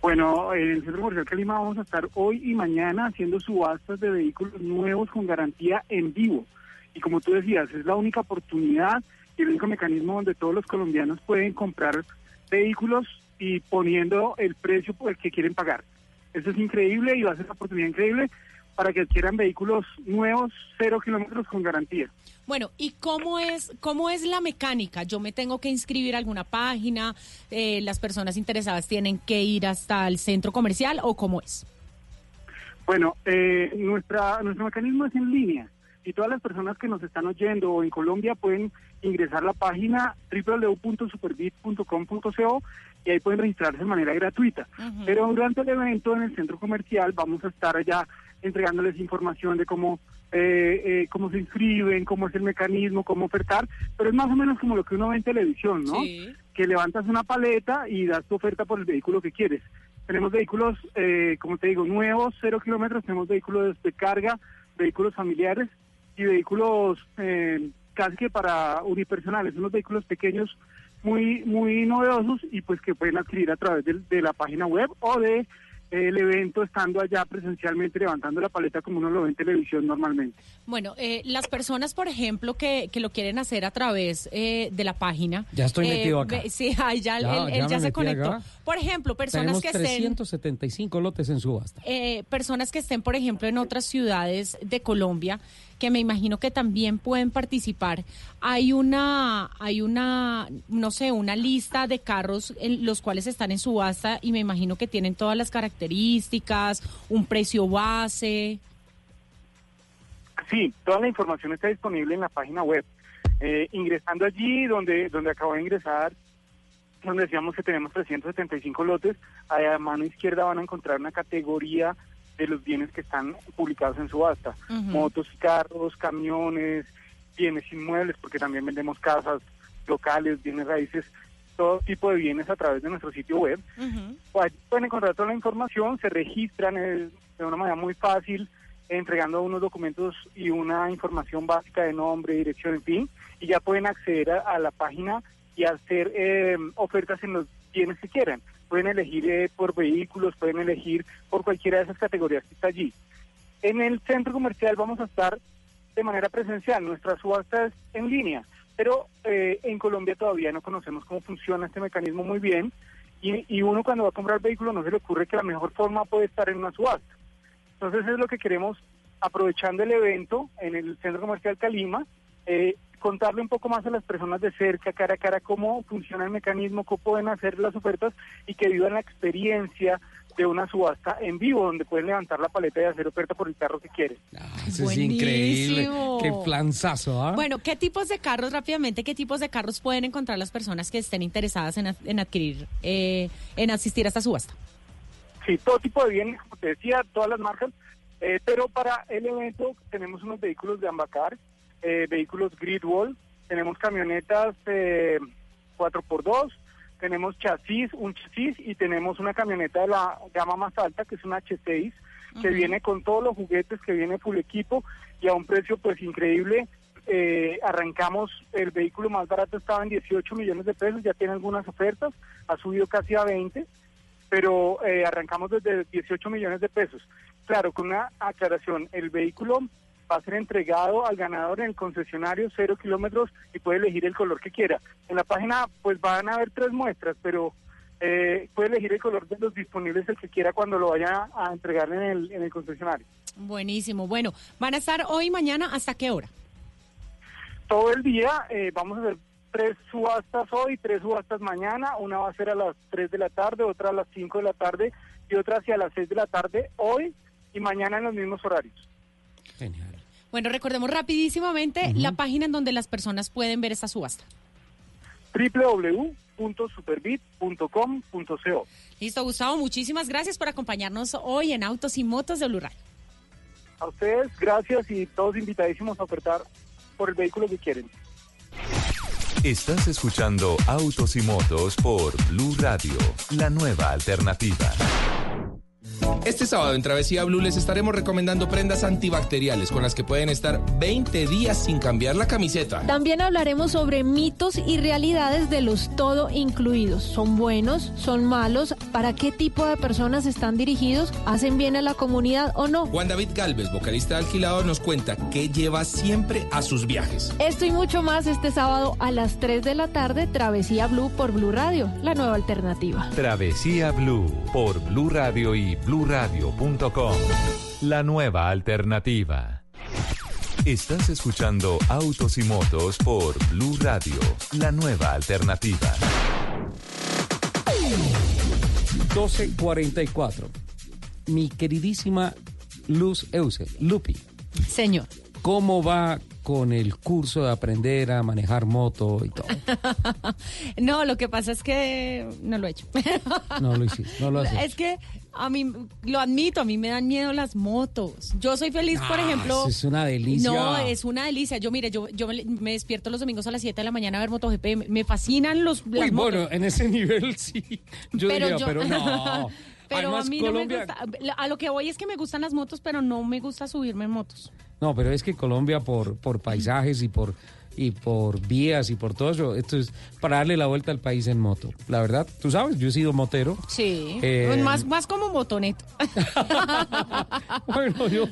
Bueno, en el Centro Comercial Calima vamos a estar hoy y mañana haciendo subastas de vehículos nuevos con garantía en vivo. Y como tú decías, es la única oportunidad y el único mecanismo donde todos los colombianos pueden comprar vehículos y poniendo el precio por el que quieren pagar. Eso es increíble y va a ser una oportunidad increíble para que adquieran vehículos nuevos, cero kilómetros con garantía. Bueno, ¿y cómo es, cómo es la mecánica? Yo me tengo que inscribir a alguna página, eh, las personas interesadas tienen que ir hasta el centro comercial o cómo es? Bueno, eh, nuestra, nuestro mecanismo es en línea y todas las personas que nos están oyendo o en Colombia pueden ingresar a la página www.superbit.com.co y ahí pueden registrarse de manera gratuita. Pero durante el evento en el centro comercial vamos a estar allá entregándoles información de cómo eh, eh, cómo se inscriben, cómo es el mecanismo, cómo ofertar, pero es más o menos como lo que uno ve en televisión, ¿no? Que levantas una paleta y das tu oferta por el vehículo que quieres. Tenemos vehículos, eh, como te digo, nuevos, cero kilómetros, tenemos vehículos de carga, vehículos familiares y vehículos eh, casi que para unipersonales, unos vehículos pequeños muy muy novedosos y pues que pueden adquirir a través del- de, la página web o de eh, el evento estando allá presencialmente levantando la paleta como uno lo ve en televisión normalmente. Bueno, eh, las personas, por ejemplo, que, que lo quieren hacer a través eh, de la página. Ya estoy eh, metido acá. Sí, ahí ya, Ya, él, ya él ya me se conectó. acá. Por ejemplo, personas Tenemos que estén... 375 lotes en subasta. eh, personas que estén, por ejemplo, en otras ciudades de Colombia, que me imagino que también pueden participar. Hay una, hay una, no sé, una lista de carros en los cuales están en subasta y me imagino que tienen todas las características, un precio base. Sí, toda la información está disponible en la página web. Eh, ingresando allí, donde, donde acabo de ingresar, donde decíamos que tenemos 375 lotes, a mano izquierda van a encontrar una categoría de los bienes que están publicados en subasta. Ujú. Motos y carros, camiones, bienes inmuebles, porque también vendemos casas locales, bienes raíces, todo tipo de bienes a través de nuestro sitio web. Pues pueden encontrar toda la información, se registran eh, de una manera muy fácil, entregando unos documentos y una información básica de nombre, dirección, en fin, y ya pueden acceder a, a la página y hacer eh, ofertas en los bienes que quieran. Pueden elegir eh, por vehículos, pueden elegir por cualquiera de esas categorías que está allí. En el centro comercial vamos a estar de manera presencial, nuestra subasta es en línea, pero eh, en Colombia todavía no conocemos cómo funciona este mecanismo muy bien Y, y uno cuando va a comprar vehículo no se le ocurre que la mejor forma puede estar en una subasta. Entonces es lo que queremos, aprovechando el evento en el Centro Comercial Calima, eh, contarle un poco más a las personas de cerca, cara a cara, cómo funciona el mecanismo, cómo pueden hacer las ofertas y que vivan la experiencia de una subasta en vivo, donde pueden levantar la paleta y hacer oferta por el carro que quieren. Eso es increíble. Qué planzazo, ¿ah? Bueno, ¿qué tipos de carros, rápidamente, qué tipos de carros pueden encontrar las personas que estén interesadas en, ad- en adquirir, eh, en asistir a esta subasta? Sí, todo tipo de bienes, como te decía, todas las marcas, eh, pero para el evento tenemos unos vehículos de Ambacar, eh, vehículos Gridwall, tenemos camionetas eh, 4x2, tenemos chasis, un chasis y tenemos una camioneta de la gama más alta que es una H6 que viene con todos los juguetes, que viene full equipo y a un precio pues increíble. Eh, arrancamos, el vehículo más barato estaba en 18 millones de pesos, ya tiene algunas ofertas, ha subido casi a 20 pero eh, arrancamos desde 18 millones de pesos. Claro, con una aclaración, el vehículo va a ser entregado al ganador en el concesionario cero kilómetros y puede elegir el color que quiera. En la página pues van a haber tres muestras, pero eh, puede elegir el color de los disponibles el que quiera cuando lo vaya a entregar en el, en el concesionario. Buenísimo. Bueno, van a estar hoy y mañana, ¿hasta qué hora? Todo el día eh, vamos a hacer tres subastas hoy, tres subastas mañana, una va a ser a las 3 de la tarde, otra a las 5 de la tarde y otra hacia las 6 de la tarde hoy y mañana en los mismos horarios. Bueno, recordemos rapidísimamente la página en donde las personas pueden ver esta subasta. www.superbit.com.co Listo, Gustavo, muchísimas gracias por acompañarnos hoy en Autos y Motos de Blue Radio. A ustedes, gracias y todos invitadísimos a ofertar por el vehículo que quieren. Estás escuchando Autos y Motos por Blue Radio, la nueva alternativa. Este sábado en Travesía Blue les estaremos recomendando prendas antibacteriales con las que pueden estar 20 días sin cambiar la camiseta. También hablaremos sobre mitos y realidades de los todo incluidos. ¿Son buenos? ¿Son malos? ¿Para qué tipo de personas están dirigidos? ¿Hacen bien a la comunidad o no? Juan David Galvez, vocalista de Alquilador, nos cuenta qué lleva siempre a sus viajes. Esto y mucho más este sábado a las 3 de la tarde, Travesía Blue por Blue Radio, la nueva alternativa. Travesía Blue por Blue Radio y bluradio.com. La nueva alternativa. Estás escuchando Autos y Motos por Blue Radio, la nueva alternativa. 1244. Mi queridísima Luz Euse, Lupi. Señor. ¿Cómo va con el curso de aprender a manejar moto y todo? No, lo que pasa es que no lo he hecho. No lo hiciste, no lo has hecho. Es que a mí, lo admito, a mí me dan miedo las motos. Yo soy feliz, por Ah, ejemplo. eso es una delicia. No, es una delicia. Yo, mire, yo, yo me, me despierto los domingos a las 7 de la mañana a ver MotoGP. Me, me fascinan los, las Uy, motos. bueno, en ese nivel sí. Yo Pero diría, yo- pero no. Pero Además, a mí Colombia, no me gusta. A lo que voy es que me gustan las motos, pero no me gusta subirme en motos. No, pero es que Colombia por, por paisajes y por y por vías y por todo eso, esto es para darle la vuelta al país en moto. La verdad, tú sabes, yo he sido motero. Sí. Eh, Pues más, más como motoneto. Bueno, yo,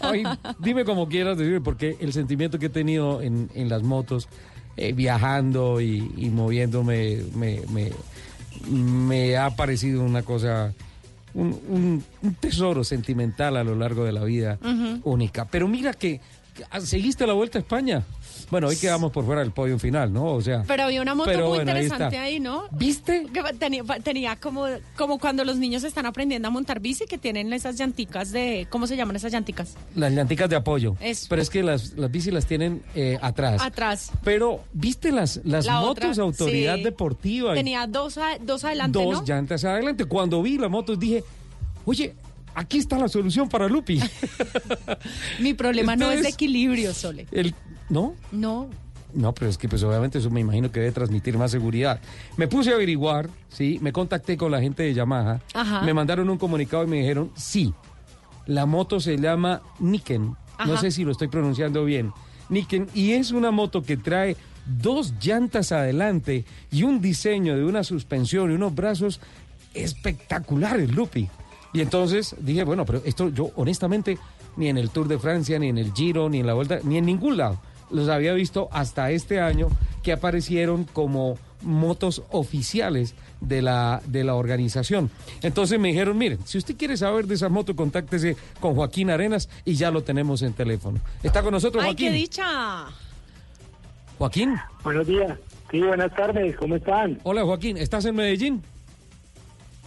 ay, dime como quieras decir, porque el sentimiento que he tenido en, en las motos, eh, viajando y, y moviéndome, me, me, me ha parecido una cosa, un, un- un tesoro sentimental a lo largo de la vida única. Pero mira que, que, ah, seguiste la vuelta a España. Bueno, hoy quedamos por fuera del podio final, ¿no? O sea, Pero había una moto muy bueno, interesante ahí, ¿no? ¿Viste? Que tenía, tenía como, como cuando los niños están aprendiendo a montar bici, que tienen esas llanticas de... ¿Cómo se llaman esas llanticas? Las llanticas de apoyo. Eso. Pero es que las, las bicis las tienen eh, atrás. Atrás. Pero, ¿viste las, las La motos otra, autoridad sí. deportiva? Tenía dos, a- dos adelante, dos ¿no? llantas adelante. Cuando vi la moto dije, oye, aquí está la solución para Lupi. Mi problema no es de equilibrio, Sole. El, ¿No? No. No, pero es que pues obviamente eso me imagino que debe transmitir más seguridad. Me puse a averiguar, sí, me contacté con la gente de Yamaha, Ajá. me mandaron un comunicado y me dijeron, sí, la moto se llama Niken, no sé si lo estoy pronunciando bien, Niken, y es una moto que trae dos llantas adelante y un diseño de una suspensión y unos brazos espectaculares, Lupi. Y entonces dije, bueno, pero esto yo honestamente ni en el Tour de Francia, ni en el Giro, ni en la Vuelta, ni en ningún lado los había visto hasta este año que aparecieron como motos oficiales de la, de la organización. Entonces me dijeron, miren, si usted quiere saber de esas motos, contáctese con Joaquín Arenas y ya lo tenemos en teléfono. Está con nosotros ¡Ay, Joaquín. qué dicha! Joaquín. Buenos días. Sí, buenas tardes. ¿Cómo están? Hola Joaquín, ¿estás en Medellín?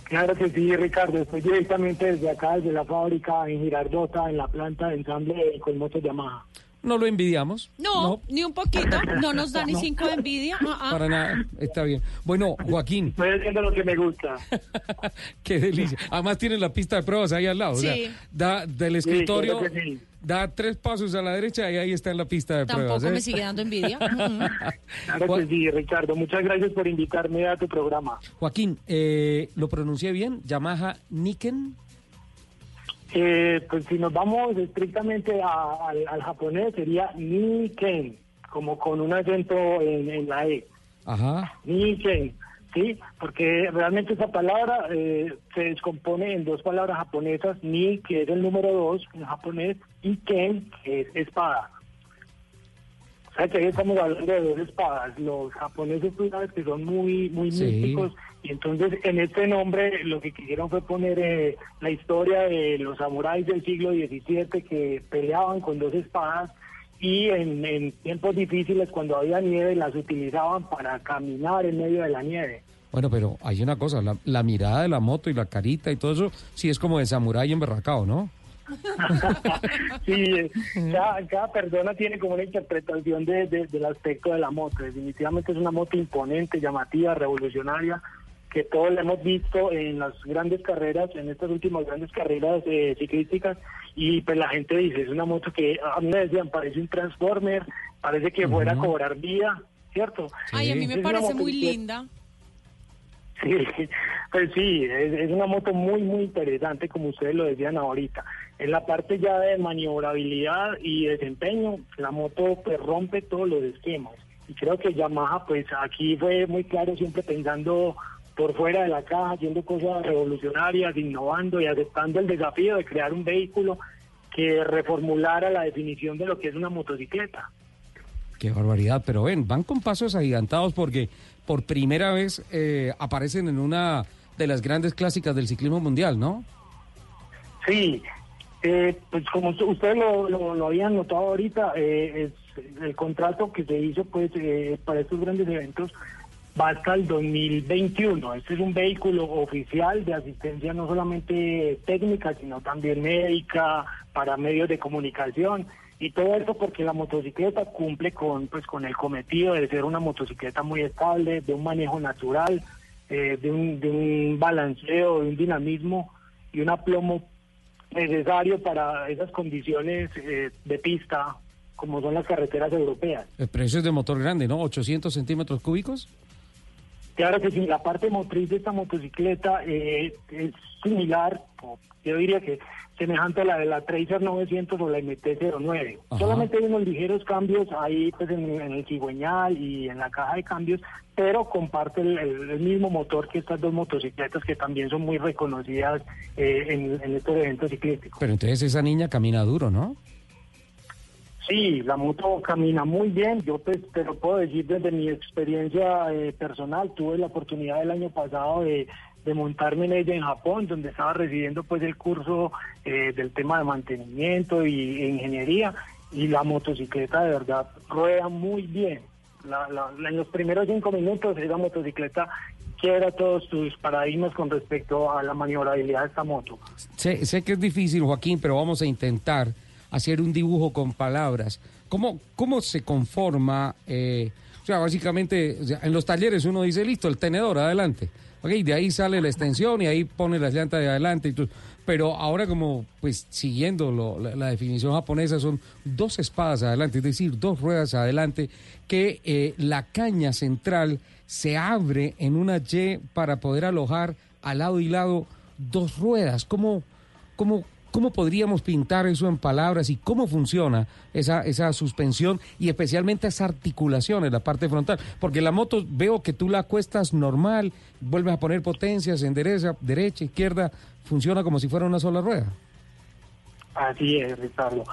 Claro que sí, Ricardo. Estoy directamente desde acá, desde la fábrica en Girardota, en la planta de ensamble con motos Yamaha. No lo envidiamos. No, ni un poquito. No nos da ni cinco de envidia. Ah, ah. Para nada, está bien. Bueno, Joaquín. Estoy haciendo lo que me gusta. Qué delicia. Además tienen la pista de pruebas ahí al lado. o sea, Sí. da del Sí, escritorio, claro que sí. da tres pasos a la derecha y ahí está en la pista de Tampoco pruebas. ¿eh? me sigue dando envidia. Mm. Claro que sí, Ricardo. Muchas gracias por invitarme a tu programa. Joaquín, eh, ¿lo pronuncié bien? Yamaha Niken. Eh, pues si nos vamos estrictamente a- al, al japonés sería Niken, como con un acento en, en la E. Ajá. Niken, ¿sí? Porque realmente esa palabra eh, se descompone en dos palabras japonesas, Ni, que es el número dos en japonés, y Ken, que es espada. O sea que estamos hablando de dos espadas. Los japoneses, tú sabes que son muy, muy Sí. místicos, y entonces en este nombre lo que quisieron fue poner eh, la historia de los samuráis del siglo XVII que peleaban con dos espadas y en, en tiempos difíciles cuando había nieve las utilizaban para caminar en medio de la nieve. Bueno, pero hay una cosa, la, la mirada de la moto y la carita y todo eso, sí es como de samurái emberracado, ¿no? Sí, cada, cada persona tiene como una interpretación de- de- del aspecto de la moto. Definitivamente es una moto imponente, llamativa, revolucionaria, que todos la hemos visto en las grandes carreras, en estas últimas grandes carreras eh, ciclísticas, y pues la gente dice, es una moto que a mí me decían, parece un transformer, parece que fuera a cobrar vida, ¿cierto? Ay, a mí me Es parece muy linda. Sí, pues sí, es, es una moto muy, muy interesante, como ustedes lo decían ahorita. En la parte ya de maniobrabilidad y desempeño, la moto pues rompe todos los esquemas. Y creo que Yamaha, pues aquí fue muy claro, siempre pensando por fuera de la caja, haciendo cosas revolucionarias, innovando y aceptando el desafío de crear un vehículo que reformulara la definición de lo que es una motocicleta. Qué barbaridad, pero ven, van con pasos agigantados porque por primera vez eh, aparecen en una de las grandes clásicas del ciclismo mundial, ¿no? Sí, eh, pues como usted- ustedes lo, lo, lo habían notado ahorita, eh, es el contrato que se hizo pues eh, para estos grandes eventos va hasta el 2021. Este es un vehículo oficial de asistencia no solamente técnica, sino también médica, para medios de comunicación. Y todo esto porque la motocicleta cumple con pues con el cometido de ser una motocicleta muy estable, de un manejo natural, eh, de, un, de un balanceo, de un dinamismo y un aplomo necesario para esas condiciones eh, de pista como son las carreteras europeas. El precio es de motor grande, ¿no? 800 centímetros cúbicos. Claro que sí, la parte motriz de esta motocicleta eh, es similar, yo diría que semejante a la de la Tracer 900 o la MT-09. Ajá. Solamente hay unos ligeros cambios ahí pues en, en el cigüeñal y en la caja de cambios, pero comparte el, el- el mismo motor que estas dos motocicletas que también son muy reconocidas eh, en, en estos eventos ciclísticos. Pero entonces esa niña camina duro, ¿no? Sí, la moto camina muy bien. Yo pues te lo puedo decir desde mi experiencia eh, personal. Tuve la oportunidad el año pasado de, de montarme en ella en Japón, donde estaba recibiendo pues el curso eh, del tema de mantenimiento y e ingeniería. Y la motocicleta de verdad rueda muy bien. La- la- la- en los primeros cinco minutos esa motocicleta quiebra todos tus paradigmas con respecto a la maniobrabilidad de esta moto. Sé, sé que es difícil, Joaquín, pero vamos a intentar hacer un dibujo con palabras. ¿Cómo, cómo se conforma? eh, o sea, básicamente, en los talleres uno dice, listo, el tenedor, adelante. Ok, de ahí sale la extensión y ahí pone las llantas de adelante. Y todo. Pero ahora como, pues, siguiendo lo- la, la definición japonesa, son dos espadas adelante, es decir, dos ruedas adelante, que eh, la caña central se abre en una Y para poder alojar al lado y lado dos ruedas. ¿Cómo, cómo, cómo podríamos pintar eso en palabras y cómo funciona esa, esa suspensión y especialmente esa articulación en la parte frontal? Porque la moto veo que tú la acuestas normal, vuelves a poner potencias, endereza, derecha, izquierda, funciona como si fuera una sola rueda. Así es, Ricardo.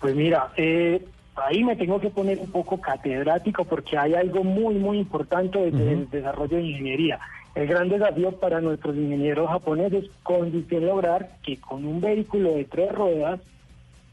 Pues mira, eh, Ahí me tengo que poner un poco catedrático porque hay algo muy, muy importante desde el desarrollo de ingeniería. El gran desafío para nuestros ingenieros japoneses consiste en lograr que con un vehículo de tres ruedas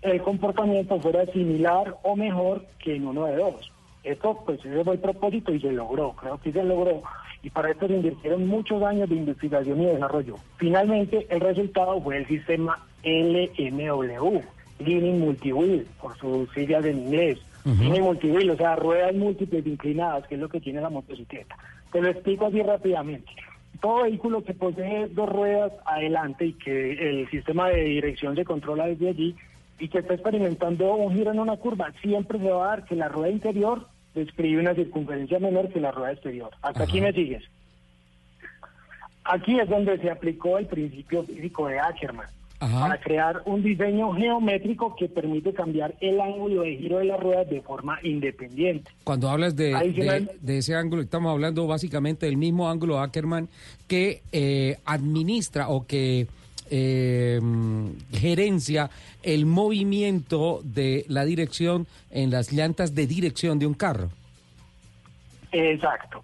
el comportamiento fuera similar o mejor que en uno de dos. Esto, pues, ese fue el propósito y se logró, creo que se logró. Y para esto se invirtieron muchos años de investigación y desarrollo. Finalmente, el resultado fue el sistema LMW, Leaning Multi-Wheel, por sus siglas en inglés. Ujú. Leaning Multi-Wheel, o sea, ruedas múltiples inclinadas, que es lo que tiene la motocicleta. Te lo explico así rápidamente. Todo vehículo que posee dos ruedas adelante y que el sistema de dirección se controla desde allí y que está experimentando un giro en una curva, siempre se va a dar que la rueda interior describe una circunferencia menor que la rueda exterior. Hasta aquí me sigues. Aquí es donde se aplicó el principio físico de Ackermann para crear un diseño geométrico que permite cambiar el ángulo de giro de las ruedas de forma independiente. Cuando hablas de, de ese ángulo, estamos hablando básicamente del mismo ángulo Ackerman que eh, administra o que eh, mm, gerencia el movimiento de la dirección en las llantas de dirección de un carro. Exacto.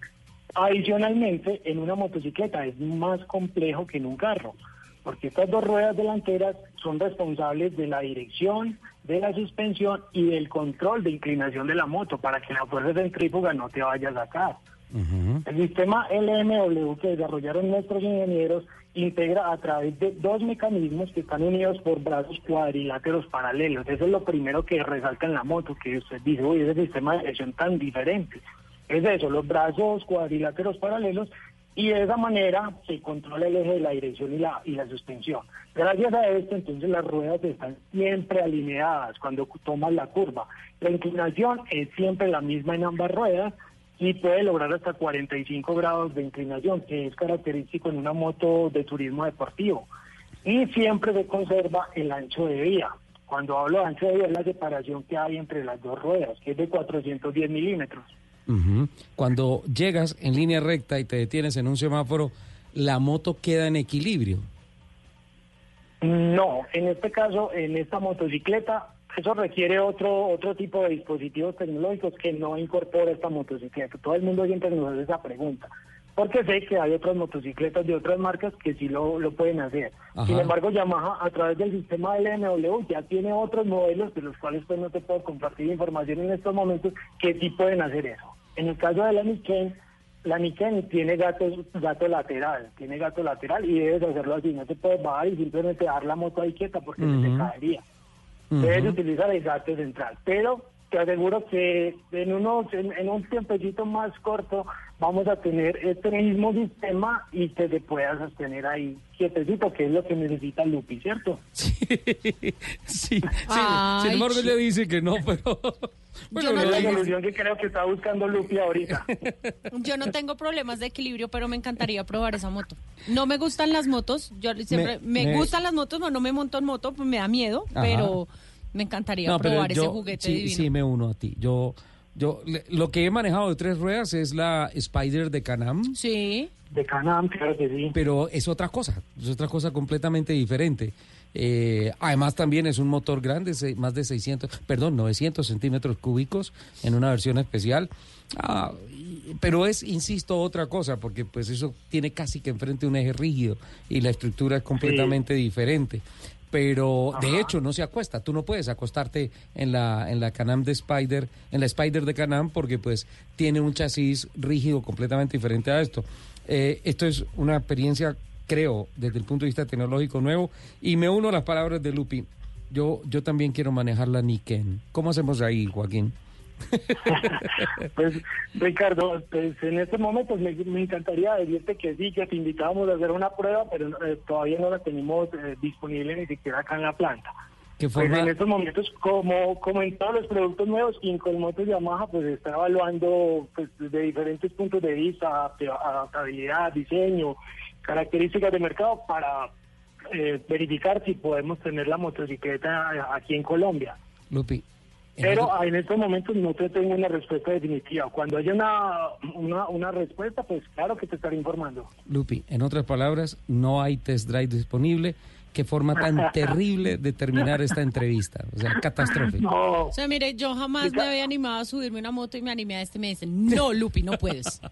Adicionalmente, en una motocicleta es más complejo que en un carro, porque estas dos ruedas delanteras son responsables de la dirección, de la suspensión y del control de inclinación de la moto para que la fuerza centrífuga no te vaya a sacar. El sistema LMW que desarrollaron nuestros ingenieros integra a través de dos mecanismos que están unidos por brazos cuadriláteros paralelos. Eso es lo primero que resalta en la moto, que usted dice, uy, ese sistema de dirección tan diferente. Es eso, los brazos cuadriláteros paralelos y de esa manera se controla el eje de la dirección y la, y la suspensión. Gracias a esto, entonces las ruedas están siempre alineadas cuando tomas la curva. La inclinación es siempre la misma en ambas ruedas y puede lograr hasta 45 grados de inclinación, que es característico en una moto de turismo deportivo. Y siempre se conserva el ancho de vía. Cuando hablo de ancho de vía es la separación que hay entre las dos ruedas, que es de 410 milímetros. Ujú. Cuando llegas en línea recta y te detienes en un semáforo, la moto queda en equilibrio. No, en este caso, en esta motocicleta, eso requiere otro otro tipo de dispositivos tecnológicos que no incorpora esta motocicleta. Todo el mundo siempre nos hace esa pregunta. Porque sé que hay otras motocicletas de otras marcas que sí lo, lo pueden hacer. Ajá. Sin embargo, Yamaha, a través del sistema LMW, ya tiene otros modelos de los cuales pues no te puedo compartir información en estos momentos que sí pueden hacer eso. En el caso de la Niken, la Niken tiene gato, gato lateral, tiene gato lateral y debes hacerlo así. No te puedes bajar y simplemente dejar la moto ahí quieta porque se te caería. Debes utilizar el gato central. Pero te aseguro que en, unos, en, en un tiempecito más corto vamos a tener este mismo sistema y que te puedas sostener ahí quietecito, que es lo que necesita Lupi, ¿cierto? Sí, sí. Ay, sin embargo, ella dice que no, pero... bueno, la digo- solución que creo que está buscando Lupi ahorita. Yo no tengo problemas de equilibrio, pero me encantaría probar esa moto. No me gustan las motos, yo siempre me, me- gustan las motos, no, no me monto en moto, pues me da miedo, Ajá. pero me encantaría No, probar ese juguete sí, divino. sí me uno a ti. Yo, yo, le- lo que he manejado de tres ruedas es la Spider de Canam. Sí. De Canam, claro que sí. Pero es otra cosa, es otra cosa completamente diferente. Eh, además también es un motor grande, más de 600, perdón, 900 centímetros cúbicos en una versión especial. Ah, y- pero es, insisto, otra cosa, porque pues eso tiene casi que enfrente un eje rígido y la estructura es completamente diferente. Pero de hecho no se acuesta, tú no puedes acostarte en la en la Canam de Spider, en la Spider de Canam porque pues tiene un chasis rígido completamente diferente a esto. Eh, esto es una experiencia, creo, desde el punto de vista tecnológico nuevo y me uno a las palabras de Lupi. Yo yo también quiero manejar la Niken. ¿Cómo hacemos ahí, Joaquín? Pues Ricardo, pues en este momento me, me encantaría decirte que sí, que te invitábamos a hacer una prueba, pero eh, todavía no la tenemos eh, disponible ni siquiera acá en la planta. ¿Qué Pues en estos momentos, como, como en todos los productos nuevos, Incolmotos Yamaha pues está evaluando pues, de diferentes puntos de vista, adapta- adaptabilidad, diseño, características de mercado para eh, verificar si podemos tener la motocicleta eh, aquí en Colombia. Lupi. Pero en estos momentos no te tengo una respuesta definitiva. Cuando haya una, una, una respuesta, pues claro que te estaré informando. Lupi, en otras palabras, no hay test drive disponible qué forma tan terrible de terminar esta entrevista. O sea, catastrófico. O sea, mire, yo jamás me había animado a subirme una moto y me animé a este me dicen, no, Lupi, no puedes.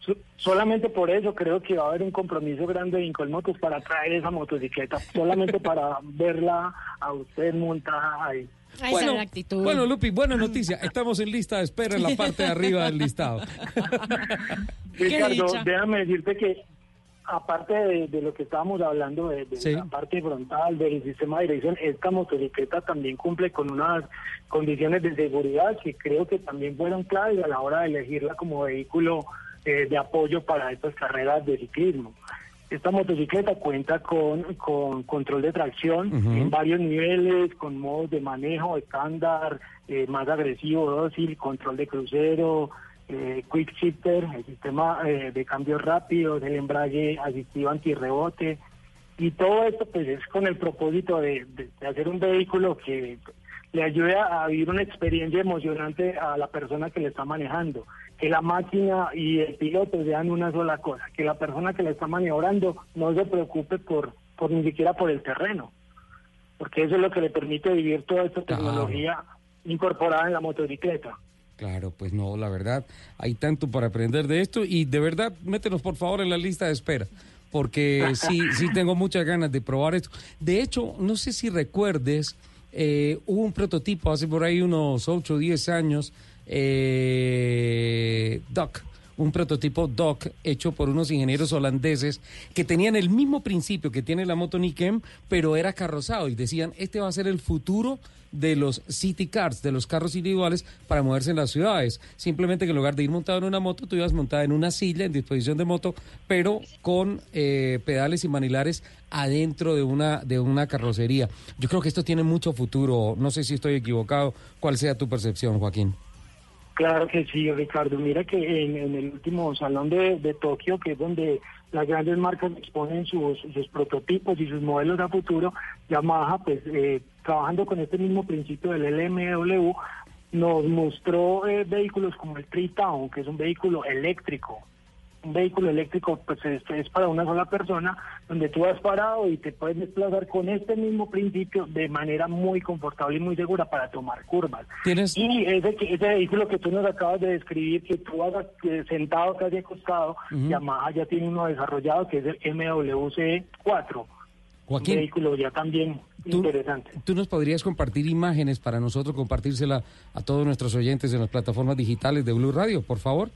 So- Solamente por eso creo que va a haber un compromiso grande de Incolmotos para traer esa motocicleta, solamente para verla a usted montada ahí. Bueno, bueno, Lupi, buena noticia. Estamos en lista de espera en la parte de arriba del listado. Ricardo, déjame decirte que aparte de, de lo que estábamos hablando de, de Sí. la parte frontal del sistema de dirección, esta motocicleta también cumple con unas condiciones de seguridad que creo que también fueron claves a la hora de elegirla como vehículo eh, de apoyo para estas carreras de ciclismo. Esta motocicleta cuenta con, con control de tracción en varios niveles, con modos de manejo estándar, eh, más agresivo, dócil, control de crucero, eh, quick shifter, el sistema eh, de cambio rápido, el embrague asistivo antirrebote. Y todo esto pues es con el propósito de, de- de hacer un vehículo que le ayude a a vivir una experiencia emocionante a la persona que le está manejando. Que la máquina y el piloto sean una sola cosa. Que la persona que le está maniobrando no se preocupe por, por ni siquiera por el terreno. Porque eso es lo que le permite vivir toda esta tecnología incorporada en la motocicleta. Claro, pues no, la verdad, hay tanto para aprender de esto y de verdad, métenos por favor en la lista de espera, porque sí, sí tengo muchas ganas de probar esto. De hecho, no sé si recuerdes, eh, hubo un prototipo hace por ahí unos 8 o 10 años, eh, Doc, un prototipo Doc hecho por unos ingenieros holandeses que tenían el mismo principio que tiene la moto Nikem, pero era carrozado y decían, este va a ser el futuro de los city cars, de los carros individuales para moverse en las ciudades. Simplemente que en lugar de ir montado en una moto, tú ibas montada en una silla en disposición de moto, pero con eh, pedales y manilares adentro de una, de una carrocería. Yo creo que esto tiene mucho futuro. No sé si estoy equivocado. ¿Cuál sea tu percepción, Joaquín? Claro que sí, Ricardo. Mira que en, el último salón de, de Tokio, que es donde las grandes marcas exponen sus, sus prototipos y sus modelos a futuro, Yamaha, pues eh, trabajando con este mismo principio del LMW, nos mostró eh, vehículos como el Tri-Town, que es un vehículo eléctrico. Un vehículo eléctrico pues es, es para una sola persona, donde tú vas parado y te puedes desplazar con este mismo principio de manera muy confortable y muy segura para tomar curvas. ¿Tienes- Y ese, ese vehículo que tú nos acabas de describir, que tú hagas eh, sentado casi acostado, Ujú. Yamaha ya tiene uno desarrollado que es el MWC4. Joaquín. Un vehículo ya también interesante. ¿Tú nos podrías compartir imágenes para nosotros compartírsela a todos nuestros oyentes en las plataformas digitales de Blue Radio, por favor?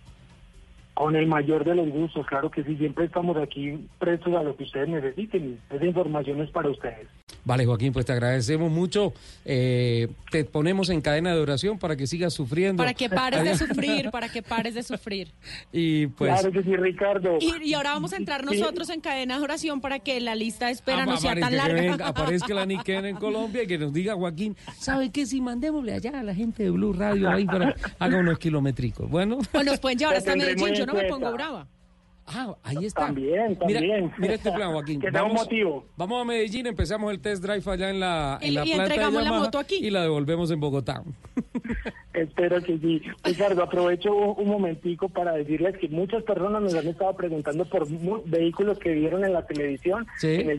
Con el mayor de los gustos, claro que sí, siempre estamos aquí prestos a lo que ustedes necesiten. Esa información es para ustedes. Vale, Joaquín, pues te agradecemos mucho. Eh, te ponemos en cadena de oración para que sigas sufriendo. Para que pares de sufrir, para que pares de sufrir. Y pues... Claro que sí, Ricardo. Y, y ahora vamos a entrar nosotros en cadena de oración para que la lista de espera Ah, no sea tan que larga. venga- aparezca la Niken en Colombia y que nos diga Joaquín, ¿sabe qué? Si mandémosle allá a la gente de Blue Radio ahí para haga unos kilométricos. Bueno. O nos pueden llevar hasta Medellín, yo no me pongo brava. Ah, ahí está. También, Mira, también. mira este plan, Joaquín. Que un motivo. Vamos a Medellín, empezamos el test drive allá en la, en Y- la y planta de entregamos la Yamaha moto aquí. y la devolvemos en Bogotá. Espero que sí. Ricardo, aprovecho un, un momentico para decirles que muchas personas nos han estado preguntando por mu- vehículos que vieron en la televisión Sí. en el